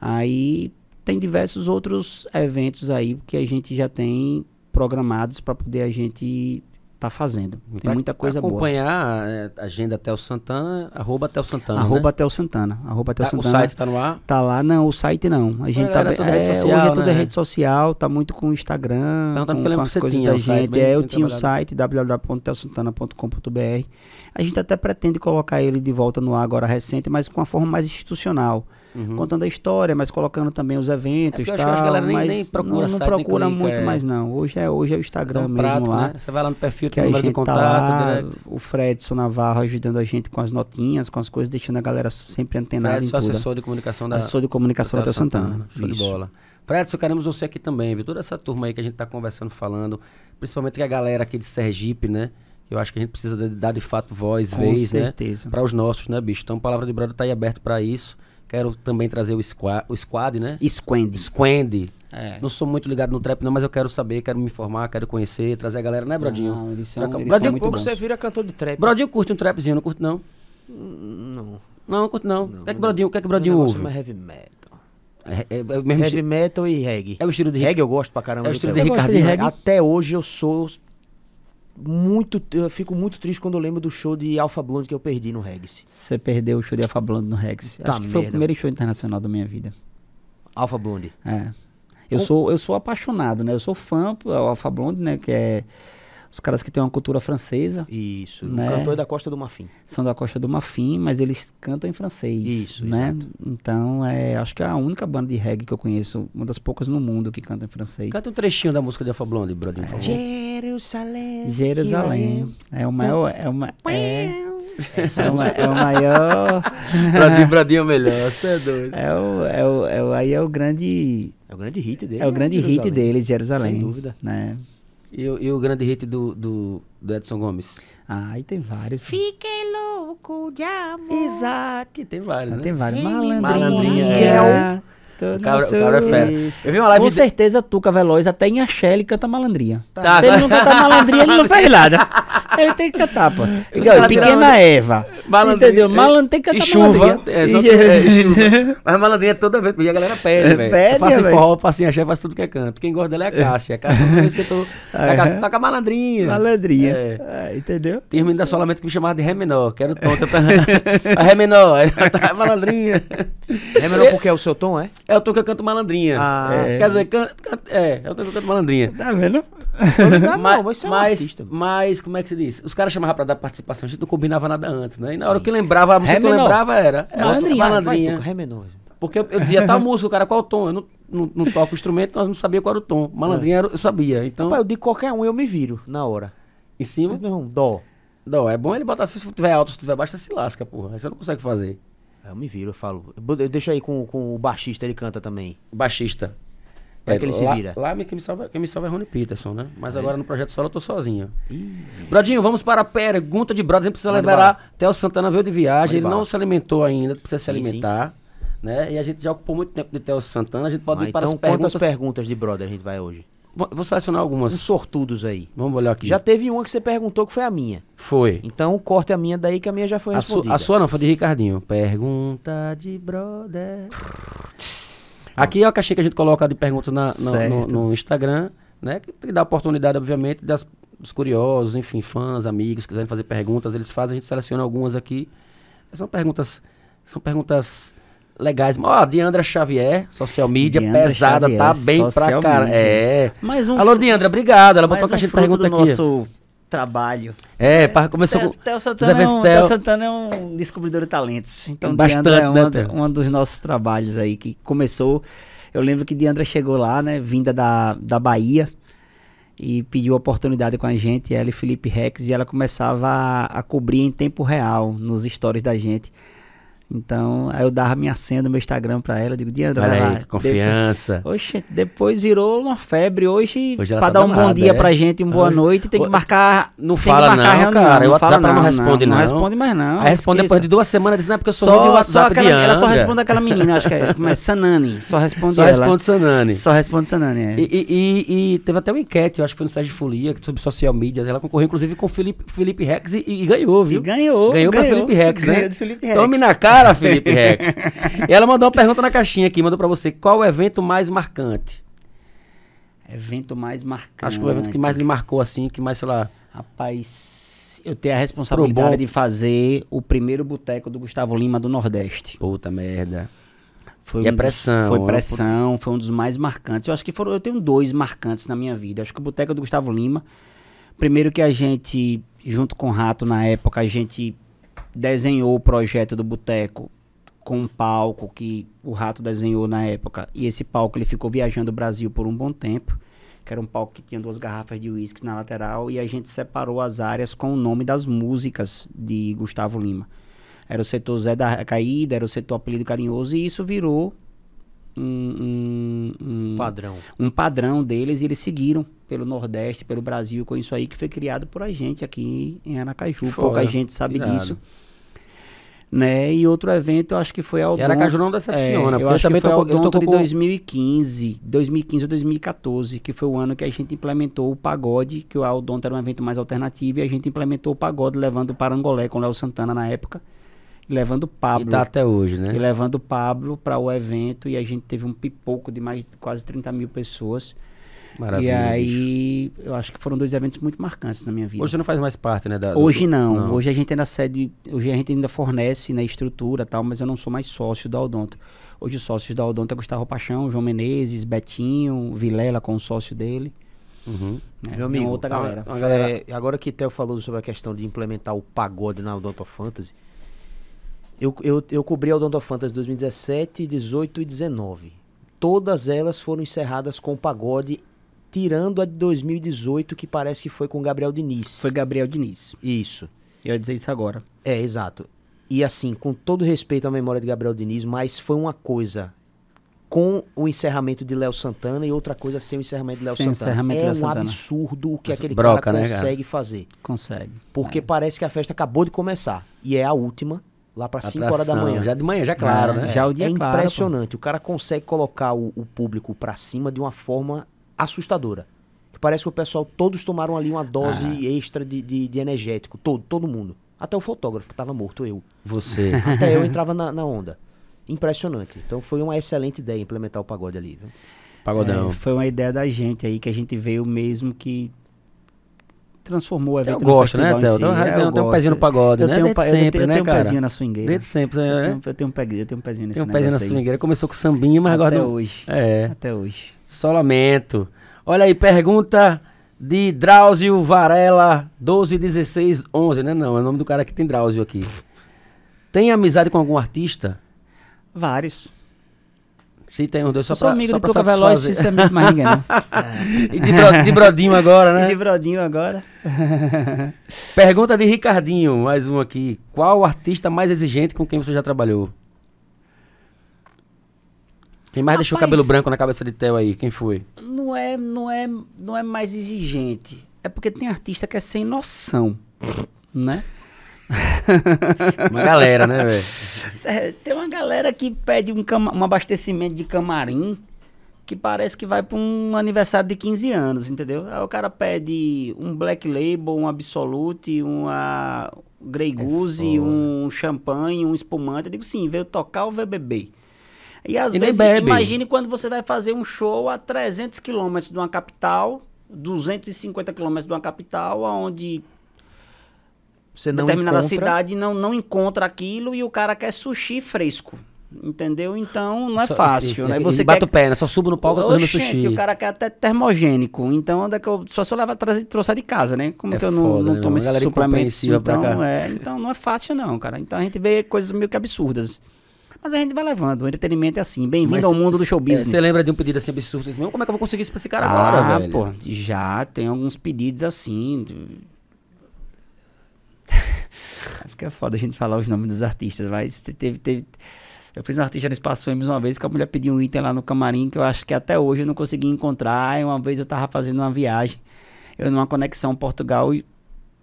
Aí tem diversos outros eventos aí que a gente já tem programados para poder a gente tá fazendo. Tem Pra- muita coisa pra boa. acompanhar é, a agenda Theo Santana, arroba Theo Santana, Arroba né? Tel Santana. Arroba Tel Tá, o Santana. site tá no ar? Tá lá, não, o site não. A gente tá galera, bem- rede é, social, hoje é tudo né? rede social, tá muito com o Instagram, Perguntando com, com as coisas da gente. bem- é, eu tinha o site www.telsantana.com.br. A gente até pretende colocar ele de volta no ar agora recente, mas com uma forma mais institucional. Contando a história, mas colocando também os eventos É eu acho que a tal. galera nem- nem procura não, não procura clica, muito é. mais não. Hoje é, hoje é o Instagram Dá um mesmo lá. né? Você vai lá no perfil, Que a número de gente tá contato, lá, direct. o Fredson Navarro ajudando a gente com as notinhas, com as coisas, deixando a galera sempre antenada Fred, em tudo. assessor de comunicação da Assessor de comunicação da Hotel Santana. Show Isso. de bola. Fred, queremos você aqui também, viu? Toda essa turma aí que a gente tá conversando, falando, principalmente que a galera aqui de Sergipe, né? Eu acho que a gente precisa de- dar de fato voz, Com vez, né? certeza. Para os nossos, né, bicho? Então, Palavra de Brother tá aí aberto para isso. Quero também trazer o squad, o squad né? Squend. Squend. É. Não sou muito ligado no trap, não, mas eu quero saber, quero me informar, quero conhecer, trazer a galera, né, Brodinho? Não, eles são, eles Brodinho, são muito Pouco bons. você vira cantor de trap. Brodinho curte um trapzinho, não curte não? Não. Não, não curte não. Não, o que é que. Brodinho, o que é que Brodinho ouve? é mais heavy metal. É, é- é Heavy metal e reggae. é o estilo de Reggae eu gosto pra caramba. É o estilo de reggae? Até hoje eu sou muito. Eu fico muito triste quando eu lembro do show de Alpha Blonde que eu perdi no Reggae. Você perdeu o show de Alfa Blonde no Rex. Tá Acho que foi o merda. primeiro show internacional da minha vida. Alpha Blonde. É. Eu sou, eu sou apaixonado, né? Eu sou fã do Alfa Blonde, né? Que é os caras que têm uma cultura francesa. Isso. Né? O cantor é da Costa do Marfim. São da Costa do Marfim, mas eles cantam em francês. Isso, né? exato. Então, é, acho que é a única banda de reggae que eu conheço, uma das poucas no mundo que canta em francês. Canta um trechinho da música de Alfa Blonde, Brodinho, por favor. Jerusalém. Jerusalém. É o maior. É, uma, é, é, uma, é o maior. Brodinho, Brodinho é o melhor, você é doido. É o, é o, é o, aí é o grande. É o grande hit dele. É o grande hit Jerusalém. deles, Jerusalém. Sem dúvida. Né? E, o- e o grande hit do, do, do Edson Gomes? Ah, aí tem vários. Fiquei louco de amor. Isaac, tem vários, né? Tem vários. Malandrinha. Malandrinha, é. Todo O cabra, o cabra é fera. Isso. Eu vi uma live Com de- certeza, Tuca Veloz, até em Axé, canta malandrinha. Tá, Se ele tá. não cantar malandrinha, ele não faz nada. Ele tem que cantar, pô. Caras Pequena tiraram- Eva. Malandrinha, Entendeu? é. Malandro tem que E cantar chuva. malandrinha. É, só E- que- é, chuva. Mas malandrinha toda vez, e a galera pede, velho. Pede, faço em velho. forró, faço em axé, faço tudo que é canto. Quem gosta dela é a Cássia. A Cássia, toda vez que eu tô... A Cássia toca malandrinha. Malandrinha. É. É, entendeu? Tem um menino da Solamento que me chamava de Ré menor, que era o tom. que eu tava- A Ré menor, malandrinha. É melhor porque é o seu tom, é? É o tom que eu canto malandrinha. Ah, É. Quer dizer, can- can- é, é o tom que eu canto malandrinha. Tá vendo? Mas, não, mas você é um mas, artista. mas, como é que se diz? Os caras chamavam pra dar participação, a gente não combinava nada antes, né? E na hora que lembrava, a música Ré que eu lembrava era. era Malandrinha. Vai, vai, malandrinha. Porque eu, eu dizia tal música, o cara, qual o tom? Eu não, não, não toco o instrumento, nós não sabia qual era o tom. Malandrinha era- eu sabia. Então, Rapaz, eu digo qualquer um, eu me viro na hora. em Mas, cima. irmão, dó. Não, é bom ele botar se tiver alto, se tiver baixo, você se lasca, porra. Aí você não consegue fazer. Eu me viro, eu falo. Eu deixo aí com, com o baixista, ele canta também. Baixista. Como é que ele se lá, vira? Lá quem me, salva, quem me salva é Rony Peterson, né? Mas agora no projeto solo eu tô sozinho. Brodinho, vamos para a pergunta de Brothers. A gente precisa Manda lembrar. Theo Santana veio de viagem, Manda ele não se alimentou ainda, precisa se Sim, sim. alimentar. Né? E a gente já ocupou muito tempo de Theo Santana. A gente pode Ah, ir para então, as perguntas. quantas perguntas de brother a gente vai hoje? Vou selecionar algumas. Uns sortudos aí. Vamos olhar aqui. Já teve uma que você perguntou que foi a minha. Foi. Então corte a minha daí que a minha já foi A, su- respondida. a sua não, foi de Ricardinho. Pergunta de brother. Aqui é a caixinha que a gente coloca de perguntas na- no- no, Instagram, né? Que dá oportunidade, obviamente, das, dos curiosos, enfim, fãs, amigos, quiserem fazer perguntas, eles fazem, a gente seleciona algumas aqui. São perguntas, são perguntas legais. Ó, Diandra Xavier, social media, Diandra pesada, Xavier, tá bem pra cara. É. Mais um Alô, Diandra, obrigado. Ela botou mais a caixinha um de pergunta aqui. nosso trabalho. É, pra, começou com. Theo Santana, é um, Theo- Santana é um descobridor de talentos. Então, Bastante, Diandra é né, um dos nossos trabalhos aí que começou. Eu lembro que Diandra chegou lá, né, vinda da, da Bahia, e pediu oportunidade com a gente, ela e Felipe Rex, e ela começava a, a cobrir em tempo real nos stories da gente. Então, aí eu dava minha senha do meu Instagram pra ela, eu digo, Diandra, Olha aí, lá. confiança. Oxe, depois virou uma febre. Hoje, Hoje pra tá dar um bom dia é. pra gente, uma boa Hoje- noite, tem que marcar. Não fala marcar não, reunião, cara, o WhatsApp ela não responde, não. não. responde mais não. Aí responde depois de duas semanas dizendo, é porque eu sou Só, só aquela, ela só responde aquela menina, acho que é, como é Sanani, só responde Só ela. responde Sanani. Só responde Sanani, é. E, e- e- teve até uma enquete, eu acho que foi no Sérgio Folia, sobre social media. Ela concorreu, inclusive, com o Felipe, Felipe Rex e, e ganhou, E viu? ganhou, Ganhou pra ganhou, Felipe Rex, né? ganhou de Felipe Rex. Tome na cara, Felipe Rex. e ela mandou uma pergunta na caixinha aqui, mandou pra você. Qual o evento mais marcante? Evento mais marcante. Acho que o evento que mais lhe marcou, assim, que mais, sei lá... Rapaz, eu tenho a responsabilidade de fazer o primeiro boteco do Gustavo Lima do Nordeste. Puta merda. Foi E a um dos- pressão, Foi ó, pressão, foi um dos mais marcantes. Eu acho que foram, eu tenho dois marcantes na minha vida. Acho que o Boteco do Gustavo Lima. Primeiro que a gente, junto com o Rato na época, a gente desenhou o projeto do Boteco com um palco que o Rato desenhou na época. E esse palco ele ficou viajando o Brasil por um bom tempo. Que era um palco que tinha duas garrafas de uísque na lateral. E a gente separou as áreas com o nome das músicas de Gustavo Lima. Era o setor Zé da Caída, era o setor Apelido Carinhoso. E isso virou um, um, um Padrão. um padrão deles e eles seguiram pelo Nordeste, pelo Brasil, com isso aí que foi criado por a gente aqui em Aracaju. Fora. Pouca gente sabe Irado. disso. Né? E outro evento, eu acho que foi ao E Aracaju não decepciona, eu porque acho também que foi ele Odonto de com- 2015, 2015 ou 2014, que foi o ano que a gente implementou o pagode, que o Aldonto era um evento mais alternativo, e a gente implementou o pagode levando o Parangolé com o Léo Santana na época, levando o E Pablo tá até hoje, né? e levando o Pablo para o evento e a gente teve um pipoco de mais de quase 30 mil pessoas. Maravilha. e bicho. aí, eu acho que foram dois eventos muito marcantes na minha vida. Hoje você não faz mais parte, né? da- do- Hoje não. não. Hoje a gente ainda cede, hoje a gente ainda fornece na estrutura e tal, mas eu não sou mais sócio da Odonto. Hoje os sócios da Odonto é Gustavo Paixão, João Menezes, Betinho, Vilela com o sócio dele. Uhum. né? Meu Tem amigo, outra tá- galera. Uma galera- É, agora que Theo falou sobre a questão de implementar o pagode na Odonto Fantasy, eu, eu, eu cobri a Odonto Fantasy 2017, 18 e 19. Todas elas foram encerradas com o pagode, tirando a de 2018, que parece que foi com Gabriel Diniz. Foi Gabriel Diniz. Isso. Eu ia dizer isso agora. É, exato. E assim, com todo respeito à memória de Gabriel Diniz, mas foi uma coisa com o encerramento de Léo Santana e outra coisa sem o encerramento de Léo Sem Santana. encerramento de É um Santana. absurdo o que aquele Broca, cara né, cara? consegue fazer. Consegue. Porque parece que a festa acabou de começar. E é a última, lá para 5 horas da manhã. Já de manhã, já claro, É, né? já o dia é claro, impressionante. O cara consegue colocar o, o público pra cima de uma forma assustadora. Que parece que o pessoal, todos tomaram ali uma dose Ah. extra de, de, de energético. Todo, todo mundo. Até o fotógrafo que tava morto, eu. Você. Até eu entrava na, na onda. Impressionante. Então foi uma excelente ideia implementar o pagode ali, viu? Pagodão. É, foi uma ideia da gente aí que a gente veio mesmo que transformou o Eu evento gosto, no né, Theo? em si. Tem, É, tem, eu tem um gosto. pezinho no pagode, eu né? Tenho, um Desde eu sempre, tenho, eu né, tenho um cara? pezinho na swingueira. Desde sempre, Eu né? tenho, eu tenho um pezinho, eu tenho um pezinho nesse Tem um pezinho na swingueira. Começou com sambinha, mas Até agora... não- hoje. É. Até hoje. Só lamento. Olha aí, pergunta de Drauzio Varela, 121611, né? Não, é o nome do cara que tem Drauzio aqui. Tem amizade com algum artista? Vários. Se tem um dois, só eu sou pra, amigo só pra Tuca Veloz, isso é amigo de mais ninguém, não. E de, bro- de brodinho agora, E né? de Brodinho agora. Pergunta de Ricardinho, mais um aqui. Qual o artista mais exigente com quem você já trabalhou? Quem mais deixou o Rapaz. cabelo branco na cabeça de Theo aí? Quem foi? Não é, não é, não é mais exigente. É porque tem artista que é sem noção, né? Uma galera, né, velho? É, tem uma galera que pede um, cama- um abastecimento de camarim que parece que vai para um aniversário de 15 anos, entendeu? Aí o cara pede um Black Label, um Absolute, uma Grey Goose, foda. um champanhe, um espumante. Eu digo sim, veio tocar ou veio beber. E às E vezes, imagine quando você vai fazer um show a 300 quilômetros de uma capital, 250 quilômetros de uma capital, onde Você não determinada encontra... cidade não, não encontra aquilo e o cara quer sushi fresco. Entendeu? Então não é Só- fácil, e- né? e- Você e bate quer... o pé, né? Só subo no palco comendo sushi. o cara quer até termogênico. Então, onde é que eu... só se eu levar atrás trouxer de casa, né? Como É que eu não, foda, não né, tomo esses galera suplementos? Então, é, então não é fácil não, cara. Então a gente vê coisas meio que absurdas. Mas a gente vai levando. O entretenimento é assim. Bem-vindo ao mundo do show é, business. Você lembra de um pedido assim absurdo? Você "Meu, como é que eu vou conseguir isso pra esse cara ah, agora, velho? pô, já tem alguns pedidos assim. Fica foda a gente falar os nomes dos artistas, mas teve, teve. Eu fiz um artista no Espaço Fêmeas uma vez que a mulher pediu um item lá no camarim que eu acho que até hoje eu não consegui encontrar. E uma vez eu tava fazendo uma viagem, eu numa conexão Portugal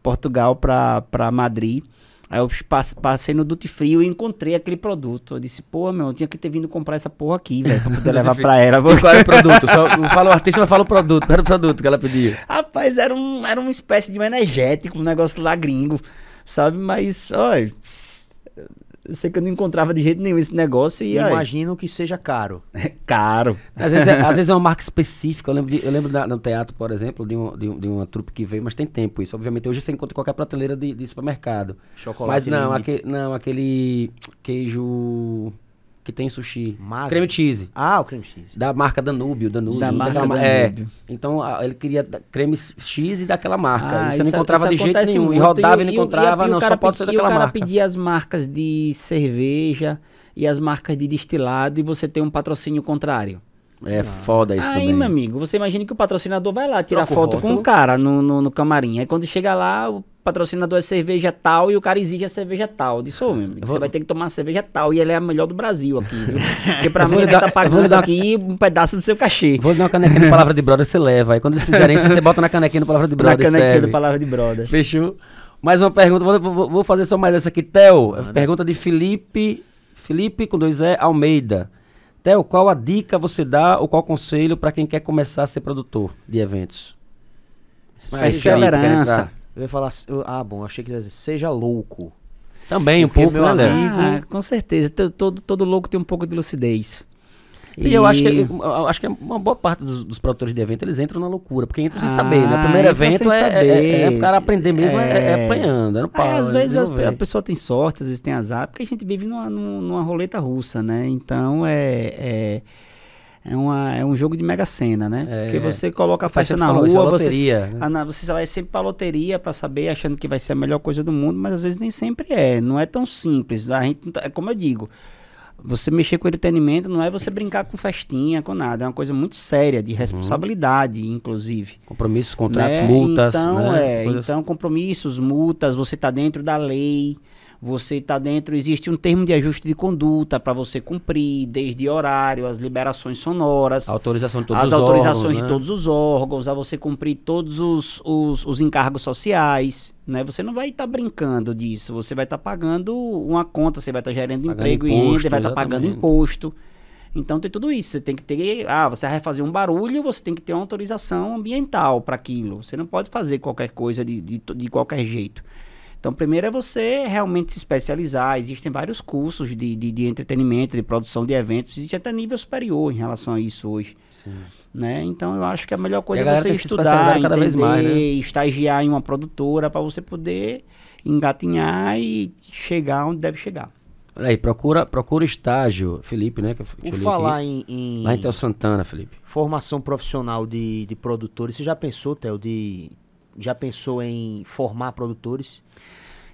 Portugal pra Madrid. Aí eu passe- passei no Duty Frio e encontrei aquele produto. Eu disse, pô, meu, eu tinha que ter vindo comprar essa porra aqui, velho, pra poder levar pra ela. E qual era o produto? Só não fala o artista, mas fala o produto. Qual era o produto que ela pediu? Rapaz, era, um, era uma espécie de um energético, um negócio lá gringo, sabe? Mas, olha, eu sei que eu não encontrava de jeito nenhum esse negócio e, olha, Imagino que seja caro. é caro. Às vezes, é, às vezes é uma marca específica. Eu lembro, de- eu lembro na- no teatro, por exemplo, de, um, de, um- de uma trupe que veio, mas tem tempo isso. Obviamente, hoje você encontra qualquer prateleira de, de supermercado. Chocolate mas não, limite. aque, não, aquele queijo que tem sushi. Masa. Creme cheese. Ah, o creme cheese. Da marca Danúbio, Danúbio. Da marca ma- é. Danúbio. Então a- ele queria creme cheese daquela marca. Ah, e você não isso- encontrava isso de jeito nenhum. E muito, rodava e não encontrava, e o não, só pode ser e daquela o cara marca. pedia as marcas de cerveja e as marcas de destilado e você tem um patrocínio contrário. É foda isso Aí, também. meu amigo, você imagina que o patrocinador vai lá tirar Troca o foto com o cara no, no, no camarim. Aí quando chega lá, o patrocinador é cerveja tal e o cara exige a cerveja tal. Eu disse, ô, meu amigo, Eu você vou- vai ter que tomar a cerveja tal e ele é a melhor do Brasil aqui, viu? Porque pra vou mim ele tá vou pagando dar- aqui um pedaço do seu cachê. Vou dar uma canequinha de palavra de brother, você leva. Aí quando eles fizerem isso, você bota na canequinha do palavra de Na brother. canequinha serve. do Palavra de Brother. Fechou? Mais uma pergunta, vou, vou- vou fazer só mais essa aqui. Theo, pergunta de Felipe, Felipe com dois E, Almeida. Theo, qual a dica você dá ou qual conselho para quem quer começar a ser produtor de eventos? Perseverança. entrar? Eu ia falar. eu- ah, bom, achei que ia dizer, seja louco. Também um Porque, pouco, meu né, Léo? amigo- Ah, com certeza. Todo, todo, todo louco tem um pouco de lucidez. E eu acho que, eu acho que uma boa parte dos, dos produtores de evento, eles entram na loucura, porque entram sem saber, né? O Ah, primeiro evento é, é, saber. é, é o cara aprender mesmo, é, é apanhando, é no pau. Às é vezes desenvolver. a pessoa tem sorte, às vezes tem azar, porque a gente vive numa, num- numa roleta russa, né? Então é, é, é, uma, é um jogo de mega sena, né? É. Porque você coloca a festa na falou, isso é rua, você, loteria, né? ah, você vai sempre pra loteria pra saber, achando que vai ser a melhor coisa do mundo, mas às vezes nem sempre é. Não é tão simples. A gente, como eu digo. Você mexer com entretenimento não é você brincar com festinha, com nada. É uma coisa muito séria, Uhum. de responsabilidade, inclusive. Compromissos, contratos, né? multas, Então, né? é, Coisas- então compromissos, multas, você está dentro da lei, você está dentro, existe um termo de ajuste de conduta para você cumprir, desde horário, as liberações sonoras, autorização de todos as os autorizações órgãos, de né? todos os órgãos, a você cumprir todos os, os, os encargos sociais, né? Você não vai estar brincando disso, você vai estar pagando uma conta, você vai estar gerando Pagando emprego e imposto, renda, vai estar pagando exatamente. imposto. Então tem tudo isso. Você tem que ter. Ah, você vai fazer um barulho, você tem que ter uma autorização ambiental para aquilo. Você não pode fazer qualquer coisa de, de, de qualquer jeito. Então, primeiro é você realmente se especializar. Existem vários cursos de, de, de entretenimento, de produção de eventos. Existe até nível superior em relação a isso hoje. Sim. Né? Então, eu acho que a melhor coisa a é você estudar, cada vez entender, mais, né? estagiar em uma produtora para você poder engatinhar e chegar onde deve chegar. Olha aí, procura, procura estágio, Felipe, né? Que Por falar aqui. em, em Lá em Tel Santana, Felipe. formação profissional de, de produtores, você já pensou, Theo, de. Já pensou em formar produtores?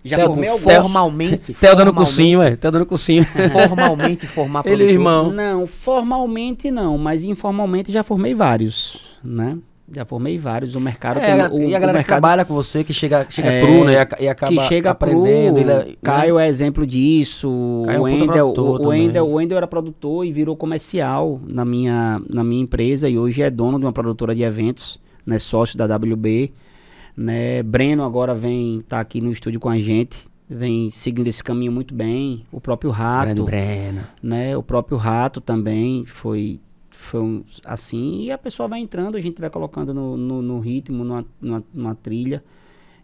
Já Theo, formei alguns. Formalmente. Theo dando cursinho, ué. Theo dando cursinho. Formalmente formar Ele, produtores. irmão. Não, formalmente não, mas informalmente já formei vários, né? Já formei vários. O mercado É, tem- o, e a galera o que mercado trabalha com você, que chega, chega É, cru, né? E, aca- acaba que chega aprendendo. pro ele é- Caio é exemplo disso. Caio é um o puta Wendel, produtor o. Wendel, o Wendel era produtor e virou comercial na minha, na minha empresa e hoje é dono de uma produtora de eventos, né, sócio da WB, né? Breno agora vem estar aqui no estúdio com a gente, vem seguindo esse caminho muito bem. O próprio Grande Rato, Breno. né? O próprio Rato também foi foi um- assim e a pessoa vai entrando, a gente vai colocando no, no, no ritmo, numa, numa, numa trilha.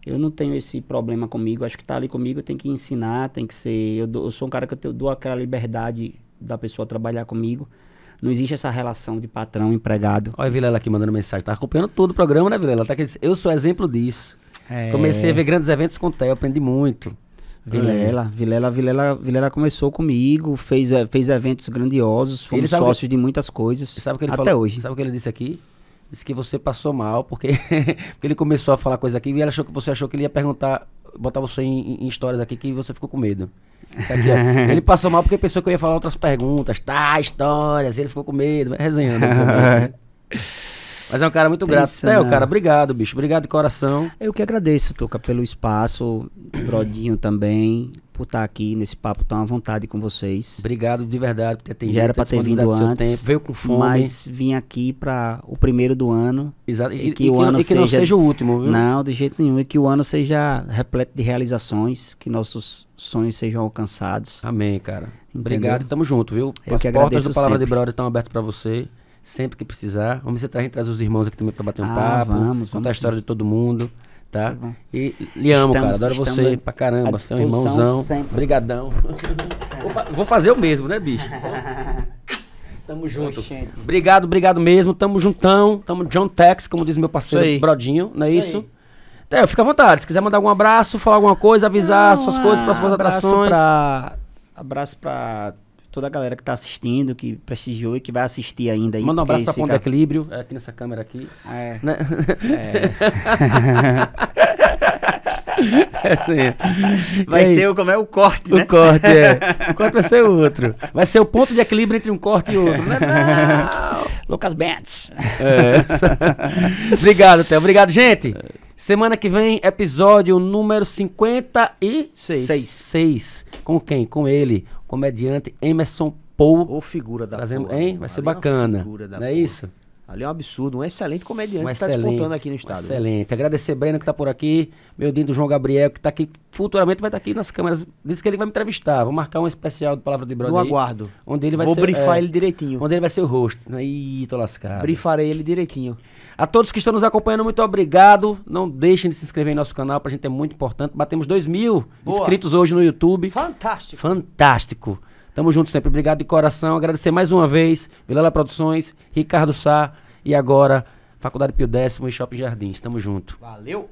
Eu não tenho esse problema comigo, acho que tá ali comigo, tenho que ensinar, tem que ser. Eu, dou- eu sou um cara que eu, te- eu dou aquela liberdade da pessoa trabalhar comigo. Não existe essa relação de patrão empregado. Olha a Vilela aqui mandando mensagem. Tá acompanhando todo o programa, né, Vilela? Tá aqui, eu sou exemplo disso. É, Comecei a ver grandes eventos com o Theo, aprendi muito. Vilela, Vilela, Vilela, Vilela começou comigo, fez, fez eventos grandiosos, fomos sabe que- sócios de muitas coisas. Sabe o que ele até falou? hoje. Sabe o que ele disse aqui? Disse que você passou mal, porque, porque ele começou a falar coisa aqui e ele achou que você achou que ele ia perguntar, botar você em, em histórias aqui que você ficou com medo. Tá aqui, ele passou mal porque pensou que eu ia falar outras perguntas, tá, histórias, ele ficou com medo, resenhando. Mas é um cara muito grato. Theo, não. cara, obrigado, bicho. Obrigado de coração. Eu que agradeço, Tuca, pelo espaço, Brodinho também, por estar aqui nesse papo tão à vontade com vocês. Obrigado de verdade por ter atendido. Já era pra ter vindo antes, tempo. Veio com fome. Mas vim aqui para o primeiro do ano. Exato. E, e que e o ano que não seja- seja o último, viu? Não, de jeito nenhum. E que o ano seja repleto de realizações, que nossos sonhos sejam alcançados. Amém, cara. Entendeu? Obrigado, tamo junto, viu? Eu As que portas agradeço do Palavra sempre. de Brother estão abertas pra você, sempre que precisar. Vamos se traz, traz os irmãos aqui também pra bater um Ah, papo, vamos, contar vamos a história de todo mundo, tá? É. E lhe amo, Estamos- cara. Adoro você pra caramba. Você é um irmãozão. sempre. Brigadão. vou, fa- vou fazer o mesmo, né, bicho? Tamo junto. Oxente. Obrigado, obrigado mesmo. Tamo juntão. Tamo John Tex, como diz meu parceiro. Brodinho, não é Isso isso? Theo, fica à vontade. Se quiser mandar algum abraço, falar alguma coisa, avisar Não, suas coisas, ah, próximas abraço atrações. Pra, abraço pra toda a galera que tá assistindo, que prestigiou e que vai assistir ainda aí. Manda um abraço porque pra Ponto fica- Equilíbrio, é, aqui nessa câmera aqui. É, Né? é. assim. Vai aí? ser o, como é o corte, né? O corte, é. O corte vai ser outro. Vai ser o ponto de equilíbrio entre um corte e outro. Não, é não. Lucas Bentes. É. Obrigado, Theo. Obrigado, gente. Semana que vem, episódio número 56. Seis. Seis. Com quem? Com ele, comediante Emerson Paul. Ô figura da Trazendo, porra, hein? Vai ser é bacana. figura da Não é porra. isso? Ali é um absurdo. Um excelente comediante Um que tá excelente, despontando aqui no estado. Excelente. Agradecer Breno que tá por aqui, meu dindo João Gabriel, que tá aqui, futuramente vai estar aqui nas câmeras. Disse que ele vai me entrevistar. Vou marcar um especial do Palavra de Brother No aí, aguardo. onde ele vai Vou ser brifar é, ele direitinho. Onde ele vai ser o rosto. Ih, tô lascado. Brifarei ele direitinho. A todos que estão nos acompanhando, muito obrigado. Não deixem de se inscrever em nosso canal, pra gente é muito importante. Batemos 2 mil Boa. inscritos hoje no YouTube. Fantástico. Fantástico. Tamo junto sempre. Obrigado de coração. Agradecer mais uma vez, Vilela Produções, Ricardo Sá e agora Faculdade Pio Décimo e Shopping Jardins. Tamo junto. Valeu.